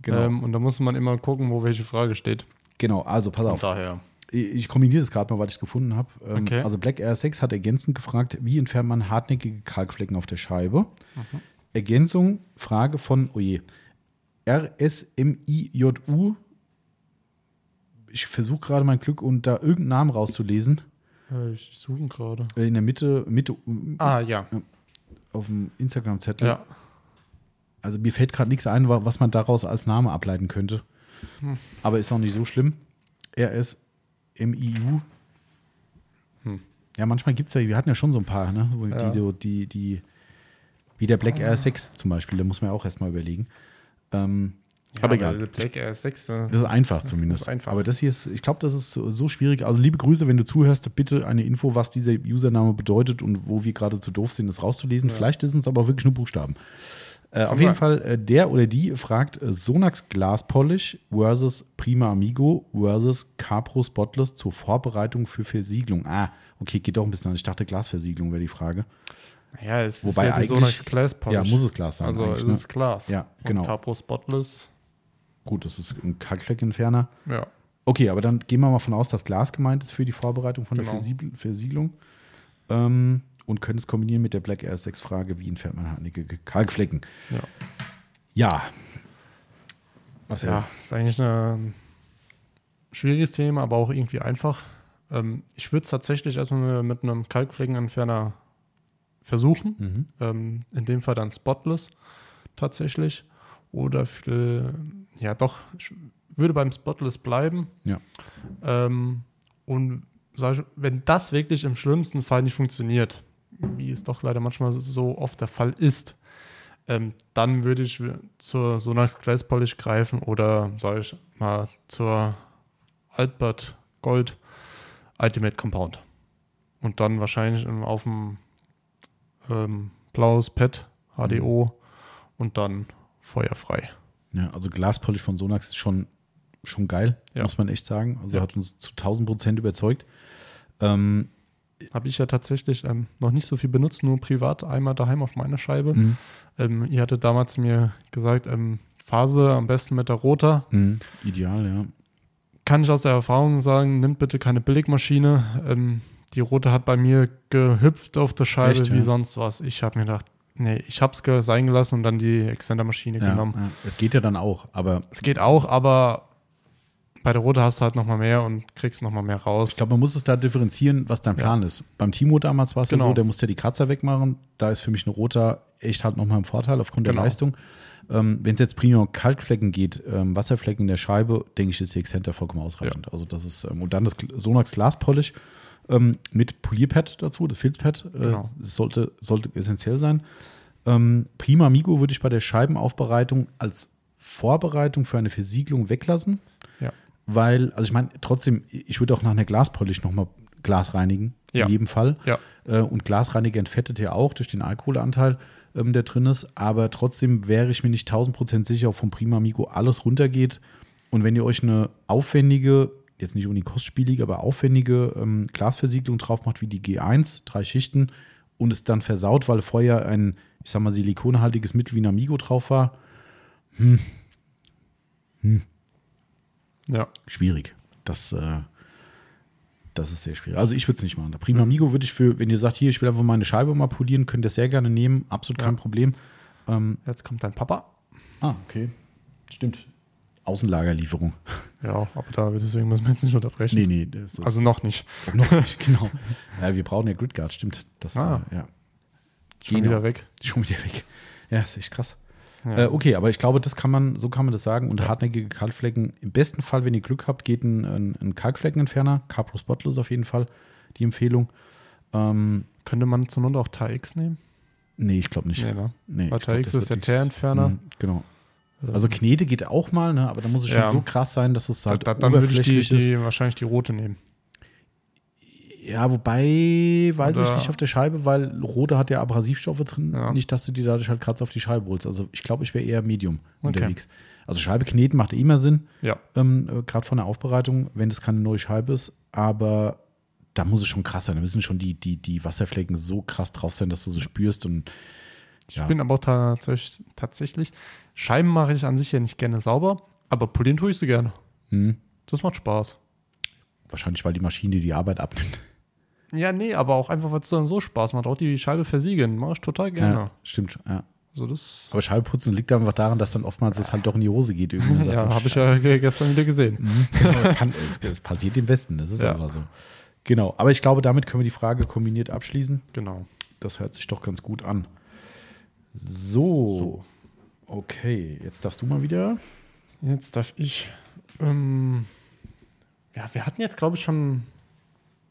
Genau. Ähm, und da muss man immer gucken, wo welche Frage steht. genau, also pass auf. daher. Ich kombiniere das gerade mal, weil ich es gefunden habe. Ähm, Okay. Also Black Air 6 hat ergänzend gefragt, wie entfernt man hartnäckige Kalkflecken auf der Scheibe? Mhm. Ergänzung, Frage von, oje, RSMIJU. Ich versuche gerade mein Glück und da irgendeinen Namen rauszulesen. Äh, ich suche ihn gerade. Äh, In der Mitte, Mitte Ah, ja. Auf dem Instagram-Zettel. Ja. Also mir fällt gerade nichts ein, wa- was man daraus als Name ableiten könnte. Hm. Aber ist auch nicht so schlimm. RSMIU. Hm. Ja, manchmal gibt es ja, wir hatten ja schon so ein paar, ne? Ja. Ah. Die, die, die, wie der Black Air 6 zum Beispiel, da muss man ja auch erstmal überlegen. Ähm, aber egal. Black Air 6. Das ist einfach zumindest. Das ist einfach. Aber das hier ist, ich glaube, das ist so, schwierig. Also liebe Grüße, wenn du zuhörst, bitte eine Info, was dieser Username bedeutet und wo wir gerade zu doof sind, das rauszulesen. Ja. Vielleicht ist es aber auch wirklich nur Buchstaben. Äh, auf jeden. Fall, äh, der oder die fragt äh, Sonax Glass Polish versus Prima Amigo versus Capro Spotless zur Vorbereitung für Versiegelung. Ah, okay, geht doch ein bisschen an. Ich dachte, Glasversiegelung wäre die Frage. Ja, es Wobei ist ja eigentlich- Sonax Glass Polish. Ja, muss es Glas sein. Also es ne? ist Glas. Ja, Und genau. Capro Spotless. Gut, das ist ein Kalkfleckentferner. Ja. Okay, aber dann gehen wir mal von aus, dass Glas gemeint ist für die Vorbereitung von der Genau. Versiegel- Versiegelung. Ähm, und können es kombinieren mit der Black Air 6 Frage, wie entfernt man hartnäckige Kalkflecken? Ja. Ja. Was Ja, ist eigentlich ein schwieriges Thema, aber auch irgendwie einfach. Ähm, ich würde es tatsächlich erstmal mit einem Kalkfleckenentferner versuchen. Mhm. Ähm, in dem Fall dann Spotless tatsächlich. Oder für, ja doch, ich würde beim Spotless bleiben. Ja. Ähm, und ich, wenn das wirklich im schlimmsten Fall nicht funktioniert, wie es doch leider manchmal so oft der Fall ist, ähm, dann würde ich zur Sonax Glass Polish greifen oder, sage ich mal, zur Albert Gold Ultimate Compound. Und dann wahrscheinlich auf dem ähm, blaues Pad HDO und dann feuerfrei. ja, also Glaspolish von Sonax ist schon, schon geil, Ja. muss man echt sagen. Also Ja. hat uns zu 1000 Prozent überzeugt. Ähm, Habe ich ja tatsächlich ähm, noch nicht so viel benutzt, nur privat einmal daheim auf meiner Scheibe. mh, Ähm, ihr hattet damals mir gesagt, ähm, Phase am besten mit der Rotor. mh, ideal, ja. Kann ich aus der Erfahrung sagen, nimmt bitte keine Billigmaschine. Ähm, die Rote hat bei mir gehüpft auf der Scheibe Echt, wie ja? sonst was. Ich habe mir gedacht, nee, ich habe es sein gelassen und dann die Extendermaschine ja, genommen. ja. Es geht ja dann auch, aber Es geht auch, aber bei der Rote hast du halt nochmal mehr und kriegst nochmal mehr raus. Ich glaube, man muss es da differenzieren, was dein Plan ist. Beim Timo damals war es Genau. ja so, der musste ja die Kratzer wegmachen. Da ist für mich ein roter echt halt nochmal ein Vorteil aufgrund Genau. der Leistung. Ähm, Wenn es jetzt primär um Kalkflecken geht, ähm, Wasserflecken in der Scheibe, denke ich, ist die Exzenter vollkommen ausreichend. Also das ist, ähm, und dann das Sonax Glaspolish ähm, mit Polierpad dazu, das Filzpad, äh, Genau. sollte, sollte essentiell sein. Ähm, Prima Amigo würde ich bei der Scheibenaufbereitung als Vorbereitung für eine Versiegelung weglassen. Ja. Weil, also ich meine, trotzdem, ich würde auch nach einer Glaspolish nochmal Glas reinigen, Ja. in jedem Fall. Ja. Äh, und Glasreiniger entfettet ja auch durch den Alkoholanteil, ähm, der drin ist. Aber trotzdem wäre ich mir nicht 1000% sicher, ob vom Prima Amigo alles runtergeht. Und wenn ihr euch eine aufwendige, jetzt nicht unbedingt kostspielige, aber aufwendige ähm, Glasversiegelung drauf macht, wie die G1, drei Schichten, und es dann versaut, weil vorher ein, ich sag mal, silikonhaltiges Mittel wie ein Amigo drauf war, Ja. schwierig. Das, äh, das ist sehr schwierig. Also ich würde es nicht machen. Der Prima Amigo würde ich für, wenn ihr sagt, hier, ich will einfach meine Scheibe mal polieren, könnt ihr sehr gerne nehmen. Absolut kein Ja. Problem. Ähm, Jetzt kommt dein Papa. ah, okay. Stimmt. Außenlagerlieferung. Ja, aber da deswegen müssen wir jetzt nicht unterbrechen. Nee, nee. Das Also noch nicht. noch nicht, genau. Ja, wir brauchen ja Gridguard, stimmt. Das, Ah. äh, ja. Schon Genau. wieder weg. Schon wieder weg. Ja, ist echt krass. Ja. Äh, okay, aber ich glaube, das kann man, so kann man das sagen. Und hartnäckige Kalkflecken, im besten Fall, wenn ihr Glück habt, geht ein, ein, ein Kalkfleckenentferner. Capro Spotless auf jeden Fall die Empfehlung. Ähm, Könnte man zur Not auch TAX nehmen? nee, ich glaube nicht. Nee, ne? Nee, glaub, TAX ist der Teerentferner. Mhm, Genau. Also Knete geht auch mal, ne? aber da muss es schon Ja. so krass sein, dass es da, halt da, dann würde ich die, oberflächlich die, wahrscheinlich die rote nehmen. Ja, wobei, weiß ich Oder- nicht auf der Scheibe, weil rote hat ja Abrasivstoffe drin. Ja. Nicht, dass du dir dadurch halt Kratzer auf die Scheibe holst. Also ich glaube, ich wäre eher Medium Okay. unterwegs. Also Scheibe kneten macht immer Sinn, Ja. ähm, äh, gerade von der Aufbereitung, wenn das keine neue Scheibe ist. Aber da muss es schon krass sein. Da müssen schon die, die, die Wasserflecken so krass drauf sein, dass du so spürst. Und Ich ja. bin aber auch tatsächlich, tatsächlich, Scheiben mache ich an sich ja nicht gerne sauber, aber polieren tue ich sie gerne. hm, Das macht Spaß. wahrscheinlich, weil die Maschine die Arbeit abnimmt. Ja, nee, aber auch einfach, weil es dann so Spaß macht. Auch die Scheibe versiegeln, mache ich total gerne. Ja, stimmt, ja. Also das Aber Scheibeputzen liegt einfach daran, dass dann oftmals es halt doch in die Hose geht. Irgendwie. Ja, so, habe ich ja ge- gestern wieder gesehen. Mhm, genau, es, kann, es, es passiert dem Besten, das ist Ja. einfach so. Genau, aber ich glaube, damit können wir die Frage kombiniert abschließen. Genau. Das hört sich doch ganz gut an. So, okay, jetzt darfst du mal wieder. Jetzt darf ich. Ähm, ja, wir hatten jetzt, glaube ich, schon.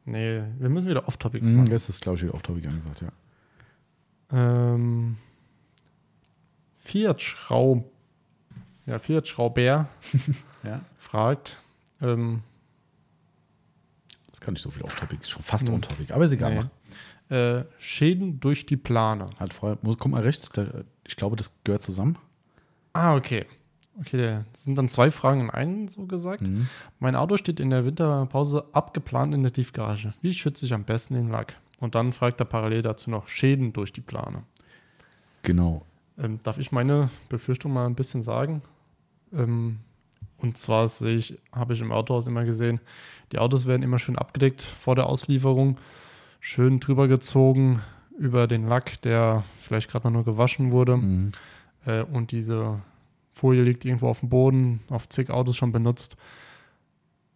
Nee, wir müssen wieder off-topic Mhm, machen. das ist, glaube ich, wieder off-topic angesagt, ja. Ähm, Fiat Schraub. Ja, Fiat Schrauber ja. fragt. Ähm, Das kann nicht so viel off-topic, ist schon fast Mhm. on-topic, aber ist egal. nee. äh, Schäden durch die Plane. Halt vorher, muss, guck mal rechts, da, ich glaube, das gehört zusammen. Ah, okay. Okay, das sind dann zwei Fragen in einen, so gesagt. Mhm. Mein Auto steht in der Winterpause abgeplant in der Tiefgarage. Wie schütze ich am besten den Lack? Und dann fragt er parallel dazu noch Schäden durch die Plane. Genau. Ähm, darf ich meine Befürchtung mal ein bisschen sagen? Ähm, und zwar sehe ich, habe ich im Autohaus immer gesehen, die Autos werden immer schön abgedeckt vor der Auslieferung, schön drüber gezogen über den Lack, der vielleicht gerade mal nur gewaschen wurde. Mhm. Äh, und diese Folie liegt irgendwo auf dem Boden, auf zig Autos schon benutzt.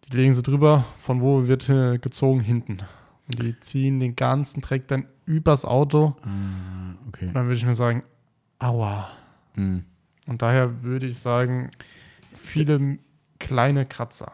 Die legen sie drüber, von wo wird äh, gezogen? Hinten. Und die ziehen den ganzen Dreck dann übers Auto. Ah, okay. Und dann würde ich mir sagen, aua. Mhm. Und daher würde ich sagen, viele kleine Kratzer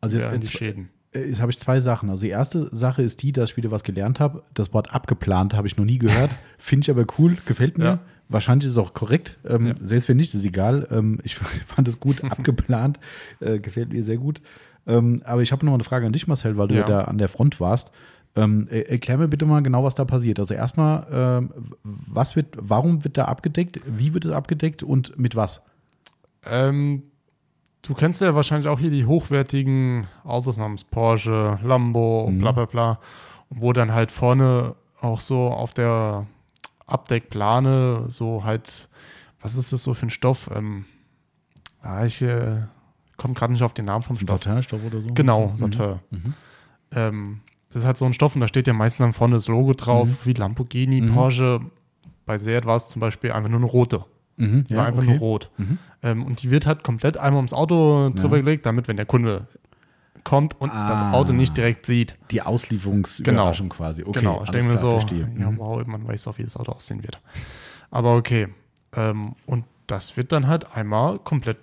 Also jetzt, jetzt, Schäden. Äh, jetzt habe ich zwei Sachen. Also die erste Sache ist die, dass ich wieder was gelernt habe. Das Wort abgeplant habe ich noch nie gehört. Finde ich aber cool, gefällt mir. Ja. Wahrscheinlich ist es auch korrekt. Ähm, Ja. Selbst wenn nicht, ist egal. Ähm, ich fand es gut, abgeplant. Äh, gefällt mir sehr gut. Ähm, aber ich habe noch eine Frage an dich, Marcel, weil du ja, da an der Front warst. Ähm, er- erklär mir bitte mal genau, was da passiert. Also erstmal, ähm, was wird, warum wird da abgedeckt? Wie wird es abgedeckt und mit was? Ähm, du kennst ja wahrscheinlich auch hier die hochwertigen Autos namens Porsche, Lambo und Mhm. bla bla bla. Wo dann halt vorne auch so auf der Abdeckplane so halt, was ist das so für ein Stoff? Ähm, ja, ich äh, komme gerade nicht auf den Namen vom Stoff. Satinstoff oder so? Genau, Mhm. Satin. Mhm. Ähm, das ist halt so ein Stoff und da steht ja meistens dann vorne das Logo drauf, Mhm. wie Lamborghini, Mhm. Porsche. Bei Seat war es zum Beispiel einfach nur eine rote. Mhm. Die war einfach nur rot. Mhm. Ähm, und die wird halt komplett einmal ums Auto drüber Ja. gelegt, damit, wenn der Kunde kommt und Ah. das Auto nicht direkt sieht. Die Auslieferungsüberraschung quasi. Okay, genau, ich denke mir so, verstehe. ja, Mhm. wow, man weiß auch, wie das Auto aussehen wird. Aber okay. Ähm, und das wird dann halt einmal komplett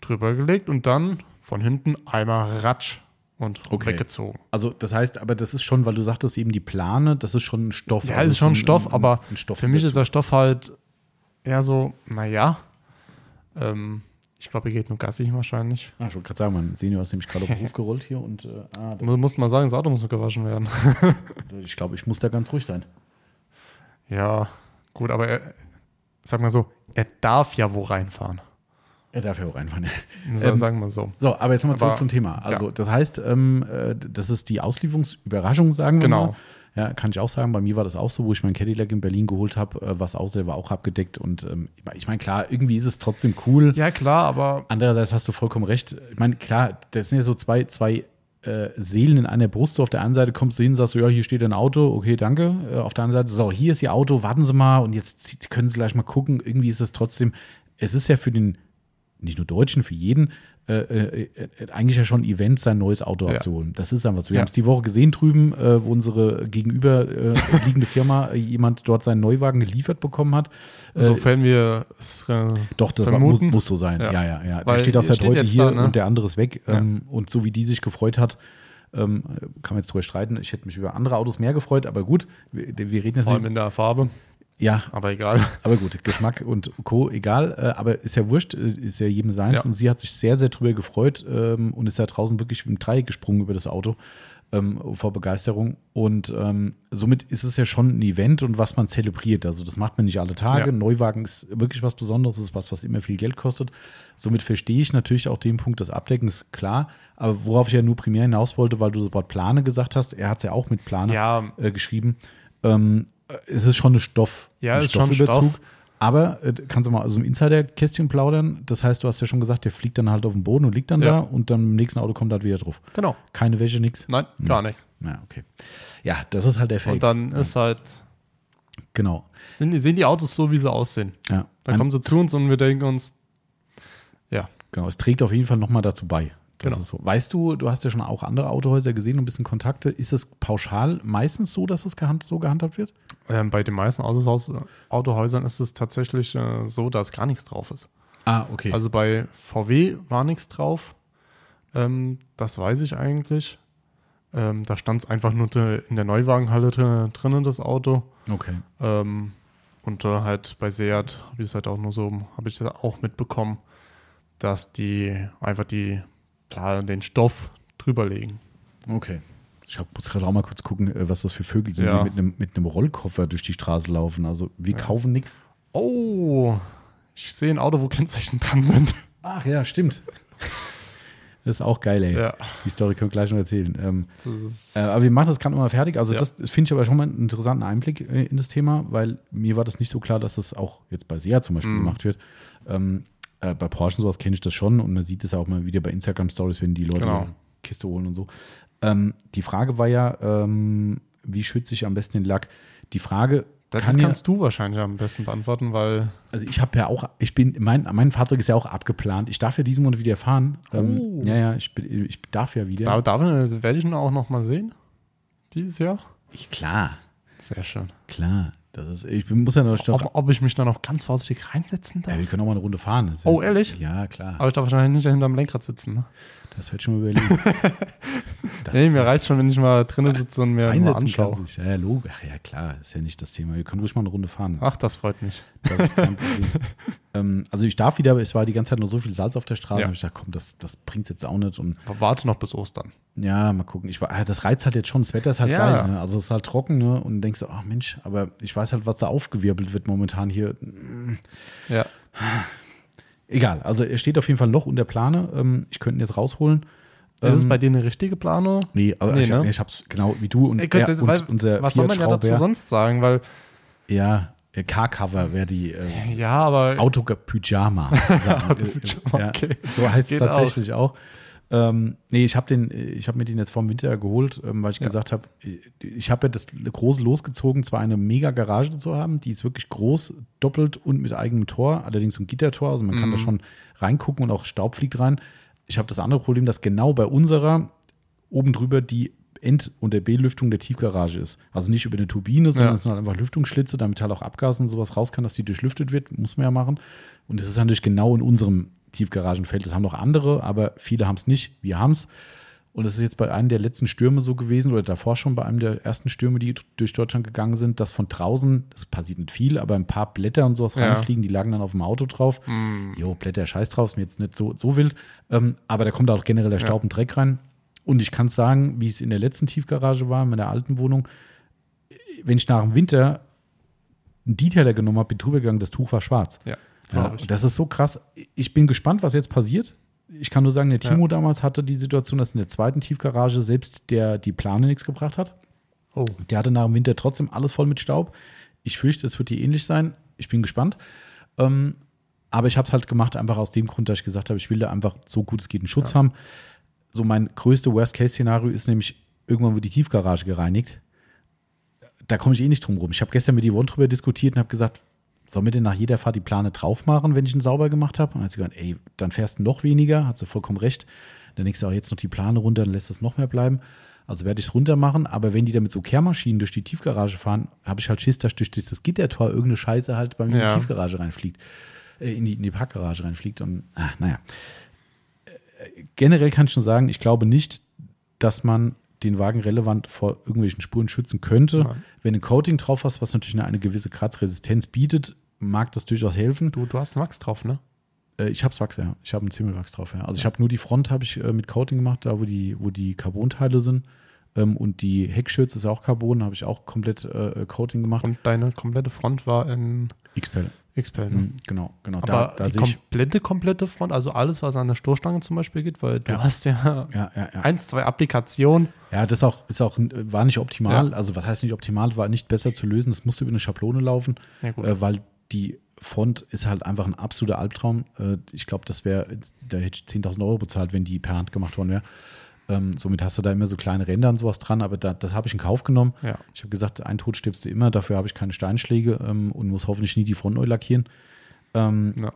drüber gelegt und dann von hinten einmal ratsch und Okay. weggezogen. Also das heißt, aber das ist schon, weil du sagtest eben die Plane, das ist schon ein Stoff. Ja, also es ist schon ein- Stoff, ein- aber ein Stoff für mich ist der Stoff halt eher so, naja, ähm, ich glaube, er geht nur Gassi wahrscheinlich. Ah, ich wollte gerade sagen, mein Senior ist nämlich gerade auf den Hof gerollt hier und äh, ah, Du musst mal sagen, das Auto muss noch gewaschen werden. ich glaube, ich muss da ganz ruhig sein. ja, gut, aber er, sag mal so, er darf ja wo reinfahren. Er darf ja auch reinfahren. So, Ähm, sagen wir so. So, aber jetzt nochmal zurück Aber- zum Thema. Also, ja. das heißt, ähm, äh, das ist die Auslieferungsüberraschung, sagen wir Genau. mal. Ja, kann ich auch sagen. Bei mir war das auch so, wo ich mein Cadillac in Berlin geholt habe, äh, was auch selber auch abgedeckt. Und ähm, ich meine, klar, irgendwie ist es trotzdem cool. Ja, klar, aber Andererseits hast du vollkommen recht. Ich meine, klar, das sind ja so zwei, zwei äh, Seelen in einer Brust. So auf der einen Seite kommst du hin, sagst du, ja, hier steht ein Auto, okay, danke. Äh, auf der anderen Seite, so, hier ist Ihr Auto, warten Sie mal und jetzt können Sie gleich mal gucken. Irgendwie ist es trotzdem, es ist ja für den, nicht nur Deutschen, für jeden, äh, äh, äh, eigentlich ja schon ein Event, sein neues Auto Ja. abzuholen. Das ist einfach so. Wir Ja. haben es die Woche gesehen drüben, äh, wo unsere gegenüber äh, liegende Firma jemand dort seinen Neuwagen geliefert bekommen hat. Sofern wir es äh, doch, das muss, muss so sein. Ja, Ja. ja, ja. Der steht auch seit heute hier da, ne? und der andere ist weg. Ähm, und so wie die sich gefreut hat, ähm, kann man jetzt drüber streiten. Ich hätte mich über andere Autos mehr gefreut, aber gut, wir, wir reden jetzt vor allem in der Farbe, Ja, aber egal. aber gut, Geschmack und Co. egal, äh, aber ist ja wurscht, äh, ist ja jedem seins. Ja. Und sie hat sich sehr, sehr drüber gefreut ähm, und ist da draußen wirklich im Dreieck gesprungen über das Auto ähm, vor Begeisterung. Und ähm, somit ist es ja schon ein Event und was man zelebriert. Also das macht man nicht alle Tage. Ja. Neuwagen ist wirklich was Besonderes, ist was, was immer viel Geld kostet. Somit verstehe ich natürlich auch den Punkt, das Abdecken ist klar. Aber worauf ich ja nur primär hinaus wollte, weil du das Wort Plane gesagt hast, er hat es ja auch mit Plane Ja. äh, geschrieben. Ähm, es ist schon eine Stoff, Ja, ein ist schon Stoffüberzug. Stoff. Aber äh, kannst du mal aus dem Insider-Kästchen plaudern? Das heißt, du hast ja schon gesagt, der fliegt dann halt auf den Boden und liegt dann Ja. da und dann im nächsten Auto kommt halt wieder drauf. Genau. Keine Wäsche, nix. Nein, gar nichts. Ja, okay. Ja, das ist halt der Fake. Und dann ist halt, genau. sind sehen die Autos so, wie sie aussehen. Ja. Dann Ein- kommen sie zu uns und wir denken uns, ja, Genau, es trägt auf jeden Fall nochmal dazu bei. Das Genau. ist so. Weißt du, du hast ja schon auch andere Autohäuser gesehen und ein bisschen Kontakte. Ist es pauschal meistens so, dass es gehand so gehandhabt wird? ähm, bei den meisten Autos, aus- Autohäusern ist es tatsächlich äh, so, dass gar nichts drauf ist. Ah, okay. Also bei VW war nichts drauf. Ähm, das weiß ich eigentlich. Ähm, da stand es einfach nur in der Neuwagenhalle dr- drinnen, das Auto. okay. Ähm, und äh, halt bei Seat habe ich es halt auch nur so, habe ich das auch mitbekommen, dass die einfach die, klar, den Stoff drüberlegen. Okay. Ich hab, muss gerade auch mal kurz gucken, äh, was das für Vögel sind, Ja. die mit einem, mit einem Rollkoffer durch die Straße laufen. Also wir kaufen nichts. Oh, ich sehe ein Auto, wo Kennzeichen dran sind. Ach ja, stimmt. Das ist auch geil, ey. Ja. Die Story können wir gleich noch erzählen. Ähm, ist, äh, aber wir machen das gerade mal fertig. Also Ja. das finde ich aber schon mal einen interessanten Einblick äh, in das Thema, weil mir war das nicht so klar, dass das auch jetzt bei SEA zum Beispiel Mhm. gemacht wird. Ähm, äh, bei Porsche sowas kenne ich das schon und man sieht es auch mal wieder bei Instagram-Stories, wenn die Leute Genau. Kiste holen und so. Ähm, die Frage war ja, ähm, wie schütze ich am besten den Lack? Die Frage das kann ja, kannst du wahrscheinlich am besten beantworten, weil also ich habe ja auch, ich bin, mein, mein Fahrzeug ist ja auch abgeplant. Ich darf ja diesen Monat wieder fahren. Ähm, Oh. ja, ja, ich, bin, ich darf ja wieder. da, da werde ich ihn auch noch mal sehen. Dieses Jahr. Ich, klar, Sehr schön. klar. Das ist, ich muss ja noch, Ob, ob ich mich da noch ganz vorsichtig reinsetzen darf? ja, wir können auch mal eine Runde fahren. Oh, ja, ehrlich? Ja, klar. Aber ich darf wahrscheinlich nicht hinterm Lenkrad sitzen. Ne? Das wird schon mal überlegen. Das Nee, mir reicht schon, wenn ich mal drinnen sitze und mir mal anschaue. kann sich. Ja, Logo. Ach ja, klar, ist ja nicht das Thema. Wir können ruhig mal eine Runde fahren. Ach, das freut mich. Das ist kein Problem. ähm, also ich darf wieder, aber es war die ganze Zeit nur so viel Salz auf der Straße. Ja. Ich gedacht, komm, das, das bringt jetzt auch nicht. Und warte noch bis Ostern. Ja, mal gucken. Ich, war- ah, das reizt halt jetzt schon. Das Wetter ist halt Ja. geil. Ne? Also es ist halt trocken, ne? Und denkst du, ach Mensch, aber ich weiß halt, was da aufgewirbelt wird momentan hier. Ja. Egal. Also er steht auf jeden Fall noch unter Plane. Ähm, ich könnte ihn jetzt rausholen. Ist es Ähm, bei dir eine richtige Planung? Nee, aber Nee, ich, ne? ich hab's genau wie du und, Gott, er und weil- unser was soll man ja dazu sonst sagen? Weil, Ja, äh, Car-Cover wäre die äh, ja, aber Auto-Pyjama. ja, okay. So heißt es Geht tatsächlich auch. Ähm, nee, ich habe ich habe mir den jetzt vom Winter geholt, ähm, weil ich Ja. gesagt habe, ich habe ja das große losgezogen, zwar eine mega Garage zu haben, die ist wirklich groß, doppelt und mit eigenem Tor, allerdings ein Gittertor, also man kann da Mhm. schon reingucken und auch Staub fliegt rein. Ich habe das andere Problem, dass genau bei unserer oben drüber die End- und der B-Lüftung der Tiefgarage ist. Also nicht über eine Turbine, sondern Ja. es sind halt einfach Lüftungsschlitze, damit halt auch Abgas und sowas raus kann, dass die durchlüftet wird, muss man ja machen. Und es ist natürlich genau in unserem Tiefgaragenfeld. Das haben noch andere, aber viele haben es nicht. Wir haben es. Und es ist jetzt bei einem der letzten Stürme so gewesen, oder davor schon bei einem der ersten Stürme, die durch Deutschland gegangen sind, dass von draußen, das passiert nicht viel, aber ein paar Blätter und sowas Ja. reinfliegen, die lagen dann auf dem Auto drauf. Mm. Jo, Blätter, scheiß drauf, ist mir jetzt nicht so, so wild. Ähm, aber da kommt auch generell der Staub und Dreck rein. Und ich kann es sagen, wie es in der letzten Tiefgarage war, in meiner alten Wohnung, wenn ich nach dem Winter einen Detailer genommen habe, bin drüber gegangen, das Tuch war schwarz. Ja, Ja, das ist so krass. Ich bin gespannt, was jetzt passiert. Ich kann nur sagen, der Ja. Timo damals hatte die Situation, dass in der zweiten Tiefgarage selbst der die Plane nichts gebracht hat. Oh. Der hatte nach dem Winter trotzdem alles voll mit Staub. Ich fürchte, es wird hier ähnlich sein. Ich bin gespannt. Ähm, aber ich habe es halt gemacht, einfach aus dem Grund, dass ich gesagt habe, ich will da einfach so gut es geht einen Schutz haben. So mein größte Worst-Case-Szenario ist nämlich, irgendwann wird die Tiefgarage gereinigt. Da komme ich eh nicht drum rum. Ich habe gestern mit Yvonne drüber diskutiert und habe gesagt, sollen wir denn nach jeder Fahrt die Plane drauf machen, wenn ich ihn sauber gemacht habe? Und dann hat sie gesagt, ey, dann fährst du noch weniger. Hat sie vollkommen recht. Dann denkst du auch jetzt noch die Plane runter, dann lässt es noch mehr bleiben. Also werde ich es runter machen. Aber wenn die da mit so Kehrmaschinen durch die Tiefgarage fahren, habe ich halt Schiss, dass durch das Gittertor irgendeine Scheiße halt bei mir in Ja. die Tiefgarage reinfliegt. Äh, in, die, in die Parkgarage reinfliegt. Und ah, naja. Äh, Generell kann ich schon sagen, ich glaube nicht, dass man den Wagen relevant vor irgendwelchen Spuren schützen könnte. Nein. Wenn ein Coating drauf hast, was natürlich eine, eine gewisse Kratzresistenz bietet, mag das durchaus helfen. Du, du hast einen Wachs drauf, ne? Äh, ich habe Wachs, ja. Ich habe einen Zimmelwachs drauf, ja. Also ich habe nur die Front habe ich äh, mit Coating gemacht, da wo die, wo die Carbonteile sind. Ähm, und die Heckschürze ist auch Carbon, habe ich auch komplett äh, Coating gemacht. Und deine komplette Front war in XPEL. XPEL, ne? Mhm, genau, genau. Aber da da die komplette, komplette Front, also alles, was an der Stoßstange zum Beispiel geht, weil du Ja. hast ja, Ja, ja, ja. eins, zwei Applikationen. Ja, das auch, ist auch, war nicht optimal. Also, was heißt nicht optimal? War nicht besser zu lösen. Das musste über eine Schablone laufen, Ja, gut. äh, weil die Front ist halt einfach ein absoluter Albtraum. Äh, ich glaube, das wäre, da hätte ich 10.000 Euro bezahlt, wenn die per Hand gemacht worden wäre. Ähm, somit hast du da immer so kleine Ränder und sowas dran, aber da, das habe ich in Kauf genommen. Ja. Ich habe gesagt, ein Tod stirbst du immer, dafür habe ich keine Steinschläge ähm, und muss hoffentlich nie die Front neu lackieren. Ähm, Ja.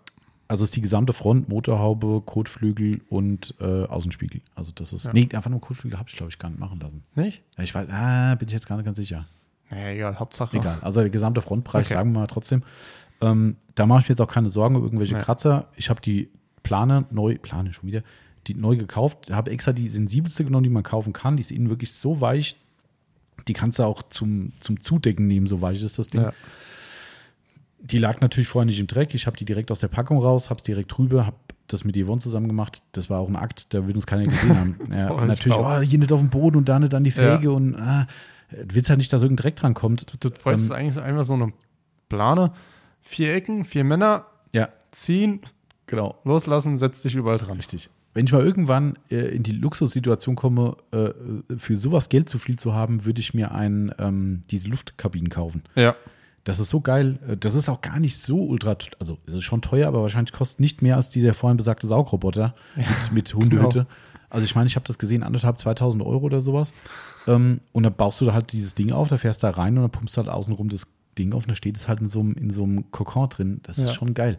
also ist die gesamte Front, Motorhaube, Kotflügel und äh, Außenspiegel. Also das ist, Ja. nee, einfach nur Kotflügel habe ich, glaube ich, gar nicht machen lassen. Nicht? Ich weiß, ah, bin ich jetzt gar nicht ganz sicher. Naja, egal, Hauptsache. Egal. Also der gesamte Frontbereich, Okay. sagen wir mal trotzdem. Ähm, da mache ich mir jetzt auch keine Sorgen über irgendwelche Nee. Kratzer. Ich habe die Plane neu, Plane schon wieder, die neu gekauft. Habe extra die sensibelste genommen, die man kaufen kann. Die ist innen wirklich so weich. Die kannst du auch zum, zum Zudecken nehmen, so weich ist das Ding. Ja. Die lag natürlich vorher nicht im Dreck. Ich habe die direkt aus der Packung raus, habe es direkt drüber, habe das mit Yvonne zusammen gemacht. Das war auch ein Akt, da wird uns keiner gesehen haben. Ja, Oh, natürlich, oh, hier nicht auf dem Boden und da nicht an die Ja. Felge und ah, willst halt nicht, dass irgendein Dreck dran kommt. Du bräuchtest Ähm, eigentlich so einfach so eine Plane, vier Ecken, vier Männer, ja, ziehen, genau. loslassen, setz dich überall dran. Richtig. Wenn ich mal irgendwann äh, in die Luxussituation komme, äh, für sowas Geld zu viel zu haben, würde ich mir ein, ähm, diese Luftkabinen kaufen. Ja. Das ist so geil. Äh, Das ist auch gar nicht so ultra, also es ist schon teuer, aber wahrscheinlich kostet nicht mehr als dieser vorhin besagte Saugroboter mit, mit Hundehütte. genau. Also ich meine, ich habe das gesehen, anderthalb, 2000 Euro oder sowas. Ähm, und dann baust du da halt dieses Ding auf, da fährst du da rein und dann pumpst du halt außenrum das Ding auf und da steht es halt in so einem, in so einem Kokon drin. Das ist Ja. schon geil.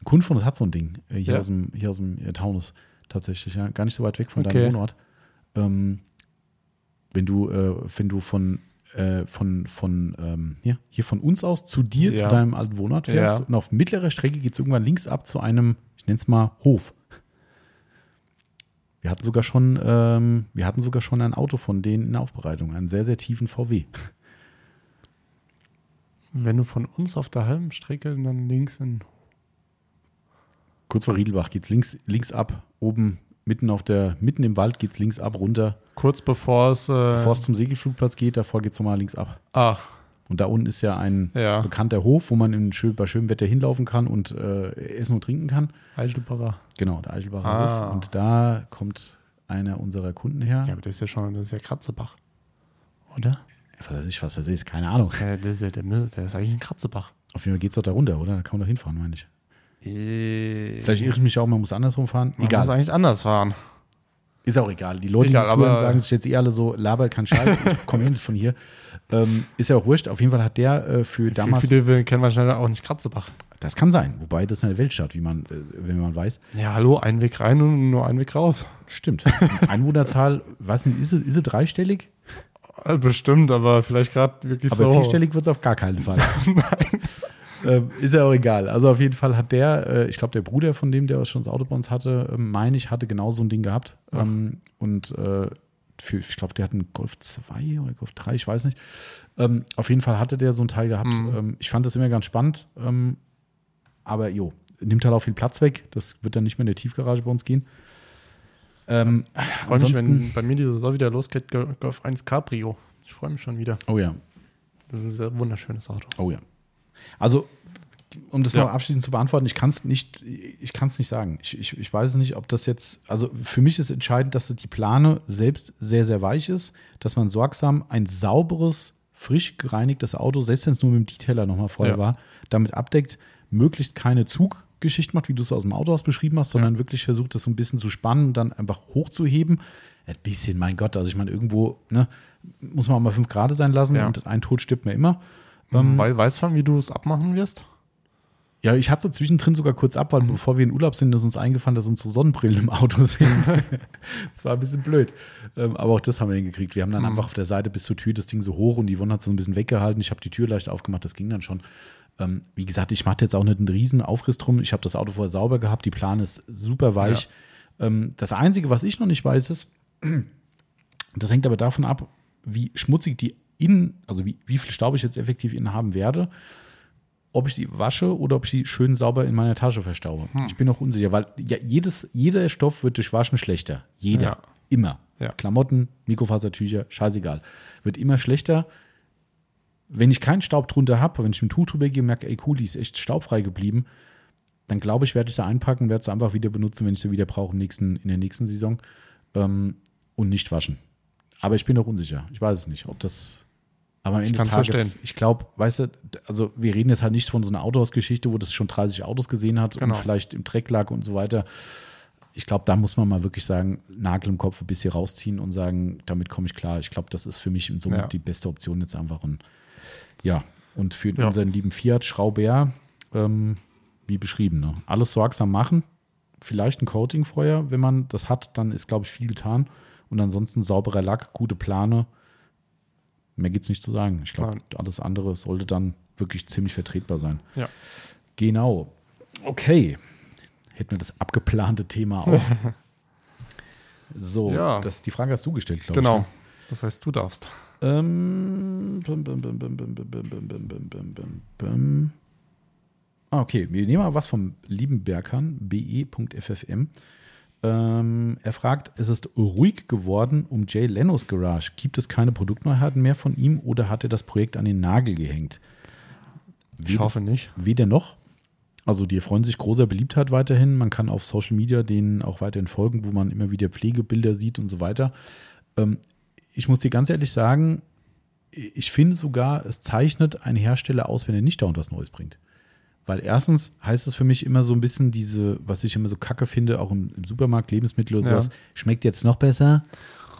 Ein Kunde von uns hat so ein Ding, äh, hier Ja. aus dem, hier aus dem äh, Taunus tatsächlich, ja. Gar nicht so weit weg von Okay. deinem Wohnort. Ähm, wenn du, äh, wenn du von, äh, von, von ähm, hier, hier von uns aus zu dir, Ja. zu deinem alten Wohnort fährst und auf mittlerer Strecke geht es irgendwann links ab zu einem, ich nenne es mal Hof. Wir hatten sogar schon, ähm, wir hatten sogar schon ein Auto von denen in der Aufbereitung, einen sehr, sehr tiefen VW. Wenn du von uns auf der halben Strecke dann links in. Kurz vor Riedelbach geht es links, links ab, oben mitten auf der, mitten im Wald geht es links ab, runter. Kurz bevor es. Äh, Bevor es zum Segelflugplatz geht, davor geht es nochmal links ab. ach, Und da unten ist ja ein Ja. bekannter Hof, wo man in schön, bei schönem Wetter hinlaufen kann und äh, essen und trinken kann. Eichelbacher. Genau, der Eichelbacher Ah. Hof. Und da kommt einer unserer Kunden her. Ja, aber das ist ja schon, das ist ja Kratzebach. Oder? Was weiß ich, was das ist, keine Ahnung. Ja, das ist ja der, der ist eigentlich ein Kratzebach. Auf jeden Fall geht es doch da runter, oder? Da kann man doch hinfahren, meine ich. Vielleicht Vielleicht irre ich mich auch, man muss andersrum fahren. Man egal. muss eigentlich anders fahren. Ist auch egal. Die Leute, Egal, die zuhören, sagen sich jetzt eh alle so, labert kein Scheiß, ich komme eh nicht von hier. Ähm, ist ja auch wurscht. Auf jeden Fall hat der äh, für damals, Viele, viele kennen wahrscheinlich auch nicht Kratzebach. Das kann sein, wobei das eine Weltstadt, wie man, äh, wenn man weiß. Ja, hallo, ein Weg rein und nur ein Weg raus. Stimmt. Einwohnerzahl, nicht, ist ist sie dreistellig? Äh, Bestimmt, aber vielleicht gerade wirklich Aber so. vierstellig wird es auf gar keinen Fall. Nein. ähm, ist ja auch egal. Also auf jeden Fall hat der, äh, ich glaube, der Bruder von dem, der schon das Auto bei uns hatte, ähm, meine ich, hatte genau so ein Ding gehabt. Ähm, und äh, für, ich glaube, der hat einen Golf 2 oder Golf 3, ich weiß nicht. Ähm, auf jeden Fall hatte der so ein Teil gehabt. Mhm. Ähm, ich fand das immer ganz spannend. Ähm, aber jo, nimmt halt auch viel Platz weg. Das wird dann nicht mehr in der Tiefgarage bei uns gehen. Ähm, Ich freue mich, wenn bei mir die Saison wieder losgeht, Gol- Golf 1 Cabrio. Ich freue mich schon wieder. Oh ja, Das ist ein sehr wunderschönes Auto. Oh ja. Also, um das Ja. noch abschließend zu beantworten, ich kann es nicht, ich kann es nicht sagen. Ich, ich, ich weiß nicht, ob das jetzt, also für mich ist entscheidend, dass die Plane selbst sehr, sehr weich ist, dass man sorgsam ein sauberes, frisch gereinigtes Auto, selbst wenn es nur mit dem Detailer nochmal vorher Ja. war, damit abdeckt, möglichst keine Zuggeschichte macht, wie du es aus dem Autohaus beschrieben hast, sondern wirklich versucht, das so ein bisschen zu spannen und dann einfach hochzuheben. Ein bisschen, mein Gott, also ich meine, irgendwo ne, muss man auch mal fünf Grad sein lassen Ja. und ein Tod stirbt mir immer. Ähm, Weil, weißt du schon, wie du es abmachen wirst? Ja, ich hatte zwischendrin sogar kurz ab, weil bevor wir in Urlaub sind, ist uns eingefallen, dass unsere Sonnenbrillen im Auto sind. das war ein bisschen blöd. Ähm, aber auch das haben wir hingekriegt. Wir haben dann Mhm. einfach auf der Seite bis zur Tür das Ding so hoch und die Wonne hat so ein bisschen weggehalten. Ich habe die Tür leicht aufgemacht, das ging dann schon. Ähm, wie gesagt, ich mache jetzt auch nicht einen riesen Aufriss drum. Ich habe das Auto vorher sauber gehabt, die Plane ist super weich. Ähm, das Einzige, was ich noch nicht weiß, ist, das hängt aber davon ab, wie schmutzig die innen, also wie, wie viel Staub ich jetzt effektiv innen haben werde ob ich sie wasche oder ob ich sie schön sauber in meiner Tasche verstaue. Hm. Ich bin noch unsicher, weil ja, jedes, jeder Stoff wird durch Waschen schlechter. Jeder. Ja. Immer. Ja. Klamotten, Mikrofasertücher, scheißegal. Wird immer schlechter. Wenn ich keinen Staub drunter habe, wenn ich mit dem Tuch drüber gehe und merke, ey cool, die ist echt staubfrei geblieben, dann glaube ich, werde ich sie einpacken und werde sie einfach wieder benutzen, wenn ich sie wieder brauche im nächsten, in der nächsten Saison ähm, und nicht waschen. Aber ich bin noch unsicher. Ich weiß es nicht, ob das. Aber am Ende des Tages, verstehen. ich glaube, weißt du, also wir reden jetzt halt nicht von so einer Autohausgeschichte, wo das schon 30 Autos gesehen hat Genau. und vielleicht im Dreck lag und so weiter. Ich glaube, da muss man mal wirklich sagen, Nagel im Kopf ein bisschen rausziehen und sagen, damit komme ich klar. Ich glaube, das ist für mich in Summe Ja. die beste Option jetzt einfach. Und ja, und für Ja. unseren lieben Fiat Schrauber, ähm, wie beschrieben, ne? alles sorgsam machen. Vielleicht ein Coating vorher, wenn man das hat, dann ist, glaube ich, viel getan. Und ansonsten sauberer Lack, gute Plane. Mehr gibt es nicht zu sagen. Ich glaube, alles andere sollte dann wirklich ziemlich vertretbar sein. Ja. Genau. Okay. Hätten wir das abgeplante Thema auch. so, Ja. das, die Frage hast du gestellt, glaube Genau. ich. ne? Das heißt, du darfst. Ähm, bum, bum, bum, bum, bum, bum, bum, bum, bum, bum, bum, bum. Ah, okay, wir nehmen mal was vom lieben Berkan, be.ffm. Ähm, er fragt, es ist ruhig geworden um Jay Lenos Garage. Gibt es keine Produktneuheiten mehr von ihm oder hat er das Projekt an den Nagel gehängt? Ich hoffe nicht. Weder noch. Also die freuen sich großer Beliebtheit weiterhin. Man kann auf Social Media denen auch weiterhin folgen, wo man immer wieder Pflegebilder sieht und so weiter. Ähm, ich muss dir ganz ehrlich sagen, ich finde sogar, es zeichnet einen Hersteller aus, wenn er nicht dauernd was Neues bringt. Weil erstens heißt es für mich immer so ein bisschen diese, was ich immer so kacke finde, auch im, im Supermarkt, Lebensmittel oder Ja. sowas, schmeckt jetzt noch besser.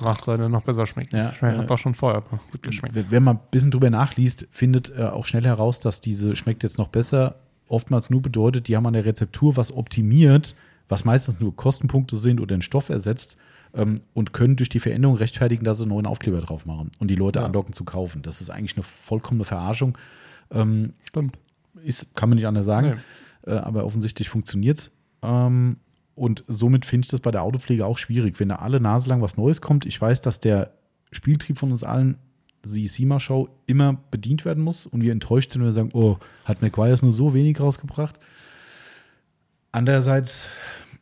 Was soll denn noch besser schmecken? Ja, Schmeckt, äh, hat doch schon vorher gut geschmeckt. Wenn- Wenn man ein bisschen drüber nachliest, findet er auch schnell heraus, dass diese schmeckt jetzt noch besser oftmals nur bedeutet, die haben an der Rezeptur was optimiert, was meistens nur Kostenpunkte sind oder einen Stoff ersetzt ähm, und können durch die Veränderung rechtfertigen, dass sie einen neuen Aufkleber drauf machen und die Leute Ja. anlocken zu kaufen. Das ist eigentlich eine vollkommene Verarschung. Ähm, Stimmt. ist, kann man nicht anders sagen. Nee. Äh, aber offensichtlich funktioniert ähm, Und somit finde ich das bei der Autopflege auch schwierig, wenn da alle Nase lang was Neues kommt. Ich weiß, dass der Spieltrieb von uns allen, die SEMA-Show, immer bedient werden muss und wir enttäuscht sind, wenn wir sagen, oh, hat McGuire's nur so wenig rausgebracht. Andererseits,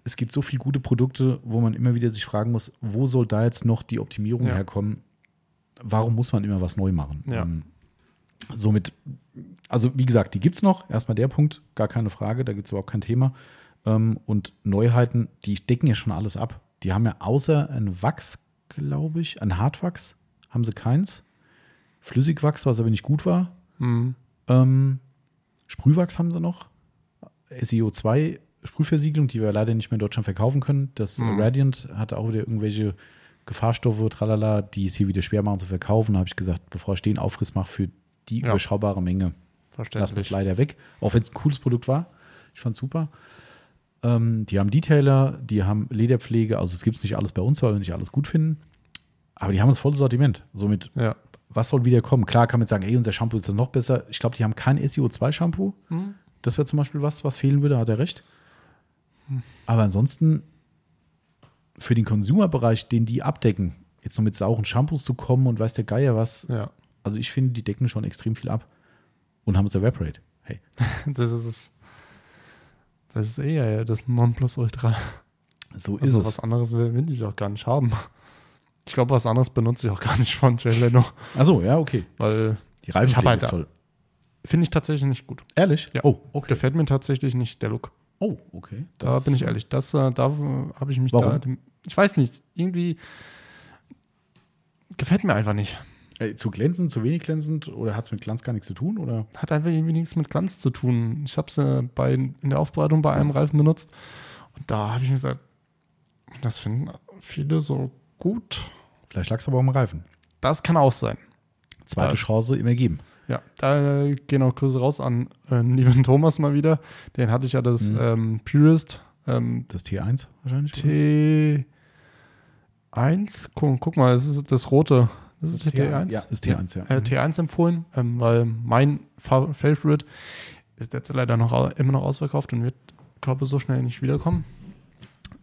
es gibt so viele gute Produkte, wo man immer wieder sich fragen muss, wo soll da jetzt noch die Optimierung Ja. herkommen? Warum muss man immer was neu machen? Ja. Ähm, somit, also wie gesagt, die gibt es noch. Erstmal der Punkt, gar keine Frage, da gibt es überhaupt kein Thema. Ähm, und Neuheiten, die decken ja schon alles ab. Die haben ja außer ein Wachs, glaube ich, ein Hartwachs, haben sie keins. Flüssigwachs, was aber nicht gut war. Mhm. Ähm, Sprühwachs haben sie noch. SEO2 Sprühversiegelung, die wir leider nicht mehr in Deutschland verkaufen können. Das Mhm. Radiant hatte auch wieder irgendwelche Gefahrstoffe, tralala, die es hier wieder schwer machen zu verkaufen. Da habe ich gesagt, bevor ich den Aufriss mache für die Ja. überschaubare Menge, lassen wir es leider weg, auch wenn es ein cooles Produkt war. Ich fand es super. Ähm, die haben Detailer, die haben Lederpflege, also es gibt nicht alles bei uns, weil wir nicht alles gut finden. Aber die haben das volle Sortiment. Somit, Ja. was soll wieder kommen? Klar kann man jetzt sagen, ey, unser Shampoo ist noch besser. Ich glaube, die haben kein SEO2-Shampoo. Hm. Das wäre zum Beispiel was, was fehlen würde, hat er recht. Aber ansonsten für den Consumer-Bereich, den die abdecken, jetzt noch mit sauren Shampoos zu kommen und weiß der Geier was, Ja. also ich finde, die decken schon extrem viel ab. Und haben es Evaporate. Hey. Das ist es. Das ist eher das Nonplusultra. So ist Also es. was anderes will, ich auch gar nicht haben. Ich glaube, was anderes benutze ich auch gar nicht von Jay Leno, Achso, ja, okay. weil Die Reifenpflege hab halt ist toll. finde ich tatsächlich nicht gut. Ehrlich? Ja. Oh, okay. Gefällt mir tatsächlich nicht der Look. Oh, okay. Da Das bin ich ehrlich. Das, äh, da habe ich mich Warum? da. Ich weiß nicht. Irgendwie gefällt mir einfach nicht. Äh, zu glänzend, zu wenig glänzend oder hat es mit Glanz gar nichts zu tun? Oder? Hat einfach irgendwie nichts mit Glanz zu tun. Ich habe es äh, bei, in der Aufbereitung bei einem Reifen benutzt und da habe ich mir gesagt, das finden viele so gut. Vielleicht lag es aber am Reifen. Das kann auch sein. Zweite. Chance immer geben. Ja, da gehen auch Grüße raus an äh, lieben Thomas mal wieder. Den hatte ich ja das Mhm. ähm, Purist ähm, Das T1 wahrscheinlich? oder? T1. Guck, guck mal, das ist das rote. Das ist Das der T1. Ja, ist T1, ja. Äh, T1 empfohlen, ähm, weil mein Fa Favorite ist jetzt leider noch immer noch ausverkauft und wird, glaube ich, so schnell nicht wiederkommen.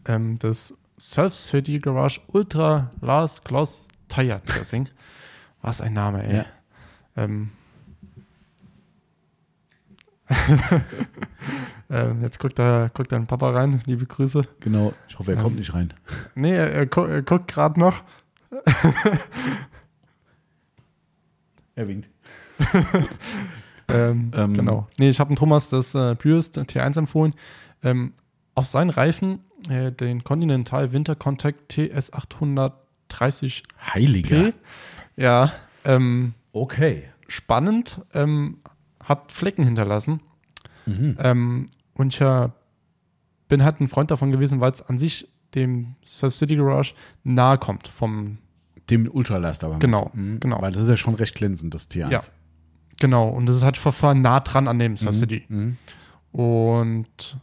Ähm, das Surf City Garage Ultra Last Gloss Tire Dressing. Was ein Name, ey. Ja. Ähm, ähm, jetzt guckt, da, guckt dein Papa rein. Liebe Grüße. Genau. Ich hoffe, er Ähm, kommt nicht rein. Nee, er, er, gu er guckt gerade noch. Er winkt. Ähm, Ähm, genau. Nee, ich habe dem Thomas das äh, Purist T1 empfohlen. Ähm, auf seinen Reifen äh, den Continental Winter Contact TS 830P. Heiliger. Ja, ähm, Okay. spannend. Ähm, hat Flecken hinterlassen. Mhm. Ähm, und ich äh, bin halt ein Freund davon gewesen, weil es an sich dem Surf City Garage nahe kommt vom Dem Ultralaster aber. Genau? Mhm. genau. Weil das ist ja schon recht glänzend, das T1. Ja. Genau, und das ist halt Verfahren nah dran an dem Surf Mhm. City. Mhm. Und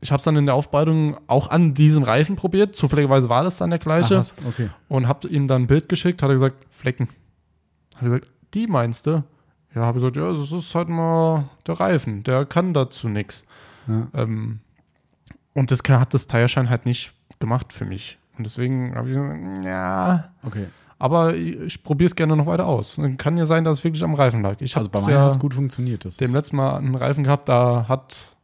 ich habe es dann in der Aufbereitung auch an diesem Reifen probiert. Zufälligerweise war das dann der gleiche. was? okay. und habe ihm dann ein Bild geschickt. Hat er gesagt, Flecken. Hat er gesagt, die meinst du? Ja, habe ich gesagt, ja, das ist halt mal der Reifen. Der kann dazu nichts. Ja. Ähm, und das hat das Tire-Schein halt nicht gemacht für mich. Und deswegen habe ich gesagt, ja. Okay. Aber ich, ich probiere es gerne noch weiter aus. Dann kann ja sein, dass es wirklich am Reifen lag. Ich habe Also bei meiner ja hat es gut funktioniert. Das dem letzten Mal einen Reifen gehabt, da hat,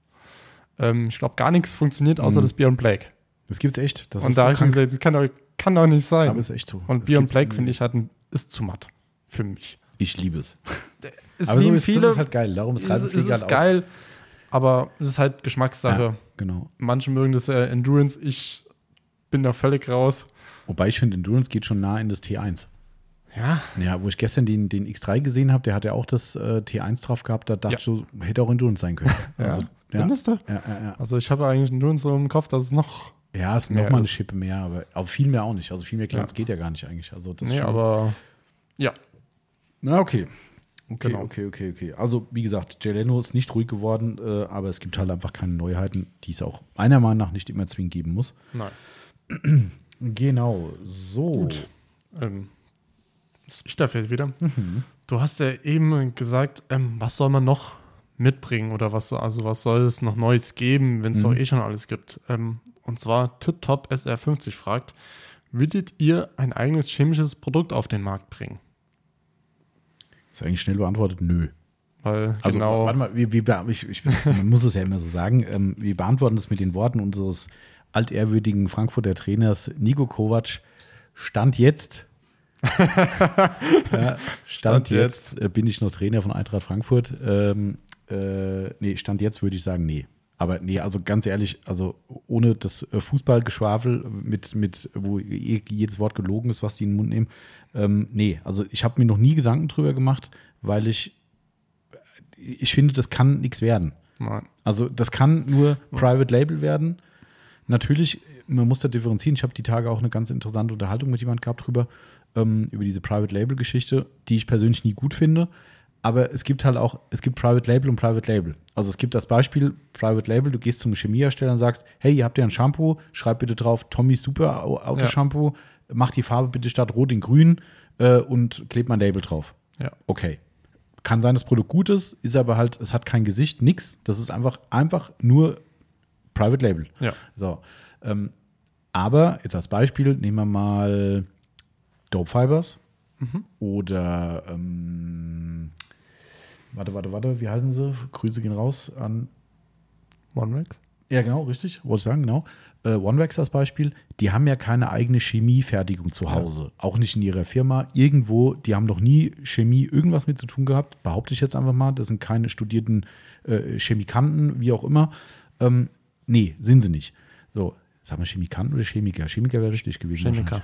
ähm, ich glaube, gar nichts funktioniert, außer Mhm. das Beyond Black. das gibt's echt. Das und da so habe ich mir gesagt, das kann doch, kann doch nicht sein. Aber ist echt so. und Es Beyond gibt- Black, finde ich, hat ein, ist zu matt. Für mich. Ich liebe es. Es aber so ist, das ist halt geil. Darum ist es, es Reifenpflege ist halt geil, aber es ist halt auch. Geschmackssache. Ja, genau. Manche mögen das äh, Endurance, ich bin da völlig raus. Wobei ich finde, Endurance geht schon nah in das T1. Ja, Ja, wo ich gestern den, den X3 gesehen habe, der hat ja auch das äh, T1 drauf gehabt, da dachte Ja. ich so, hätte auch Endurance sein können. Also, ja, ja, ja, ja. Also ich habe eigentlich Endurance so im Kopf, dass es noch, ja, ist Mehr nochmal eine ist- Schippe mehr, aber auf viel mehr auch nicht. Also viel mehr Ja. geht ja gar nicht eigentlich. Also das nee, ist schon, aber ja, Na, okay. Okay, Genau. okay, okay, okay. Also, wie gesagt, Jay Leno ist nicht ruhig geworden, äh, aber es gibt halt einfach keine Neuheiten, die es auch meiner Meinung nach nicht immer zwingend geben muss. nein. Genau, so. Gut. Ähm, ich darf jetzt wieder. Mhm. Du hast ja eben gesagt, ähm, was soll man noch mitbringen oder was, also was soll es noch Neues geben, wenn es Mhm. doch eh schon alles gibt. Ähm, und zwar TipTop SR50 fragt, würdet ihr ein eigenes chemisches Produkt auf den Markt bringen? Ist eigentlich schnell beantwortet, nö. Weil Also, genau, warte mal, wir, be- ich, ich, man muss es ja immer so sagen. Ähm, wir beantworten das mit den Worten unseres altehrwürdigen Frankfurter Trainers Nico Kovac. Stand jetzt. ja, stand, Stand jetzt, äh, bin ich noch Trainer von Eintracht Frankfurt. Ähm, äh, nee, Stand jetzt würde ich sagen, nee. Aber nee, also ganz ehrlich, also ohne das äh, Fußballgeschwafel, mit, mit, wo je- jedes Wort gelogen ist, was die in den Mund nehmen, ähm, nee, also ich habe mir noch nie Gedanken drüber gemacht, weil ich, ich finde, das kann nichts werden. nein. Also das kann nur Private Label werden. Natürlich, man muss da differenzieren. Ich habe die Tage auch eine ganz interessante Unterhaltung mit jemandem gehabt drüber, ähm, über diese Private Label Geschichte, die ich persönlich nie gut finde. Aber es gibt halt auch, es gibt Private Label und Private Label. Also es gibt das Beispiel Private Label, du gehst zum Chemiehersteller und sagst, hey, ihr habt ja ein Shampoo, schreib bitte drauf Tommy's Super Autoshampoo, ja. mach die Farbe bitte statt rot in grün äh, und kleb mein Label drauf. Ja. Okay. Kann sein, das Produkt gut ist, ist aber halt, es hat kein Gesicht, nix. Das ist einfach, einfach nur Private Label. Ja. So. Ähm, aber jetzt als Beispiel nehmen wir mal Dope Fibers mhm. oder ähm, warte, warte, warte, wie heißen sie? Grüße gehen raus an OneWax. Ja, genau, richtig. Wollte ich sagen, genau. Äh, OneWax als Beispiel, die haben ja keine eigene Chemiefertigung zu Hause. Ja. Auch nicht in ihrer Firma. Irgendwo, die haben noch nie Chemie irgendwas mit zu tun gehabt. Behaupte ich jetzt einfach mal. Das sind keine studierten äh, Chemikanten, wie auch immer. Ähm, nee, sind sie nicht. So, sagen wir Chemikanten oder Chemiker? Chemiker wäre richtig gewesen. Chemiker.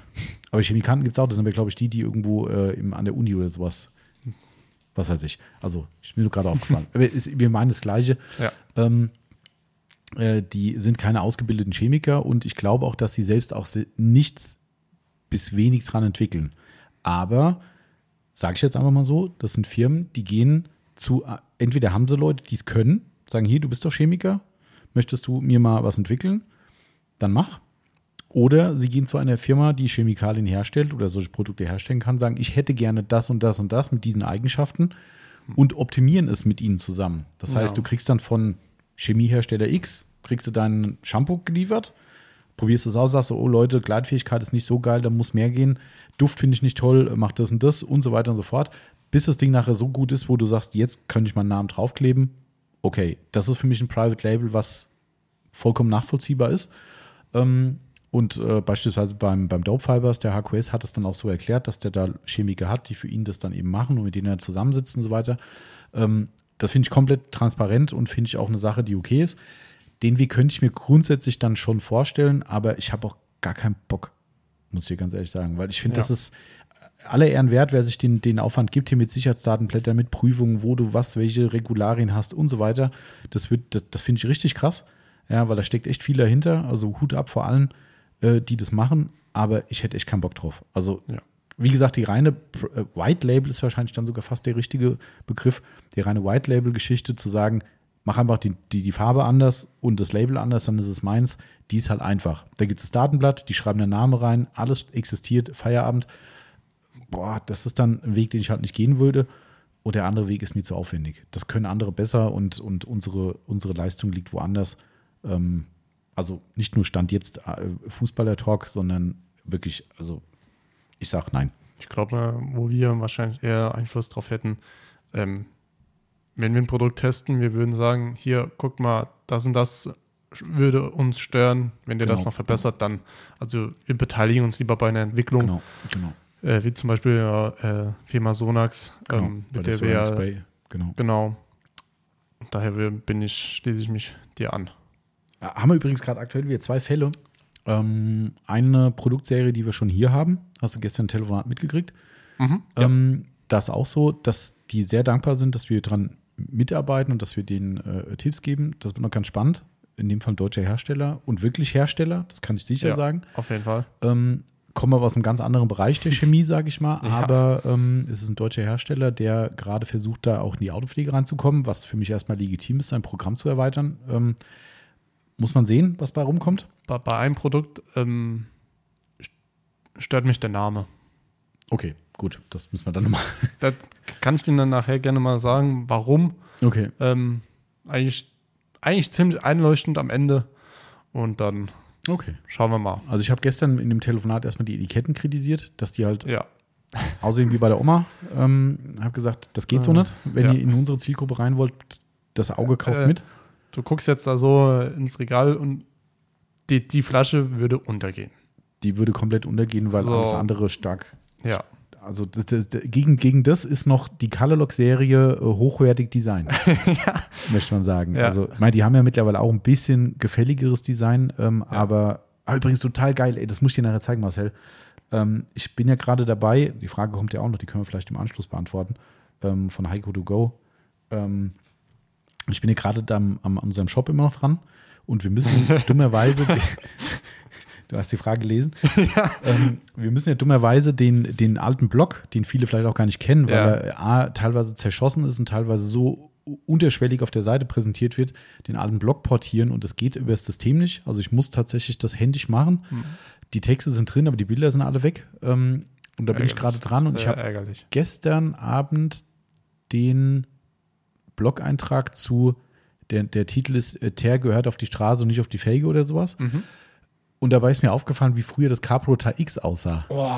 Aber Chemikanten gibt es auch. Das sind wir, glaube ich, die, die irgendwo äh, im, an der Uni oder sowas was weiß ich. Also, ich bin gerade aufgefallen. Wir meinen das Gleiche. Ja. Ähm, äh, die sind keine ausgebildeten Chemiker und ich glaube auch, dass sie selbst auch nichts bis wenig dran entwickeln. Aber, sage ich jetzt einfach mal so, das sind Firmen, die gehen zu, äh, entweder haben sie Leute, die es können, sagen, hier, du bist doch Chemiker, möchtest du mir mal was entwickeln? Dann mach. Oder sie gehen zu einer Firma, die Chemikalien herstellt oder solche Produkte herstellen kann, sagen, ich hätte gerne das und das und das mit diesen Eigenschaften und optimieren es mit ihnen zusammen. Das heißt, du kriegst dann von Chemiehersteller X, kriegst du dein Shampoo geliefert, probierst es aus, sagst du, oh Leute, Gleitfähigkeit ist nicht so geil, da muss mehr gehen, Duft finde ich nicht toll, mach das und das und so weiter und so fort, bis das Ding nachher so gut ist, wo du sagst, jetzt könnte ich meinen Namen draufkleben. Okay, das ist für mich ein Private Label, was vollkommen nachvollziehbar ist. Ähm, und äh, beispielsweise beim, beim Dope Fibers, der HQS hat es dann auch so erklärt, dass der da Chemiker hat, die für ihn das dann eben machen und mit denen er zusammensitzt und so weiter. Ähm, das finde ich komplett transparent und finde ich auch eine Sache, die okay ist. Den Weg könnte ich mir grundsätzlich dann schon vorstellen, aber ich habe auch gar keinen Bock, muss ich ganz ehrlich sagen, weil ich finde, ja. das ist aller Ehren wert, wer sich den, den Aufwand gibt, hier mit Sicherheitsdatenblättern, mit Prüfungen, wo du was, welche Regularien hast und so weiter. Das, das, das finde ich richtig krass, ja, weil da steckt echt viel dahinter. Also Hut ab vor allen, äh, die das machen, aber ich hätte echt keinen Bock drauf. Also, ja. wie gesagt, die reine äh, White Label ist wahrscheinlich dann sogar fast der richtige Begriff. Die reine White Label-Geschichte zu sagen, mach einfach die, die, die Farbe anders und das Label anders, dann ist es meins. Die ist halt einfach. Da gibt es das Datenblatt, die schreiben den Namen rein, alles existiert, Feierabend. Boah, das ist dann ein Weg, den ich halt nicht gehen würde. Und der andere Weg ist mir zu aufwendig. Das können andere besser und, und unsere, unsere Leistung liegt woanders. Ähm, also nicht nur Stand jetzt äh, Fußballer-Talk, sondern wirklich, also ich sage nein. Ich glaube, wo wir wahrscheinlich eher Einfluss drauf hätten, ähm, wenn wir ein Produkt testen, wir würden sagen, hier, guck mal, das und das würde uns stören, wenn der genau. das noch verbessert, dann, also wir beteiligen uns lieber bei einer Entwicklung. Genau, genau. Äh, wie zum Beispiel äh, Firma Sonax, genau, ähm, mit der, der wir, genau. genau. Daher bin ich, schließe ich mich dir an. Haben wir übrigens gerade aktuell wieder zwei Fälle. Ähm, eine Produktserie, die wir schon hier haben, hast du gestern ein Telefonat mitgekriegt. Mhm, ähm, ja. Das ist auch so, dass die sehr dankbar sind, dass wir dran mitarbeiten und dass wir denen äh, Tipps geben. Das ist noch ganz spannend. In dem Fall deutscher Hersteller und wirklich Hersteller, das kann ich sicher ja, sagen. Auf jeden Fall. Ähm, kommen aber aus einem ganz anderen Bereich der Chemie, sage ich mal. Ja. Aber ähm, es ist ein deutscher Hersteller, der gerade versucht, da auch in die Autopflege reinzukommen, was für mich erstmal legitim ist, sein Programm zu erweitern. Ähm, muss man sehen, was bei rumkommt? Bei, bei einem Produkt ähm, stört mich der Name. Okay, gut, das müssen wir dann nochmal. Das kann ich dir dann nachher gerne mal sagen, warum. Okay. Ähm, eigentlich, eigentlich ziemlich einleuchtend am Ende. Und dann okay. schauen wir mal. Also ich habe gestern in dem Telefonat erstmal die Etiketten kritisiert, dass die halt ja. aussehen wie bei der Oma. Ähm, habe gesagt, das geht so äh, nicht. Wenn ja. ihr in unsere Zielgruppe rein wollt, das Auge kauft äh, mit du guckst jetzt da so ins Regal und die, die Flasche würde untergehen. Die würde komplett untergehen, weil so. alles andere stark. Ja. Also das, das, gegen, gegen das ist noch die Colorlock-Serie äh, hochwertig designt, ja. möchte man sagen. Ja. Also, ich meine, die haben ja mittlerweile auch ein bisschen gefälligeres Design, ähm, ja. aber ah, übrigens total geil, ey, das muss ich dir nachher zeigen, Marcel. Ähm, ich bin ja gerade dabei, die Frage kommt ja auch noch, die können wir vielleicht im Anschluss beantworten, ähm, von Heiko to go. Ähm, ich bin hier gerade am, am unserem Shop immer noch dran und wir müssen dummerweise, Du hast die Frage gelesen. ja. ähm, wir müssen ja dummerweise den, den alten Blog, den viele vielleicht auch gar nicht kennen, weil ja. er A, teilweise zerschossen ist und teilweise so unterschwellig auf der Seite präsentiert wird, den alten Blog portieren und das geht über das System nicht. Also ich muss tatsächlich das händisch machen. Hm. Die Texte sind drin, aber die Bilder sind alle weg. Ähm, und da ärgerlich. bin ich gerade dran und Sehr ich habe gestern Abend den Blog-Eintrag zu, der, der Titel ist äh, Ter gehört auf die Straße und nicht auf die Felge oder sowas. Mhm. Und dabei ist mir aufgefallen, wie früher das Capro X aussah. Oh.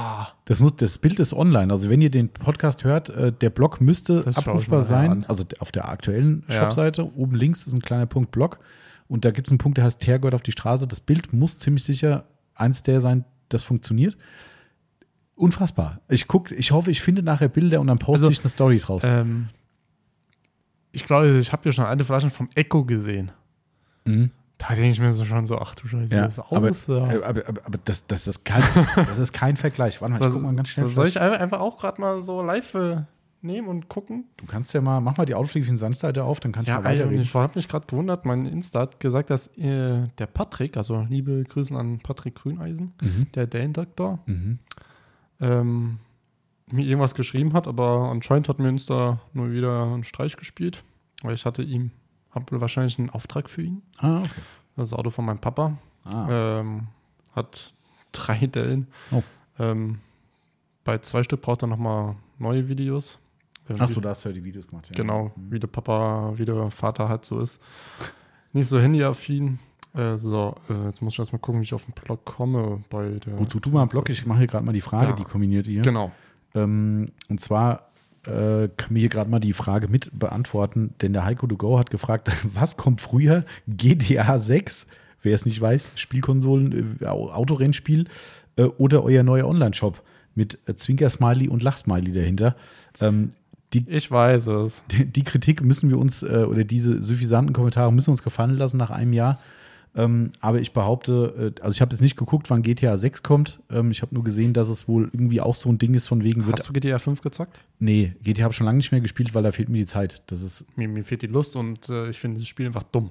Das, muss, das Bild ist online. Also wenn ihr den Podcast hört, äh, der Blog müsste das abrufbar sein. An. Also auf der aktuellen ja. Shopseite. Oben links ist ein kleiner Punkt Blog. Und da gibt es einen Punkt, der heißt Ter gehört auf die Straße. Das Bild muss ziemlich sicher eins der sein, das funktioniert. Unfassbar. Ich gucke, ich hoffe, ich finde nachher Bilder und dann poste also, ich eine Story draus. Ähm, ich glaube, ich habe ja schon alte Flaschen vom Echo gesehen. Mhm. Da denke ich mir so schon so, ach du Scheiße, ja, das aussah. Aber, aber, aber, aber das, das, ist kein, das ist kein Vergleich. Warte mal, ich guck mal ganz schnell. Soll ich einfach auch gerade mal so live äh, nehmen und gucken? Du kannst ja mal, mach mal die für Sandseite auf, dann kannst du ja, mal weiterreden. Ich habe mich gerade gewundert, mein Insta hat gesagt, dass äh, der Patrick, also liebe Grüßen an Patrick Grüneisen, mhm. der Dane-Doktor, mhm. ähm, mir irgendwas geschrieben hat, aber anscheinend hat mir Insta nur wieder einen Streich gespielt, weil ich hatte ihm, habe wahrscheinlich einen Auftrag für ihn. Ah, okay. Das Auto von meinem Papa. Ah. Ähm, hat drei Dellen. Oh. Ähm, bei zwei Stück braucht er nochmal neue Videos. Ähm, Achso, da hast du ja die Videos gemacht. Ja. Genau, mhm. wie der Papa, wie der Vater halt so ist. Nicht so handyaffin. Äh, so, äh, jetzt muss ich erstmal gucken, wie ich auf den Blog komme. Bei der Wozu du mal einen Blog? Ich mache hier gerade mal die Frage, ja. die kombiniert ihr. Genau. Ähm, und zwar äh, kann mir hier gerade mal die Frage mit beantworten, denn der Heiko to Go hat gefragt, was kommt früher? GTA 6, wer es nicht weiß, Spielkonsolen, äh, Autorennspiel äh, oder euer neuer Online-Shop mit äh, Zwinker-Smiley und Lach-Smiley dahinter. Ähm, die, ich weiß es. Die, die Kritik müssen wir uns, äh, oder diese suffisanten Kommentare müssen wir uns gefallen lassen nach einem Jahr. Ähm, aber ich behaupte, äh, also ich habe jetzt nicht geguckt, wann GTA 6 kommt. Ähm, ich habe nur gesehen, dass es wohl irgendwie auch so ein Ding ist, von wegen wird. Hast du GTA 5 gezockt? Nee, GTA habe ich schon lange nicht mehr gespielt, weil da fehlt mir die Zeit. Das ist mir, mir fehlt die Lust und äh, ich finde das Spiel einfach dumm.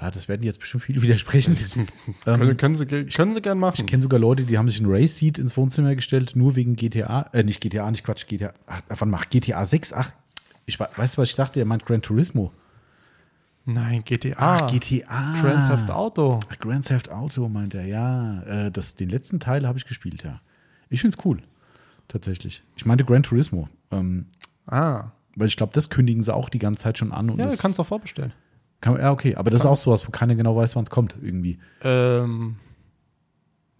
Ja, das werden jetzt bestimmt viele widersprechen. ähm, können, sie, können sie gern machen. Ich kenne sogar Leute, die haben sich ein Race-Seat ins Wohnzimmer gestellt, nur wegen GTA. Äh, nicht GTA, nicht Quatsch, GTA. Ach, wann macht GTA 6? Ach, ich weiß, was ich dachte, er meint Gran Turismo. Nein, GTA. Ach, GTA. Grand Theft Auto. Ach, Grand Theft Auto meint er, ja. Äh, das, den letzten Teil habe ich gespielt, ja. Ich finde es cool. Tatsächlich. Ich meinte Gran Turismo. Ähm, ah. Weil ich glaube, das kündigen sie auch die ganze Zeit schon an. Und ja, du kannst doch vorbestellen. Kann, ja, okay. Aber das ist auch sowas, wo keiner genau weiß, wann es kommt, irgendwie. Ähm.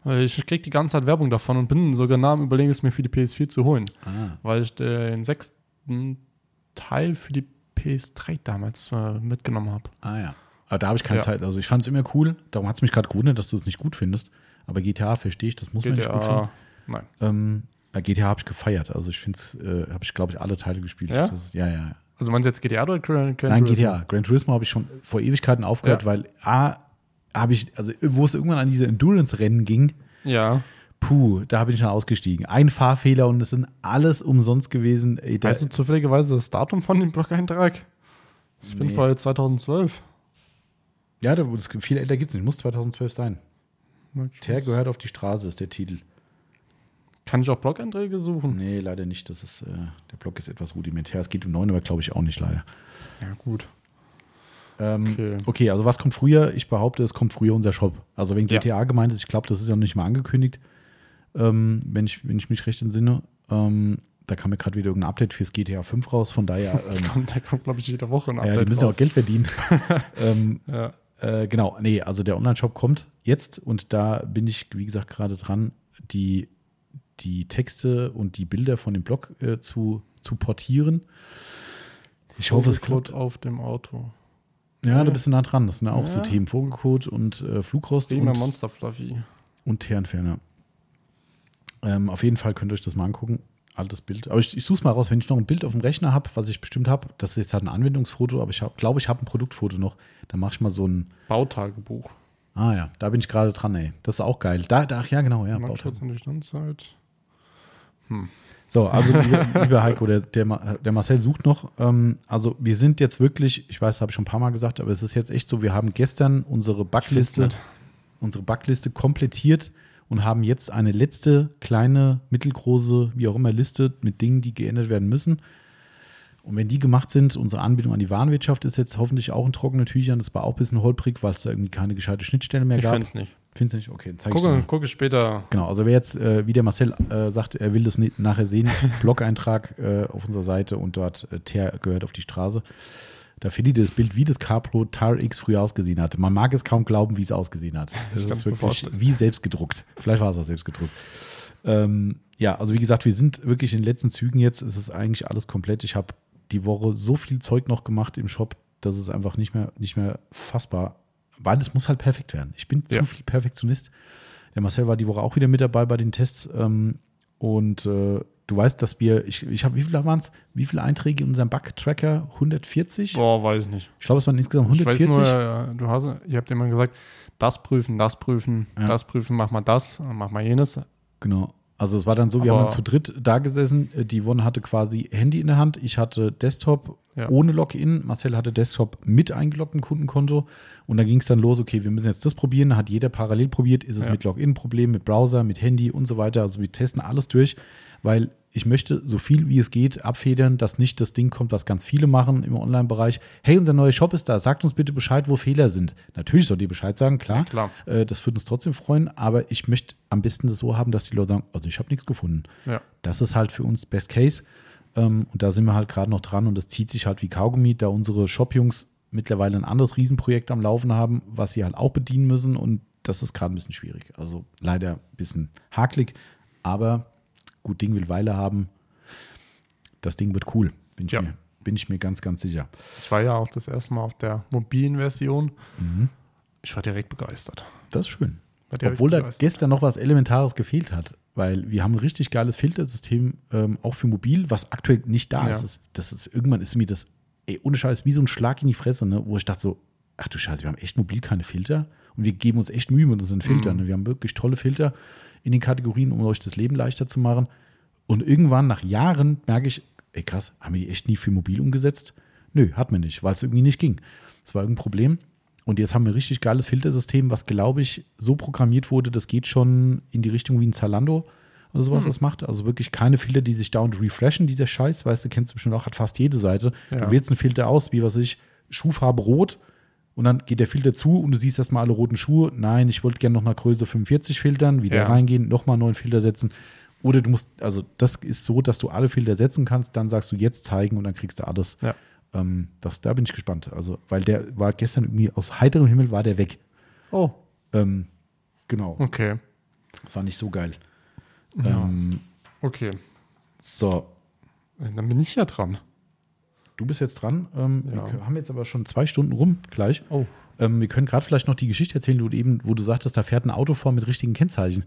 Ich kriege die ganze Zeit Werbung davon und bin sogar nah am Überlegen, es mir für die PS4 zu holen. Ah. Weil ich den sechsten Teil für die PS3 damals äh, mitgenommen habe. Ah ja. Aber da habe ich keine ja. Zeit. Also ich fand es immer cool. Darum hat es mich gerade gewundert, dass du es nicht gut findest. Aber GTA verstehe ich, das muss GTA, man nicht gut finden. Nein. Ähm, GTA habe ich gefeiert. Also ich finde es, äh, habe ich glaube ich alle Teile gespielt. Ja, ist, ja, ja. Also meinst du jetzt GTA oder Gran, Gran Nein, Turismo? GTA. Gran Turismo habe ich schon vor Ewigkeiten aufgehört, ja. weil A, habe ich, also wo es irgendwann an diese Endurance-Rennen ging, ja. Puh, da bin ich schon ausgestiegen. Ein Fahrfehler und es sind alles umsonst gewesen. Ey, weißt du zufälligerweise das Datum von dem Blog-Eintrag? Ich nee. bin bei 2012. Ja, das, viel älter gibt es nicht. Muss 2012 sein. Ter gehört auf die Straße, ist der Titel. Kann ich auch Blog-Einträge suchen? Nee, leider nicht. Das ist, äh, der Blog ist etwas rudimentär. Es geht um 9, aber glaube ich auch nicht, leider. Ja, gut. Ähm, okay. okay. also was kommt früher? Ich behaupte, es kommt früher unser Shop. Also wenn GTA ja. gemeint ist, ich glaube, das ist ja noch nicht mal angekündigt ähm, wenn, ich, wenn ich mich recht entsinne. Ähm, da kam mir gerade wieder irgendein Update fürs GTA 5 raus, von daher. Ähm, kommt, da kommt, glaube ich, jede Woche ein Update. Ja, die müssen ja auch Geld verdienen. ähm, ja. äh, genau, nee, also der Online-Shop kommt jetzt und da bin ich, wie gesagt, gerade dran, die, die Texte und die Bilder von dem Blog äh, zu, zu portieren. Ich hoffe, es klappt. auf dem Auto. Ja, okay. da bist du nah dran. Das sind ja auch ja. so Themen. Vogelcode und äh, Flugrost. Prima und Monster Fluffy. Und Teerenferner. Ähm, auf jeden Fall könnt ihr euch das mal angucken. Altes Bild. Aber ich, ich suche es mal raus, wenn ich noch ein Bild auf dem Rechner habe, was ich bestimmt habe. Das ist jetzt halt ein Anwendungsfoto, aber ich glaube, ich habe ein Produktfoto noch. Dann mache ich mal so ein. Bautagebuch. Ah ja, da bin ich gerade dran, ey. Das ist auch geil. Da, da ach ja, genau, ja. Bautagebuch. Hm. So, also lieber, lieber Heiko, der, der, der, Marcel sucht noch. Ähm, also wir sind jetzt wirklich, ich weiß, habe ich schon ein paar Mal gesagt, aber es ist jetzt echt so, wir haben gestern unsere Backliste unsere Backliste komplettiert und haben jetzt eine letzte kleine, mittelgroße, wie auch immer Liste mit Dingen, die geändert werden müssen. Und wenn die gemacht sind, unsere Anbindung an die Warenwirtschaft ist jetzt hoffentlich auch in trockenen Tüchern. Das war auch ein bisschen holprig, weil es da irgendwie keine gescheite Schnittstelle mehr Ich gab. finde es nicht. Findest du nicht? Okay, zeig Gucke, dir. gucke später. Genau, also wer jetzt, äh, wie der Marcel äh, sagt, er will das nachher sehen, Blog-Eintrag äh, auf unserer Seite und dort äh, Ter gehört auf die Straße. Da findet ihr das Bild, wie das Capro Tar X früher ausgesehen hat. Man mag es kaum glauben, wie es ausgesehen hat. Kann's ist wirklich vorstellen. wie selbst gedruckt. Vielleicht war es auch selbst gedruckt. Ähm, ja, also wie gesagt, wir sind wirklich in den letzten Zügen jetzt. Es ist eigentlich alles komplett. Ich habe die Woche so viel Zeug noch gemacht im Shop, dass es einfach nicht mehr, nicht mehr fassbar, weil es muss halt perfekt werden. Ich bin Ja. zu viel Perfektionist. Der Marcel war die Woche auch wieder mit dabei bei den Tests. Ähm, und äh, du weißt, dass wir, ich, ich habe, wie viele waren es? Wie viele Einträge in unserem Bug-Tracker? 140? Boah, weiß ich nicht. Ich glaube, es waren insgesamt Ich weiß 140. nur, äh, du hast, ihr habt immer gesagt, das prüfen, das prüfen, Ja. das prüfen, mach mal das, mach mal jenes. Genau. Also es war dann so, wir Aber- haben dann zu dritt da gesessen. Äh, Die Yvonne hatte quasi Handy in der Hand. Ich hatte Desktop Ja. ohne Login. Marcel hatte Desktop mit eingeloggtem Kundenkonto. Und da ging es dann los, okay, wir müssen jetzt das probieren. Hat jeder parallel probiert. Ist es Ja. mit Login ein Problem, mit Browser, mit Handy und so weiter. Also wir testen alles durch, weil ich möchte so viel wie es geht abfedern, dass nicht das Ding kommt, was ganz viele machen im Online-Bereich. Hey, unser neuer Shop ist da. Sagt uns bitte Bescheid, wo Fehler sind. Natürlich sollt ihr Bescheid sagen, klar. Ja, klar. Äh, das würde uns trotzdem freuen, aber ich möchte am besten das so haben, dass die Leute sagen, also ich habe nichts gefunden. Ja. Das ist halt für uns Best Case. Ähm, und da sind wir halt gerade noch dran und das zieht sich halt wie Kaugummi, da unsere Shop-Jungs mittlerweile ein anderes Riesenprojekt am Laufen haben, was sie halt auch bedienen müssen und das ist gerade ein bisschen schwierig. Also leider ein bisschen hakelig, aber gut Ding will Weile haben. Das Ding wird cool, bin ich, Ja. mir, bin ich mir ganz, ganz sicher. Ich war ja auch das erste Mal auf der mobilen Version. Mhm. Ich war direkt begeistert. Das ist schön. Obwohl da gestern noch was Elementares gefehlt hat, weil wir haben ein richtig geiles Filtersystem ähm, auch für mobil, was aktuell nicht da Ja. ist. Das, das ist. Irgendwann ist mir das, ey, ohne Scheiß, wie so ein Schlag in die Fresse, ne? wo ich dachte so, ach du Scheiße, wir haben echt mobil keine Filter und wir geben uns echt Mühe mit unseren Filtern. Mhm. Ne? Wir haben wirklich tolle Filter in den Kategorien, um euch das Leben leichter zu machen. Und irgendwann nach Jahren merke ich, ey krass, haben wir die echt nie für mobil umgesetzt? Nö, hat man nicht, weil es irgendwie nicht ging. Das war irgendein Problem. Und jetzt haben wir ein richtig geiles Filtersystem, was, glaube ich, so programmiert wurde, das geht schon in die Richtung wie ein Zalando oder sowas das macht. Also wirklich keine Filter, die sich dauernd refreshen, dieser Scheiß, weißt du, kennst du bestimmt auch, hat fast jede Seite. Ja. Du wählst einen Filter aus, wie was ich, Schuhfarbe rot und dann geht der Filter zu und du siehst erstmal alle roten Schuhe. Nein, ich wollte gerne noch nach Größe 45 filtern, wieder Ja. reingehen, nochmal einen neuen Filter setzen. Oder du musst, also das ist so, dass du alle Filter setzen kannst, dann sagst du jetzt zeigen und dann kriegst du alles. Ja. Ähm, das, da bin ich gespannt. Also, weil der war gestern irgendwie aus heiterem Himmel war der weg. Oh, Ähm, genau. okay. Das war nicht so geil. Ja. Ähm, Okay. so, Dann bin ich ja dran. Du bist jetzt dran. Ähm, Ja. Wir haben jetzt aber schon zwei Stunden rum gleich. Oh. Ähm, wir können gerade vielleicht noch die Geschichte erzählen, wo du eben, wo du sagtest, da fährt ein Auto vor mit richtigen Kennzeichen.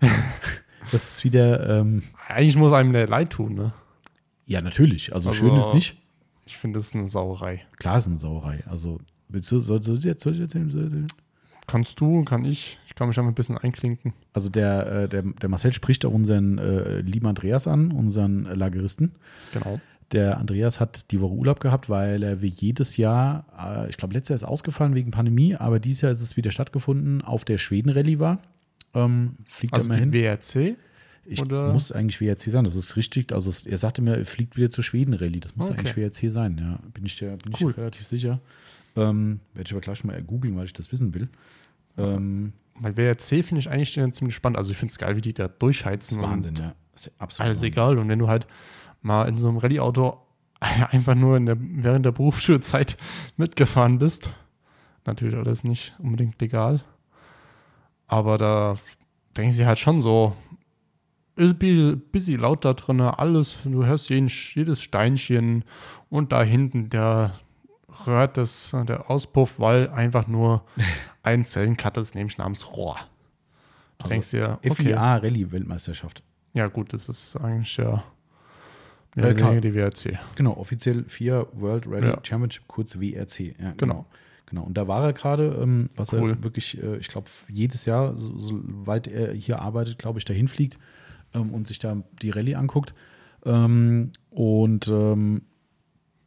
das ist wieder, ähm, Eigentlich muss einem der leid tun, ne? ja, natürlich. Also, Also- schön ist nicht. Ich finde, das ist eine Sauerei. Klar ist eine Sauerei. Also, willst du, soll, soll, jetzt, soll ich erzählen? Soll ich erzählen? Kannst du, kann ich. Ich kann mich schon ein bisschen einklinken. Also der, äh, der, der Marcel spricht auch unseren äh, lieben Andreas an, unseren Lageristen. Genau. Der Andreas hat die Woche Urlaub gehabt, weil er wie jedes Jahr, äh, ich glaube, letztes Jahr ist ausgefallen wegen Pandemie, aber dieses Jahr ist es wieder stattgefunden, auf der Schweden-Rallye war. Ähm, fliegt Also er die hin. WRC? Ich oder- muss eigentlich WRC sein, das ist richtig. Also es, er sagte mir, er fliegt wieder zur Schweden-Rallye. Das muss Okay. eigentlich WRC sein, ja. Bin ich, der, bin ich Cool. relativ sicher. Ähm, Werde ich aber gleich mal googeln, weil ich das wissen will. Ähm, Weil WRC finde ich eigentlich äh, ziemlich spannend. Also ich finde es geil, wie die da das durchheizen. ist Wahnsinn, und ja. Das ist absolut Alles Wahnsinn. egal. Und wenn du halt mal in so einem Rallye-Auto einfach nur der, während der Berufsschulzeit mitgefahren bist, natürlich alles nicht unbedingt legal. Aber da denken sie halt schon so, ist ein bisschen- laut da drin, alles, du hörst jeden, jedes Steinchen und da hinten der rührt das, der Auspuff, weil einfach nur ein Zellencut ist, nämlich namens Rohr. Du Also denkst dir, okay, FIA Rallye-Weltmeisterschaft. ja gut, das ist eigentlich ja Ja, weniger die WRC. Genau, offiziell FIA World Rally Ja. Championship, kurz WRC. Ja, Genau. Genau, und da war er gerade, ähm, was Cool. er wirklich, äh, ich glaube, jedes Jahr, so, soweit er hier arbeitet, glaube ich, dahin fliegt ähm, und sich da die Rallye anguckt. Ähm, und ähm,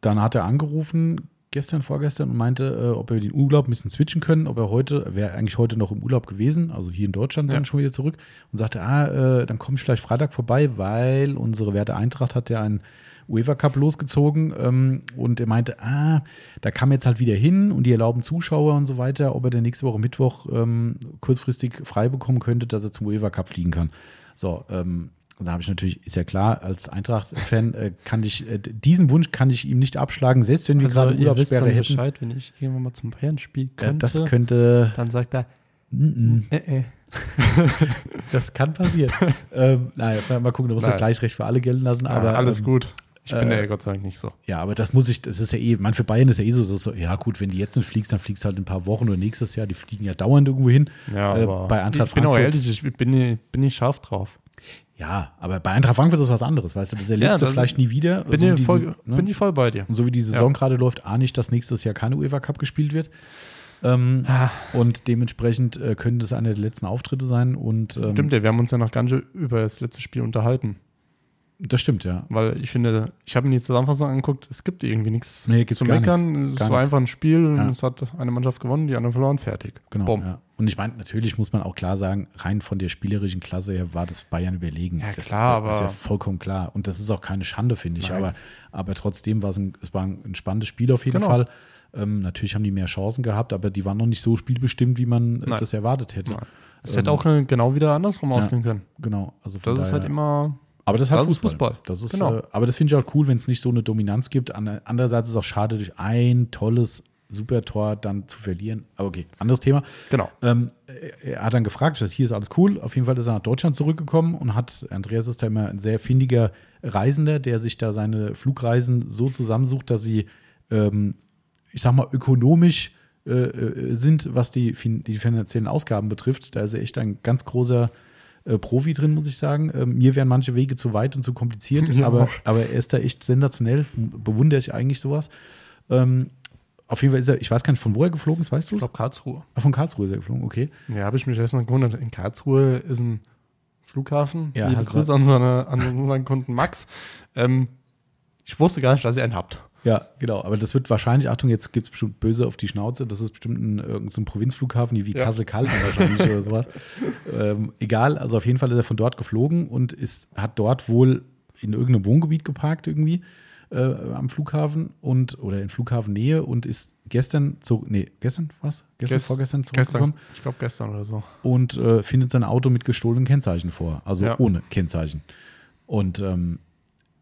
dann hat er angerufen, gestern, vorgestern und meinte, äh, ob wir den Urlaub ein bisschen switchen können, ob er heute, wäre eigentlich heute noch im Urlaub gewesen, also hier in Deutschland Ja. dann schon wieder zurück und sagte, ah, äh, dann komme ich vielleicht Freitag vorbei, weil unsere Werte Eintracht hat ja einen UEFA Cup losgezogen ähm, und er meinte, ah, da kam jetzt halt wieder hin und die erlauben Zuschauer und so weiter, ob er dann nächste Woche Mittwoch ähm, kurzfristig frei bekommen könnte, dass er zum UEFA Cup fliegen kann. So, ähm, da habe ich natürlich, ist ja klar, als Eintracht-Fan äh, kann ich, äh, diesen Wunsch kann ich ihm nicht abschlagen, selbst wenn wir gerade Also, wisst Urlaubssperre hätten. Bescheid, wenn ich irgendwann mal zum Bayern-Spiel Ja, könnte, das könnte, dann sagt er, mm, äh, äh. das kann passieren. ähm, naja, mal gucken, da muss er Nein. Gleichrecht für alle gelten lassen. Aber Aber alles ähm, gut. Ich bin äh, ja Gott sei Dank nicht so. Ja, aber das muss ich, das ist ja eh, man für Bayern ist ja eh so, so, so, ja gut, wenn die jetzt nicht fliegst, dann fliegst du halt in ein paar Wochen oder nächstes Jahr, die fliegen ja dauernd irgendwo hin. Ja, Äh, aber bei Eintracht ich bin auch ehrlich, ich bin, bin nicht scharf drauf. Ja, aber bei Eintracht Frankfurt ist das was anderes, weißt du, das erlebst Ja, du vielleicht nie wieder. Bin, so, ich voll, Saison- ne? bin ich voll bei dir. Und so wie die Saison Ja. gerade läuft, ahne ich, dass nächstes Jahr keine UEFA Cup gespielt wird. Ähm, Ah. und dementsprechend äh, könnte das einer der letzten Auftritte sein. Und ähm, Stimmt ja, wir haben uns ja noch gar nicht über das letzte Spiel unterhalten. das stimmt, ja. Weil ich finde, ich habe mir die Zusammenfassung angeguckt, es gibt irgendwie nichts Nee, zu meckern. nichts. Es war nichts. einfach ein Spiel und Ja. es hat eine Mannschaft gewonnen, die andere verloren, fertig. Genau. Bumm. Ja. Und ich meine, natürlich muss man auch klar sagen, rein von der spielerischen Klasse her war das Bayern überlegen. Ja, das klar, ist ja aber- vollkommen klar. Und das ist auch keine Schande, finde ich. Nein. Aber, aber trotzdem war es ein, es war ein spannendes Spiel auf jeden Genau. Fall. Ähm, natürlich haben die mehr Chancen gehabt, aber die waren noch nicht so spielbestimmt, wie man äh, Nein. das erwartet hätte. Es Ähm, hätte auch äh, genau wieder andersrum ja. ausgehen können. Genau. Also Das ist halt daher- immer. Aber das ist halt Das ist Fußball. Fußball. Das ist, Genau. äh, aber das finde ich auch cool, wenn es nicht so eine Dominanz gibt. Ander- Andererseits ist es auch schade, durch ein tolles Supertor dann zu verlieren. Aber okay, anderes Thema. Genau. Ähm, er hat dann gefragt, hier ist alles cool. Auf jeden Fall ist er nach Deutschland zurückgekommen und hat, Andreas ist da immer ein sehr findiger Reisender, der sich da seine Flugreisen so zusammensucht, dass sie, ähm, ich sag mal, ökonomisch äh, äh, sind, was die, die finanziellen Ausgaben betrifft. Da ist er echt ein ganz großer äh, Profi drin, muss ich sagen. Ähm, mir wären manche Wege zu weit und zu kompliziert, Ja. aber, aber er ist da echt sensationell. Bewundere ich eigentlich sowas. Ähm, auf jeden Fall ist er, ich weiß gar nicht, von wo er geflogen ist, weißt du Ich glaube, Karlsruhe. Ah, Von Karlsruhe ist er geflogen, okay. Ja, habe ich mich erstmal gewundert. In Karlsruhe ist ein Flughafen. Ja, Liebe Grüße an, seine, an unseren Kunden Max. Ähm, ich wusste gar nicht, dass ihr einen habt. Ja, genau. Aber das wird wahrscheinlich, Achtung, jetzt gibt es bestimmt böse auf die Schnauze. Das ist bestimmt ein, irgendein so Provinzflughafen, wie Ja. Kassel-Kalten wahrscheinlich oder sowas. Ähm, egal, also auf jeden Fall ist er von dort geflogen und ist, hat dort wohl in irgendeinem Wohngebiet geparkt irgendwie äh, am Flughafen und oder in Flughafennähe und ist gestern zu, nee, gestern was? Gestern, Gest- vorgestern zurückgekommen Gestern, ich glaube gestern oder so. und äh, findet sein Auto mit gestohlenen Kennzeichen vor, also Ja. ohne Kennzeichen. Und ähm,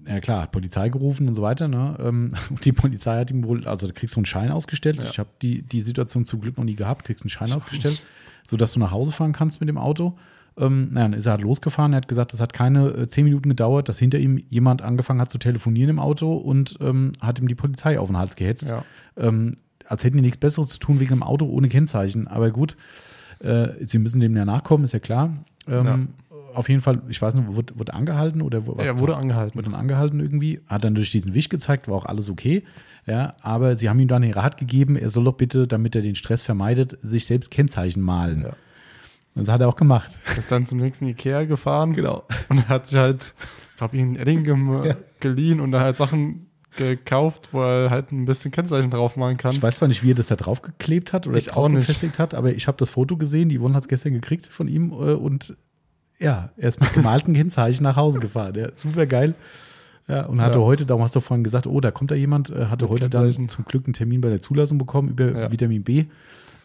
ja klar, hat Polizei gerufen und so weiter. Ne? Ähm, und die Polizei hat ihm wohl, also da kriegst du einen Schein ausgestellt. Ja. Ich habe die, die Situation zum Glück noch nie gehabt, kriegst einen Schein ausgestellt, sodass du nach Hause fahren kannst mit dem Auto. Ähm, naja, dann ist er halt losgefahren. Er hat gesagt, das hat keine äh, zehn Minuten gedauert, dass hinter ihm jemand angefangen hat zu telefonieren im Auto und ähm, hat ihm die Polizei auf den Hals gehetzt. Ja. Ähm, als hätten die nichts Besseres zu tun wegen einem Auto ohne Kennzeichen. Aber gut, äh, sie müssen dem ja nachkommen, ist ja klar. Ähm, Auf jeden Fall, ich weiß nicht, wurde, wurde angehalten oder was? er wurde angehalten. wurde dann angehalten irgendwie, hat dann durch diesen Wisch gezeigt, war auch alles okay. Ja, aber sie haben ihm dann den Rat gegeben, er soll doch bitte, damit er den Stress vermeidet, sich selbst Kennzeichen malen. Ja. Das hat er auch gemacht. Ist dann zum nächsten Ikea gefahren. Genau. Und er hat sich halt, ich glaube, einen Edding gem- Ja. geliehen und dann halt Sachen gekauft, wo er halt ein bisschen Kennzeichen drauf machen kann. Ich weiß zwar nicht, wie er das da drauf geklebt hat oder Ich drauf auch nicht. befestigt hat, aber ich habe das Foto gesehen, die Yvonne hat es gestern gekriegt von ihm äh, und ja, er ist mit gemalten Kennzeichen nach Hause gefahren. Ja, super geil. Ja, und hatte Ja. heute, darum hast du vorhin gesagt, oh, da kommt da jemand, äh, hatte Mit heute dann zum Glück einen Termin bei der Zulassung bekommen über Ja. Vitamin B.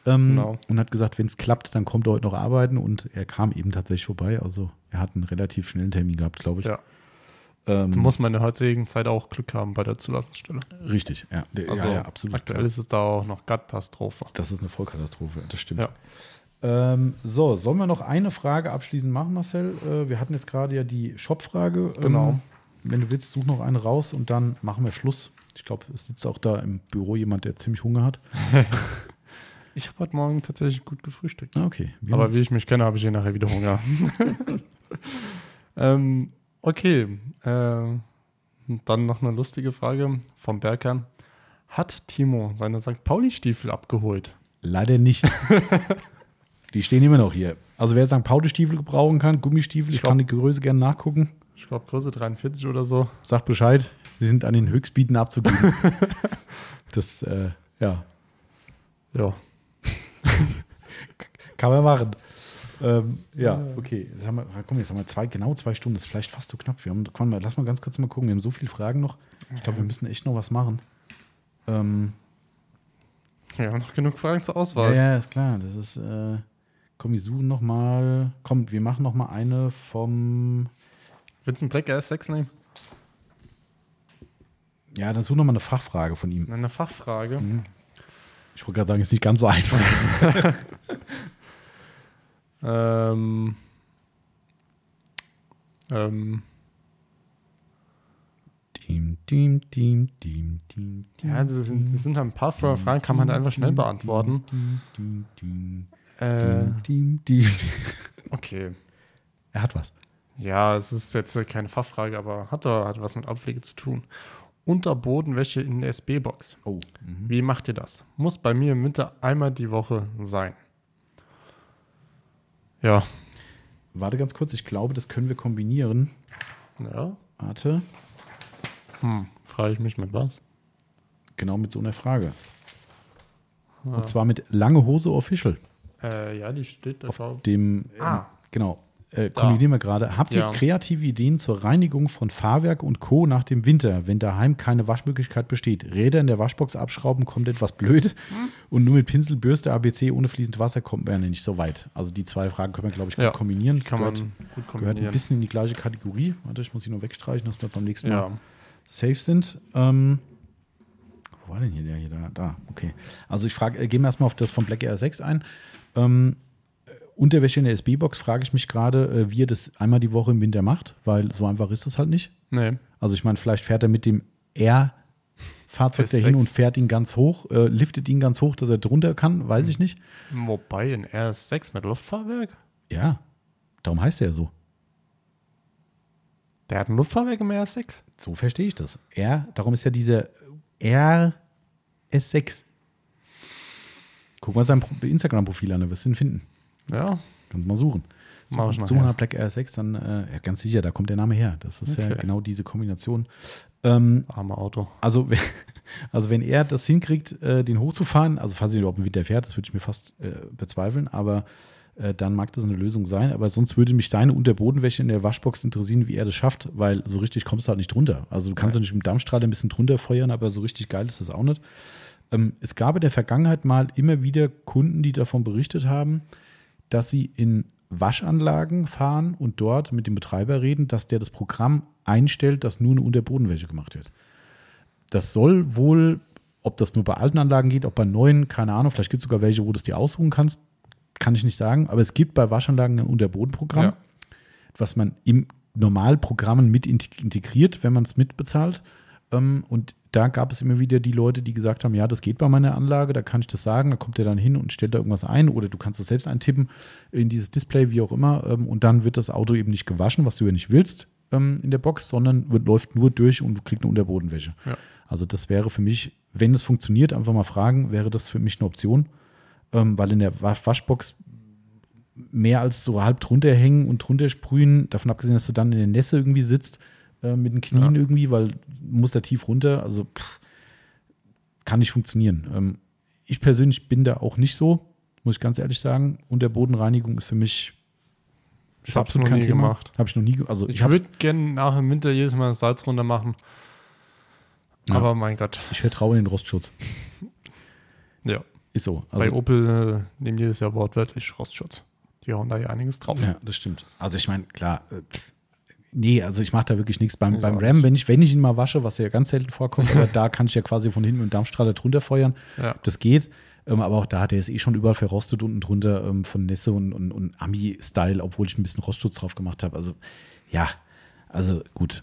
Ähm, Genau. Und hat gesagt, wenn es klappt, dann kommt er heute noch arbeiten und er kam eben tatsächlich vorbei. Also er hat einen relativ schnellen Termin gehabt, glaube ich. Ja. Ähm, Da muss man in der heutigen Zeit auch Glück haben bei der Zulassungsstelle. richtig, ja. Also ja, ja, absolut. aktuell ist es da auch noch Katastrophe. Das ist eine Vollkatastrophe, das stimmt. Ja. Ähm, so, sollen wir noch eine Frage abschließend machen, Marcel? Äh, wir hatten jetzt gerade ja die Shop-Frage. Ähm, Genau. wenn du willst, such noch eine raus und dann machen wir Schluss. Ich glaube, es sitzt auch da im Büro jemand, der ziemlich Hunger hat. Ich habe heute Morgen tatsächlich gut gefrühstückt. Ah, okay. Wir Aber wie ich mich kenne, habe ich hier nachher wieder Hunger. ähm, okay. Äh, dann noch eine lustige Frage vom Bergern. Hat Timo seine St. Pauli-Stiefel abgeholt? leider nicht. die stehen immer noch hier. Also wer St. Pauli-Stiefel gebrauchen kann, Gummistiefel, ich, Ich glaub- kann die Größe gerne nachgucken. Ich glaube, Größe 43 oder so. Sag Bescheid. Sie sind an den Höchstbieten abzugeben. das, äh, ja. Ja. Kann man machen. Ähm, ja, okay. Jetzt haben wir, komm, jetzt haben wir zwei, genau zwei Stunden. Das ist vielleicht fast zu knapp. Wir haben, komm, lass mal ganz kurz mal gucken. Wir haben so viele Fragen noch. Ich glaube, wir müssen echt noch was machen. Ähm, Wir haben noch genug Fragen zur Auswahl. ja, ja, ist klar. Das ist, äh, komm, wir suchen noch mal. Komm, wir machen noch mal eine vom. Willst du einen Black RS6 nehmen? Ja, dann suchen noch mal eine Fachfrage von ihm. Eine Fachfrage. Ich wollte gerade sagen, ist nicht ganz so einfach. Ähm, ähm, Team, Team, Team, Team, Team, ja, das sind, das sind ein paar Fragen, kann man einfach schnell beantworten. Team, Team, Team, Äh, Team, Team. okay. Er hat was. Ja, es ist jetzt keine Fachfrage, aber hat, da- hat was mit Abpflege zu tun. Unterbodenwäsche in der SB-Box. Oh. Wie macht ihr das? Muss bei mir im Winter einmal die Woche sein. Ja. Warte ganz kurz, ich glaube, das können wir kombinieren. Ja. Warte. Hm. Frage ich mich mit was? Genau mit so einer Frage. Und zwar mit Lange Hose Official. Äh, ja, die steht da Auf dem, Ah. ähm, genau, äh, kombinieren wir gerade. Habt ihr Ja. kreative Ideen zur Reinigung von Fahrwerk und Co. nach dem Winter, wenn daheim keine Waschmöglichkeit besteht? Räder in der Waschbox abschrauben kommt etwas blöd Hm. und nur mit Pinsel, Bürste, ABC ohne fließend Wasser kommt man ja nicht so weit. Also die zwei Fragen können wir, glaube ich, gut Ja, kombinieren. Das kann man gehört, gut gehört ein kombinieren. bisschen in die gleiche Kategorie. Warte, ich muss hier nur wegstreichen, dass wir beim nächsten Mal Ja. safe sind. Ähm, wo war denn hier der hier? Da, da. okay. Also ich frage, äh, gehen wir erstmal auf das von Black Air 6 ein. Ähm, Unterwäsche in der SB-Box frage ich mich gerade, äh, wie er das einmal die Woche im Winter macht, weil so einfach ist es halt nicht. Nee. Also ich meine, vielleicht fährt er mit dem R-Fahrzeug S6. dahin und fährt ihn ganz hoch, äh, liftet ihn ganz hoch, dass er drunter kann, weiß ich nicht. Wobei in RS6 mit Luftfahrwerk? Ja, darum heißt er ja so. Der hat ein Luftfahrwerk im RS6? So verstehe ich das. R, darum ist ja dieser RS6. Guck mal sein Pro- Instagram-Profil an, da wirst du ihn finden. Ja. Kannst mal suchen. Mach ich Suchen nach Black RS6, dann, äh, ja, ganz sicher, da kommt der Name her. Das ist ja Okay. genau diese Kombination. Ähm, Arme Auto. also, wenn- also, wenn er das hinkriegt, äh, den hochzufahren, also falls er überhaupt im Winter fährt, das würde ich mir fast äh, bezweifeln, aber äh, dann mag das eine Lösung sein. Aber sonst würde mich seine Unterbodenwäsche in der Waschbox interessieren, wie er das schafft, weil so richtig kommst du halt nicht drunter. Also, du kannst du nicht mit dem Dampfstrahler ein bisschen drunter feuern, aber so richtig geil ist das auch nicht. Ähm, es gab in der Vergangenheit mal immer wieder Kunden, die davon berichtet haben, dass sie in Waschanlagen fahren und dort mit dem Betreiber reden, dass der das Programm einstellt, dass nur eine Unterbodenwäsche gemacht wird. Das soll wohl, ob das nur bei alten Anlagen geht, ob bei neuen, keine Ahnung, vielleicht gibt es sogar welche, wo du es dir aussuchen kannst, kann ich nicht sagen, aber es gibt bei Waschanlagen ein Unterbodenprogramm, Ja. was man im Normalprogrammen mit integ- integriert, wenn man es mitbezahlt. Ähm, Und da gab es immer wieder die Leute, die gesagt haben, ja, das geht bei meiner Anlage, da kann ich das sagen, da kommt er dann hin und stellt da irgendwas ein oder du kannst es selbst eintippen in dieses Display, wie auch immer, ähm, und dann wird das Auto eben nicht gewaschen, was du ja nicht willst ähm, in der Box, sondern wird, läuft nur durch und du kriegst eine Unterbodenwäsche. Ja. Also das wäre für mich, wenn es funktioniert, einfach mal fragen, wäre das für mich eine Option, ähm, weil in der Wa- Waschbox mehr als so halb drunter hängen und drunter sprühen, davon abgesehen, dass du dann in der Nässe irgendwie sitzt, äh, mit den Knien Ja. irgendwie, weil du musst da tief runter, also pff, kann nicht funktionieren. Ähm, ich persönlich bin da auch nicht so, muss ich ganz ehrlich sagen. Unterbodenreinigung ist für mich Ich hab's noch nie gemacht. Habe ich noch nie, also ich, Ich würde gerne nach dem Winter jedes Mal das Salz runter machen. Ja. Aber mein Gott. ich vertraue in den Rostschutz. Ja. Ist so. Bei Also, Opel äh, nehmen jedes Jahr wortwörtlich Rostschutz. Die hauen da ja einiges drauf. Ja, das stimmt. Also ich meine, klar, äh, nee, also ich mache da wirklich nichts. Beim, beim Ram, wenn ich, wenn ich ihn mal wasche, was ja ganz selten vorkommt, aber da kann ich ja quasi von hinten mit dem Dampfstrahler drunter feuern. Ja. Das geht. Ähm, aber auch da, der ist eh schon überall verrostet unten drunter ähm, von Nässe und, und, und Ami-Style, obwohl ich ein bisschen Rostschutz drauf gemacht habe. Also ja, also gut.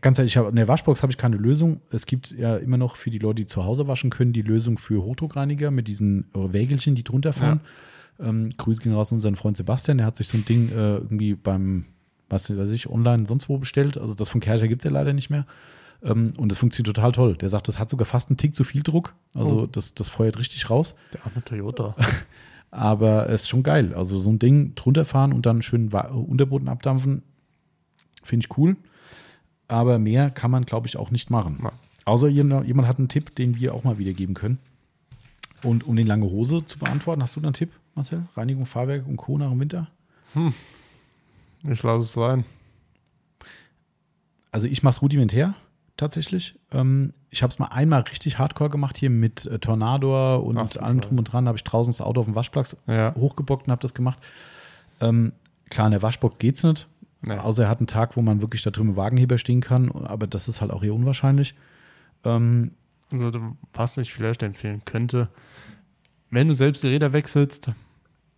Ganz ehrlich, hab, in der Waschbox habe ich keine Lösung. Es gibt ja immer noch für die Leute, die zu Hause waschen können, die Lösung für Hochdruckreiniger mit diesen äh, Wägelchen, die drunter fahren. Ähm, Grüße gehen raus an unseren Freund Sebastian, der hat sich so ein Ding äh, irgendwie beim, was weiß ich, online sonst wo bestellt. Also das von Kercher gibt es ja leider nicht mehr. Ähm, und das funktioniert total toll. Der sagt, das hat sogar fast einen Tick zu viel Druck. Also Oh. das, das feuert richtig raus. Der arme Toyota. Aber es ist schon geil. Also so ein Ding drunter fahren und dann schön Unterboden abdampfen, finde ich cool. aber mehr kann man, glaube ich, auch nicht machen. Nein. Außer jemand hat einen Tipp, den wir auch mal wiedergeben können. Und um den lange Hose zu beantworten, hast du da einen Tipp, Marcel? Reinigung, Fahrwerk und Co. nach dem Winter? Ich lasse es sein. Also ich mache es rudimentär tatsächlich. Ähm, ich habe es mal einmal richtig hardcore gemacht hier mit äh, Tornado und Ach, allem drum und dran. Da habe ich draußen das Auto auf dem Waschplatz Ja. hochgebockt und habe das gemacht. Ähm, klar, in der Waschbox geht's nicht. Nee. Außer er hat einen Tag, wo man wirklich da drin im Wagenheber stehen kann. Aber das ist halt auch eher unwahrscheinlich. Ähm, Also, was ich vielleicht empfehlen könnte, wenn du selbst die Räder wechselst,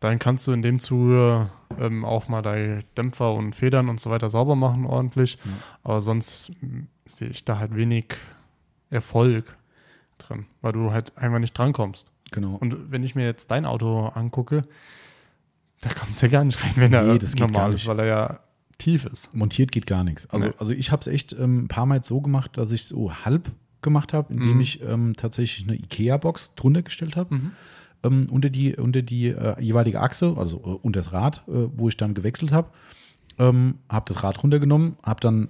dann kannst du in dem Zuge ähm, auch mal deine Dämpfer und Federn und so weiter sauber machen ordentlich. Ja. Aber sonst mh, sehe ich da halt wenig Erfolg drin, weil du halt einfach nicht drankommst. genau. Und wenn ich mir jetzt dein Auto angucke, da kommst du ja gar nicht rein, wenn er Nee, das geht normal gar ist, weil er ja tief ist. Montiert geht gar nichts. Also, Nee. also ich habe es echt ähm, ein paar Mal jetzt so gemacht, dass ich so halb gemacht habe, indem Mhm. ich ähm, tatsächlich eine IKEA-Box drunter gestellt habe. Mhm. Ähm, unter die, unter die äh, jeweilige Achse, also äh, unter das Rad, äh, wo ich dann gewechselt habe. Ähm, habe das Rad runtergenommen, habe dann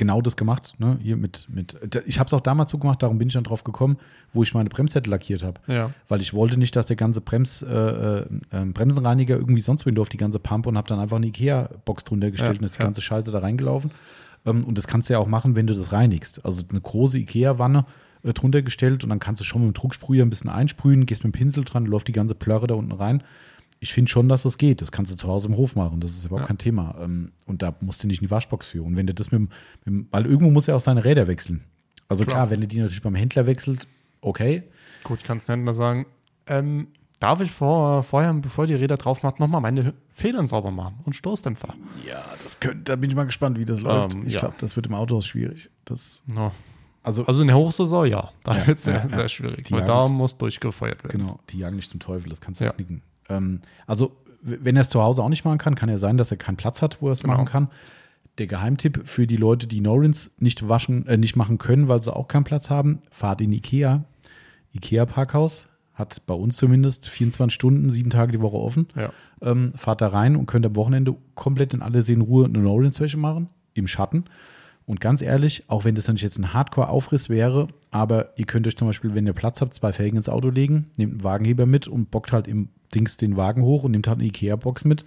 genau das gemacht. Ne? Hier mit, mit, ich habe es auch damals so gemacht, darum bin ich dann drauf gekommen, wo ich meine Bremssättel lackiert habe. Ja. Weil ich wollte nicht, dass der ganze Brems, äh, äh, ähm, Bremsenreiniger irgendwie sonst wohin auf die ganze Pumpe und habe dann einfach eine Ikea-Box drunter gestellt Ja, und ist die ja. ganze Scheiße da reingelaufen. Ähm, und das kannst du ja auch machen, wenn du das reinigst. Also eine große Ikea-Wanne äh, drunter gestellt und dann kannst du schon mit dem Drucksprüher ein bisschen einsprühen, gehst mit dem Pinsel dran, läuft die ganze Plörre da unten rein. Ich finde schon, dass das geht. Das kannst du zu Hause im Hof machen. Das ist überhaupt Ja. kein Thema. Ähm, und da musst du nicht in die Waschbox führen. Und wenn du das mit, dem- mit dem, weil irgendwo muss er auch seine Räder wechseln. Also klar, Klar. wenn du die natürlich beim Händler wechselt, okay, Gut, kannst du Händler sagen, ähm, darf ich vor, vorher, bevor die Räder drauf macht, nochmal meine Federn sauber machen und Stoßdämpfer? Ja, das könnte, da bin ich mal gespannt, wie das läuft. ich ja. glaube, das wird im Autohaus schwierig. Das, No. Also, Also in der Hochsaison, ja. Da Ja, wird es sehr, ja, sehr schwierig, weil da muss durchgefeuert werden. genau, die jagen nicht zum Teufel, das kannst du Ja. knicken. Ähm, also, wenn er es zu Hause auch nicht machen kann, kann ja sein, dass er keinen Platz hat, wo er es Genau. machen kann. Der Geheimtipp für die Leute, die Norins nicht waschen, äh, nicht machen können, weil sie auch keinen Platz haben, fahrt in Ikea. Ikea Parkhaus hat bei uns zumindest 24 Stunden, sieben Tage die Woche offen. Ja. ähm, fahrt da rein und könnt am Wochenende komplett in aller Seelenruhe eine No-Rinse-Wäsche machen, im Schatten. Und ganz ehrlich, auch wenn das natürlich jetzt ein Hardcore-Aufriss wäre, aber ihr könnt euch zum Beispiel, wenn ihr Platz habt, zwei Felgen ins Auto legen, nehmt einen Wagenheber mit und bockt halt im Dings den Wagen hoch und nehmt halt eine Ikea-Box mit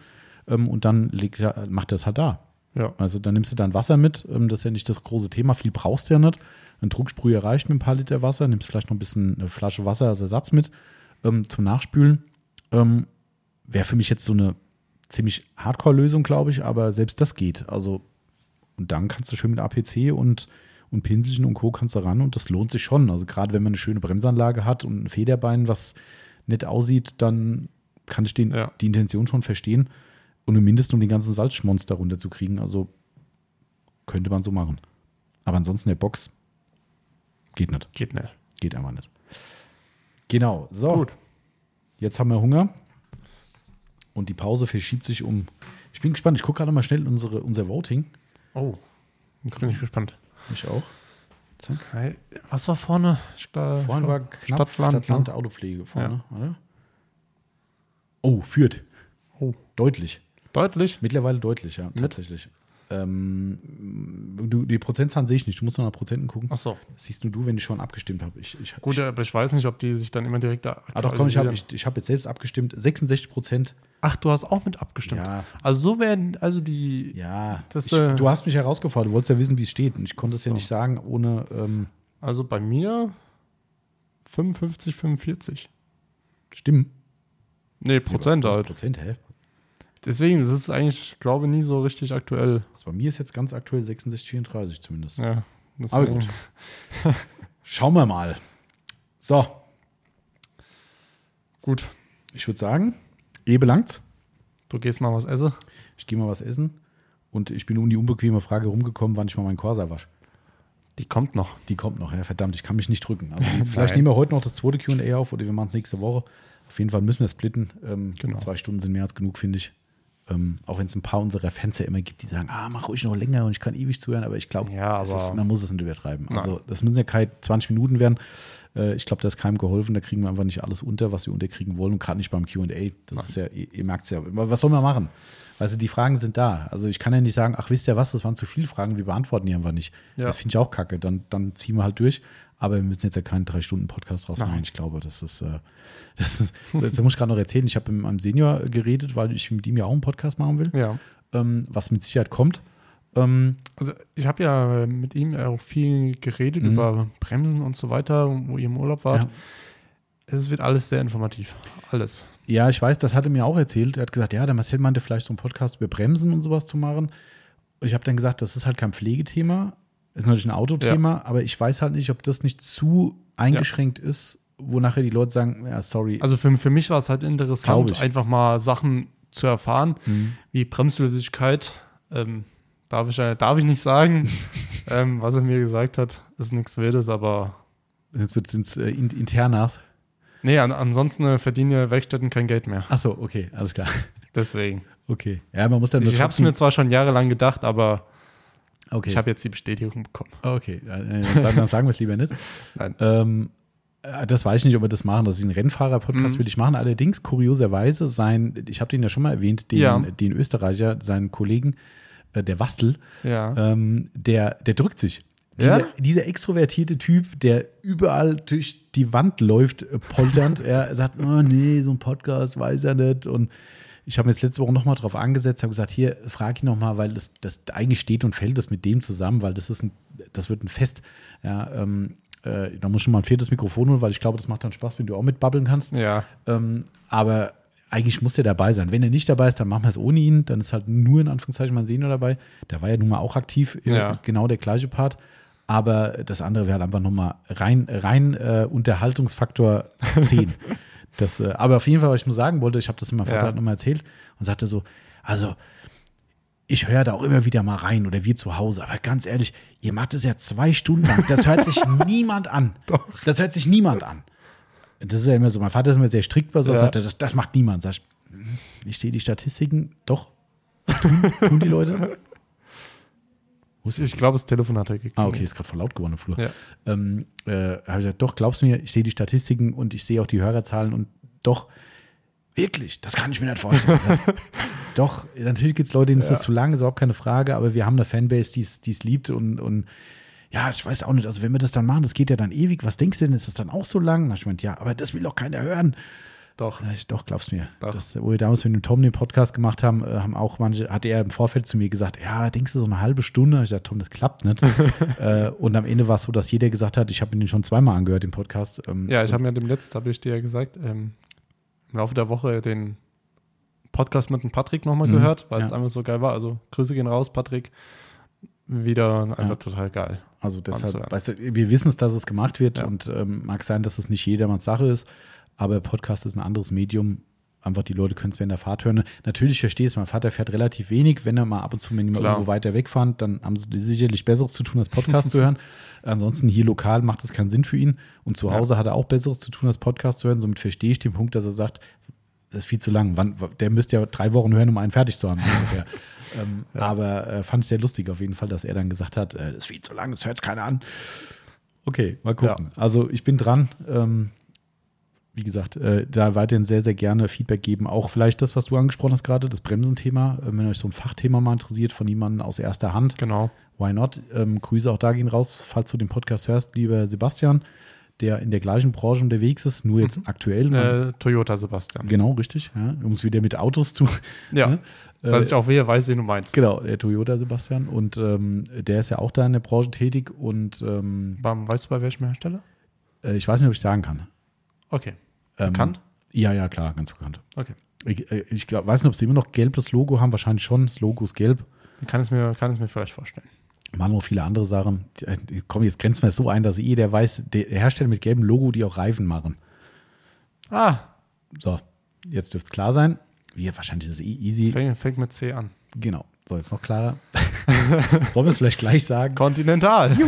ähm, und dann legt, er- macht das halt da. Ja. Also dann nimmst du dann Wasser mit, ähm, das ist ja nicht das große Thema, viel brauchst du ja nicht. Ein Drucksprüher reicht mit ein paar Liter Wasser, nimmst vielleicht noch ein bisschen eine Flasche Wasser als Ersatz mit ähm, zum Nachspülen. Ähm, Wäre für mich jetzt so eine ziemlich Hardcore-Lösung, glaube ich, aber selbst das geht. Also, und dann kannst du schön mit APC und, und Pinselchen und Co. kannst du ran und das lohnt sich schon. Also gerade wenn man eine schöne Bremsanlage hat und ein Federbein, was nett aussieht, dann kann ich den, Ja. die Intention schon verstehen. Und mindestens um den ganzen Salzschmonster runterzukriegen. Also könnte man so machen. Aber ansonsten der Box geht nicht. Geht nicht. Geht einfach nicht. Genau. So. Gut. Jetzt haben wir Hunger. Und die Pause verschiebt sich um. Ich bin gespannt. Ich gucke gerade mal schnell unsere, unser Voting. Oh, bin ich gespannt. Ich auch. Zack. Was war vorne? Glaub, Vorhin ich war knapp Stadtland, Stadtland ne? Autopflege vorne. Warte. Oh, führt. Oh, Deutlich. deutlich. Mittlerweile deutlich, ja, tatsächlich. Ähm, du, die Prozentzahlen sehe ich nicht. Du musst noch nach Prozenten gucken. Ach so. Das siehst nur du, wenn ich schon abgestimmt habe. Ich, ich, Gut, ich, aber ich weiß nicht, ob die sich dann immer direkt da ah, doch, komm, ich habe hab jetzt selbst abgestimmt. 66 Prozent. Ach, du hast auch mit abgestimmt. Ja, Also so werden, also die, ja. Das, äh, du hast mich herausgefordert. Du wolltest ja wissen, wie es steht. Und ich konnte es ja So. nicht sagen, ohne. Ähm, also bei mir 55, 45. Stimmen. Nee, Prozent was, was halt. Prozent, hä? Deswegen, das ist eigentlich, ich glaube, nie so richtig aktuell. Also bei mir ist jetzt ganz aktuell 66, 34 zumindest. Ja, Aber deswegen- gut. Schauen wir mal. So, Gut, ich würde sagen, eh belangt. du gehst mal was essen. Ich gehe mal was essen. Und ich bin um die unbequeme Frage rumgekommen, wann ich mal meinen Corsa wasche. Die kommt noch. Die kommt noch, ja, verdammt, ich kann mich nicht drücken. Also, vielleicht nehmen wir heute noch das zweite QA auf oder wir machen es nächste Woche. Auf jeden Fall müssen wir splitten. Ähm, Genau. Zwei Stunden sind mehr als genug, finde ich. Ähm, auch wenn es ein paar unserer Fans ja immer gibt, die sagen, ah, mach ruhig noch länger und ich kann ewig zuhören, aber ich glaube, Ja, man muss es nicht übertreiben. Nein. Also das müssen ja keine 20 Minuten werden. Äh, ich glaube, da ist keinem geholfen. Da kriegen wir einfach nicht alles unter, was wir unterkriegen wollen. Und gerade nicht beim QA. Das Nein. ist ja, ihr, ihr merkt es ja. Was soll man machen? Also die Fragen sind da. Also ich kann ja nicht sagen, ach, wisst ihr was, das waren zu viele Fragen, wir beantworten die einfach nicht. Ja. Das finde ich auch kacke. Dann, dann ziehen wir halt durch. Aber wir müssen jetzt ja keinen Drei-Stunden-Podcast draus machen. Nein. Ich glaube, das ist, äh, das ist jetzt muss ich gerade noch erzählen, ich habe mit meinem Senior geredet, weil ich mit ihm ja auch einen Podcast machen will, Ja. ähm, was mit Sicherheit kommt. Ähm, Also ich habe ja mit ihm auch viel geredet Mhm. über Bremsen und so weiter, wo ihr im Urlaub wart. ja. Es wird alles sehr informativ. Alles. ja, ich weiß, das hat er mir auch erzählt. Er hat gesagt, ja, der Marcel meinte vielleicht so einen Podcast über Bremsen und sowas zu machen. Ich habe dann gesagt, das ist halt kein Pflegethema, ist natürlich ein Autothema, aber ich weiß halt nicht, ob das nicht zu eingeschränkt ist, wo nachher die Leute sagen, ja, sorry. Also für, für mich war es halt interessant, einfach mal Sachen zu erfahren, Mhm. wie Bremsflüssigkeit. Ähm, darf, ich, äh, darf ich nicht sagen. ähm, was er mir gesagt hat, ist nichts Wildes, aber Jetzt wird es äh, in, internas. nee, an, ansonsten äh, verdienen ja Werkstätten kein Geld mehr. Ach so, okay, alles klar. Deswegen. Okay. Ja, man muss dann ich habe es mir zwar schon jahrelang gedacht, aber okay. ich habe jetzt die Bestätigung bekommen. Okay, äh, dann sagen, dann sagen wir es lieber nicht. Nein. Ähm, äh, das weiß ich nicht, ob wir das machen. Das ist ein Rennfahrer-Podcast, Mhm. will ich machen. Allerdings, kurioserweise, sein, ich habe den ja schon mal erwähnt, den, Ja. den Österreicher, seinen Kollegen, äh, der Wastel, Ja. ähm, der, der drückt sich. Ja? Dieser, dieser extrovertierte Typ, der überall durch die Wand läuft, äh, polternd. er sagt, oh nee, so ein Podcast weiß er nicht. Und ich habe mir jetzt letzte Woche nochmal drauf angesetzt, habe gesagt, hier, frage ich nochmal, weil das, das eigentlich steht und fällt das mit dem zusammen, weil das ist ein, das wird ein Fest. Ja, ähm, äh, da muss schon mal ein viertes Mikrofon holen, weil ich glaube, das macht dann Spaß, wenn du auch mitbabbeln kannst. ja. Ähm, aber eigentlich muss der dabei sein. Wenn er nicht dabei ist, dann machen wir es ohne ihn. Dann ist halt nur in Anführungszeichen mein Senior dabei. Der war ja nun mal auch aktiv, äh, Ja. genau der gleiche Part. Aber das andere wäre halt einfach nochmal rein, rein äh, Unterhaltungsfaktor 10. das, äh, aber auf jeden Fall, was ich nur sagen wollte, ich habe das meinem Vater Ja. halt nochmal erzählt und sagte so, also ich höre da auch immer wieder mal rein oder wir zu Hause, aber ganz ehrlich, ihr macht es ja zwei Stunden lang. Das hört sich niemand an. Das hört sich niemand an. Das ist ja immer so. Mein Vater ist immer sehr strikt bei so, Ja. sagt das, das macht niemand. Sag ich, "Hm, ich sehe die Statistiken, doch. Tun, tun die Leute? Ich glaube, das Telefon hat er gekriegt. Ah, okay, ist gerade voll laut geworden im Flur. Ja. Ähm, äh, habe ich gesagt, doch, glaubst du mir, ich sehe die Statistiken und ich sehe auch die Hörerzahlen und doch, wirklich, das kann ich mir nicht vorstellen. doch, natürlich gibt es Leute, denen ist das zu lang, ist überhaupt keine Frage, aber wir haben eine Fanbase, die es liebt und, und ja, ich weiß auch nicht, also wenn wir das dann machen, das geht ja dann ewig, was denkst du denn, ist das dann auch so lang? Na, ich meinte, ja, aber das will doch keiner hören. Doch. Ich, doch, glaubst mir. Doch. Das, wo wir damals mit dem Tom den Podcast gemacht haben, äh, haben auch manche, hat er im Vorfeld zu mir gesagt, ja, denkst du so eine halbe Stunde? Ich sagte, Tom, das klappt nicht. äh, und am Ende war es so, dass jeder gesagt hat, ich habe ihn schon zweimal angehört, den Podcast. Ähm, Ja, ich habe mir dem letzten, habe ich dir ja gesagt, ähm, im Laufe der Woche den Podcast mit dem Patrick nochmal Mhm, gehört, weil ja. es einfach so geil war. Also Grüße gehen raus, Patrick. Wieder einfach Ja. total geil. Also deshalb, weißt du, wir wissen es, dass es gemacht wird Ja. und ähm, mag sein, dass es nicht jedermanns Sache ist, aber Podcast ist ein anderes Medium. Einfach die Leute können es während der Fahrt hören. Natürlich verstehe ich es, mein Vater fährt relativ wenig. Wenn er mal ab und zu, wenn Klar. irgendwo weiter wegfahren, dann haben sie sicherlich Besseres zu tun, als Podcast zu hören. Ansonsten hier lokal macht es keinen Sinn für ihn. Und zu Ja. Hause hat er auch Besseres zu tun, als Podcast zu hören. Somit verstehe ich den Punkt, dass er sagt, das ist viel zu lang. Wann, der müsste ja drei Wochen hören, um einen fertig zu haben, ungefähr. ähm, Aber äh, fand ich sehr lustig auf jeden Fall, dass er dann gesagt hat, äh, das ist viel zu lang, das hört keiner an. Okay, mal gucken. Also ich bin dran. Ähm, wie gesagt, äh, da weiterhin sehr, sehr gerne Feedback geben. Auch vielleicht das, was du angesprochen hast gerade, das Bremsenthema. Äh, wenn euch so ein Fachthema mal interessiert von jemandem aus erster Hand, Genau. why not? Ähm, Grüße auch da gehen raus, falls du den Podcast hörst, lieber Sebastian, der in der gleichen Branche unterwegs ist, nur jetzt aktuell. Man- Äh, Toyota Sebastian. Genau, richtig. Ja, um es wieder mit Autos zu. Ja, ne? dass Äh, ich auch wehe weiß, wen du meinst. Genau, der Toyota Sebastian. Und ähm, der ist ja auch da in der Branche tätig. Und ähm, Weißt du bei welchem Hersteller? äh, ich weiß nicht, ob ich sagen kann. Okay. Ähm, Bekannt? Ja, ja, klar, ganz bekannt. Okay. Ich, äh, ich glaub, weiß nicht, ob sie immer noch gelbes Logo haben. Wahrscheinlich schon. Das Logo ist gelb. Dann kann es mir, kann es mir vielleicht vorstellen. Machen noch viele andere Sachen. Äh, Komm, jetzt grenzen wir es so ein, dass jeder weiß, der Hersteller mit gelbem Logo, die auch Reifen machen. Ah, So, jetzt dürfte es klar sein. Wir, wahrscheinlich ist es eh easy. fängt, fängt mit C an. Genau. So, jetzt noch klarer. Sollen wir es vielleicht gleich sagen? Continental.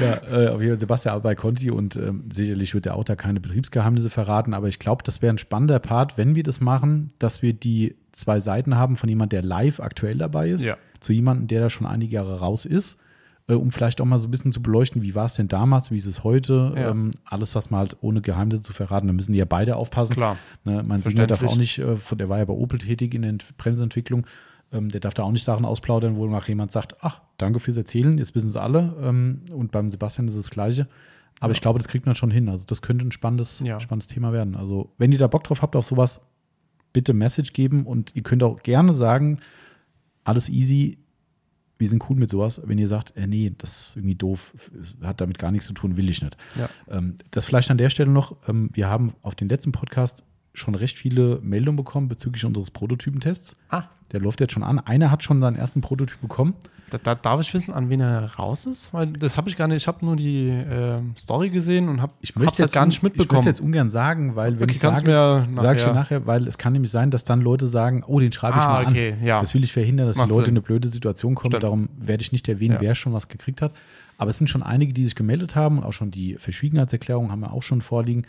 Ja, äh, auf jeden Fall Sebastian bei Conti und ähm, sicherlich wird er auch da keine Betriebsgeheimnisse verraten, aber ich glaube, das wäre ein spannender Part, wenn wir das machen, dass wir die zwei Seiten haben von jemand, der live aktuell dabei ist, Ja. zu jemandem, der da schon einige Jahre raus ist äh, um vielleicht auch mal so ein bisschen zu beleuchten, wie war es denn damals, wie ist es heute. Ja. Ähm, alles, was man halt ohne Geheimnisse zu verraten, da müssen die ja beide aufpassen. Klar. Ne, mein Senior darf auch nicht, äh, der war ja bei Opel tätig in der Ent- Bremsentwicklung, ähm, der darf da auch nicht Sachen ausplaudern, wo nach jemand sagt, ach, danke fürs Erzählen, jetzt wissen es alle. Ähm, und beim Sebastian ist es das Gleiche. Aber ich glaube, das kriegt man schon hin. Also das könnte ein spannendes, Ja. spannendes Thema werden. Also wenn ihr da Bock drauf habt auf sowas, bitte Message geben und ihr könnt auch gerne sagen, alles easy, wir sind cool mit sowas. Wenn ihr sagt, äh, nee, das ist irgendwie doof, hat damit gar nichts zu tun, will ich nicht. Ja. Ähm, das vielleicht an der Stelle noch, ähm, wir haben auf den letzten Podcast schon recht viele Meldungen bekommen bezüglich unseres Prototypentests. Ah, Der läuft jetzt schon an. Einer hat schon seinen ersten Prototyp bekommen. da, da darf ich wissen, an wen er raus ist? Weil das habe ich gar nicht. Ich habe nur die ähm, Story gesehen und habe Ich möchte halt jetzt gar nicht un- Ich mitbekommen. möchte jetzt ungern sagen, weil wenn Okay, ich sage, mir nachher- ich dir nachher, weil es kann nämlich sein, dass dann Leute sagen, oh, den schreibe ich Ah, mal okay, an. ja. Das will ich verhindern, dass Macht die Leute Sinn. in eine blöde Situation kommen. Stimmt. Darum werde ich nicht erwähnen, Ja. wer schon was gekriegt hat. Aber es sind schon einige, die sich gemeldet haben und auch schon die Verschwiegenheitserklärung haben wir auch schon vorliegen.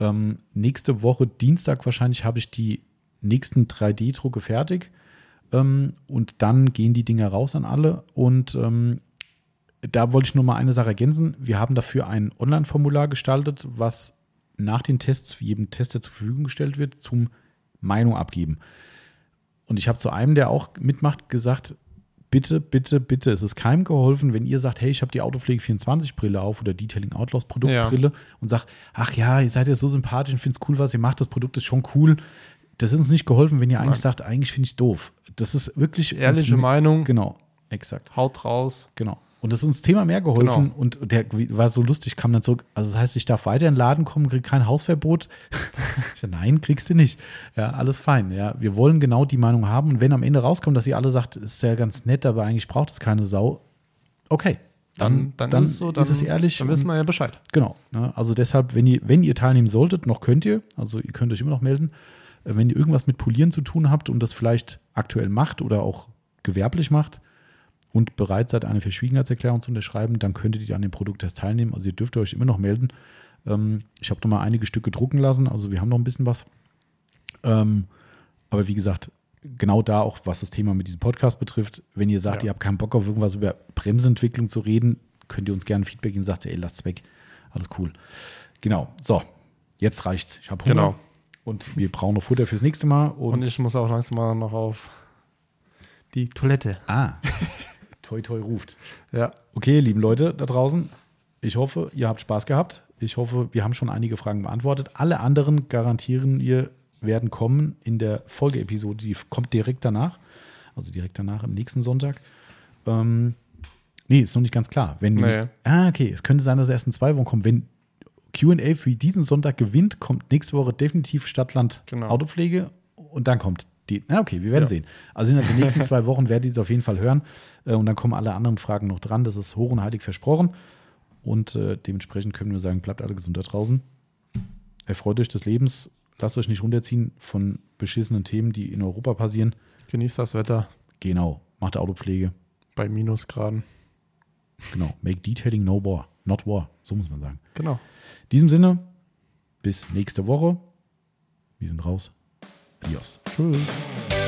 Ähm, nächste Woche, Dienstag wahrscheinlich, habe ich die nächsten 3D-Drucke fertig. Ähm, und dann gehen die Dinger raus an alle. Und ähm, da wollte ich nur mal eine Sache ergänzen. Wir haben dafür ein Online-Formular gestaltet, was nach den Tests jedem Tester zur Verfügung gestellt wird, zum Meinung abgeben. Und ich habe zu einem, der auch mitmacht, gesagt, bitte, bitte, bitte, es ist keinem geholfen, wenn ihr sagt, hey, ich habe die Autopflege 24 Brille auf oder Detailing Outlaws Produktbrille und sagt, ach ja, ihr seid ja so sympathisch und finde es cool, was ihr macht, das Produkt ist schon cool. Das ist uns nicht geholfen, wenn ihr eigentlich Nein. sagt, eigentlich finde ich es doof. Das ist wirklich Ehrliche Meinung, Genau, exakt. haut raus. Genau. Und das ist uns Thema mehr geholfen Genau. und der war so lustig, kam dann zurück. Also, das heißt, ich darf weiter in den Laden kommen, krieg kein Hausverbot. ich sag, nein, kriegst du nicht. Ja, alles fein. Ja, wir wollen genau die Meinung haben. Und wenn am Ende rauskommt, dass ihr alle sagt, ist ja ganz nett, aber eigentlich braucht es keine Sau, okay. Dann, Dann, dann, ist, es so, dann ist es ehrlich. Dann wissen wir ja Bescheid. Genau. Ne? Also deshalb, wenn ihr, wenn ihr teilnehmen solltet, noch könnt ihr, also ihr könnt euch immer noch melden, äh, wenn ihr irgendwas mit Polieren zu tun habt und das vielleicht aktuell macht oder auch gewerblich macht und bereit seid, eine Verschwiegenheitserklärung zu unterschreiben, dann könntet ihr an dem Produkttest teilnehmen. Also ihr dürft euch immer noch melden. Ähm, ich habe noch mal einige Stücke drucken lassen, also wir haben noch ein bisschen was. Ähm, aber wie gesagt, genau da auch, was das Thema mit diesem Podcast betrifft, wenn ihr sagt, Ja. ihr habt keinen Bock auf irgendwas über Bremsentwicklung zu reden, könnt ihr uns gerne Feedback geben und sagt, ey, lasst's weg. Alles cool. Genau. So, jetzt reicht's. Ich habe Hunger. Genau. Und wir brauchen noch Futter fürs nächste Mal. Und, Und ich muss auch langsam mal noch auf die Toilette. ah, toi toi ruft. Ja. Okay, lieben Leute da draußen, ich hoffe, ihr habt Spaß gehabt. Ich hoffe, wir haben schon einige Fragen beantwortet. Alle anderen garantieren wir werden kommen in der Folgeepisode, die kommt direkt danach. Also direkt danach am nächsten Sonntag. Ähm, nee, ist noch nicht ganz klar. Wenn Nee. ah, okay, es könnte sein, dass er erst in zwei Wochen kommt. Wenn QA für diesen Sonntag gewinnt, kommt nächste Woche definitiv Stadtland Genau. Autopflege und dann kommt die. Na, okay, wir werden Ja. sehen. Also in den nächsten zwei Wochen werdet ihr es auf jeden Fall hören. Äh, Und dann kommen alle anderen Fragen noch dran. Das ist hoch und heilig versprochen. Und äh, dementsprechend können wir sagen, bleibt alle gesund da draußen. Erfreut euch des Lebens. Lasst euch nicht runterziehen von beschissenen Themen, die in Europa passieren. Genießt das Wetter Genau. Macht Autopflege. bei Minusgraden. Genau. Make Detailing no war. Not war. So muss man sagen. Genau. In diesem Sinne, bis nächste Woche. Wir sind raus. Adios. Tschüss.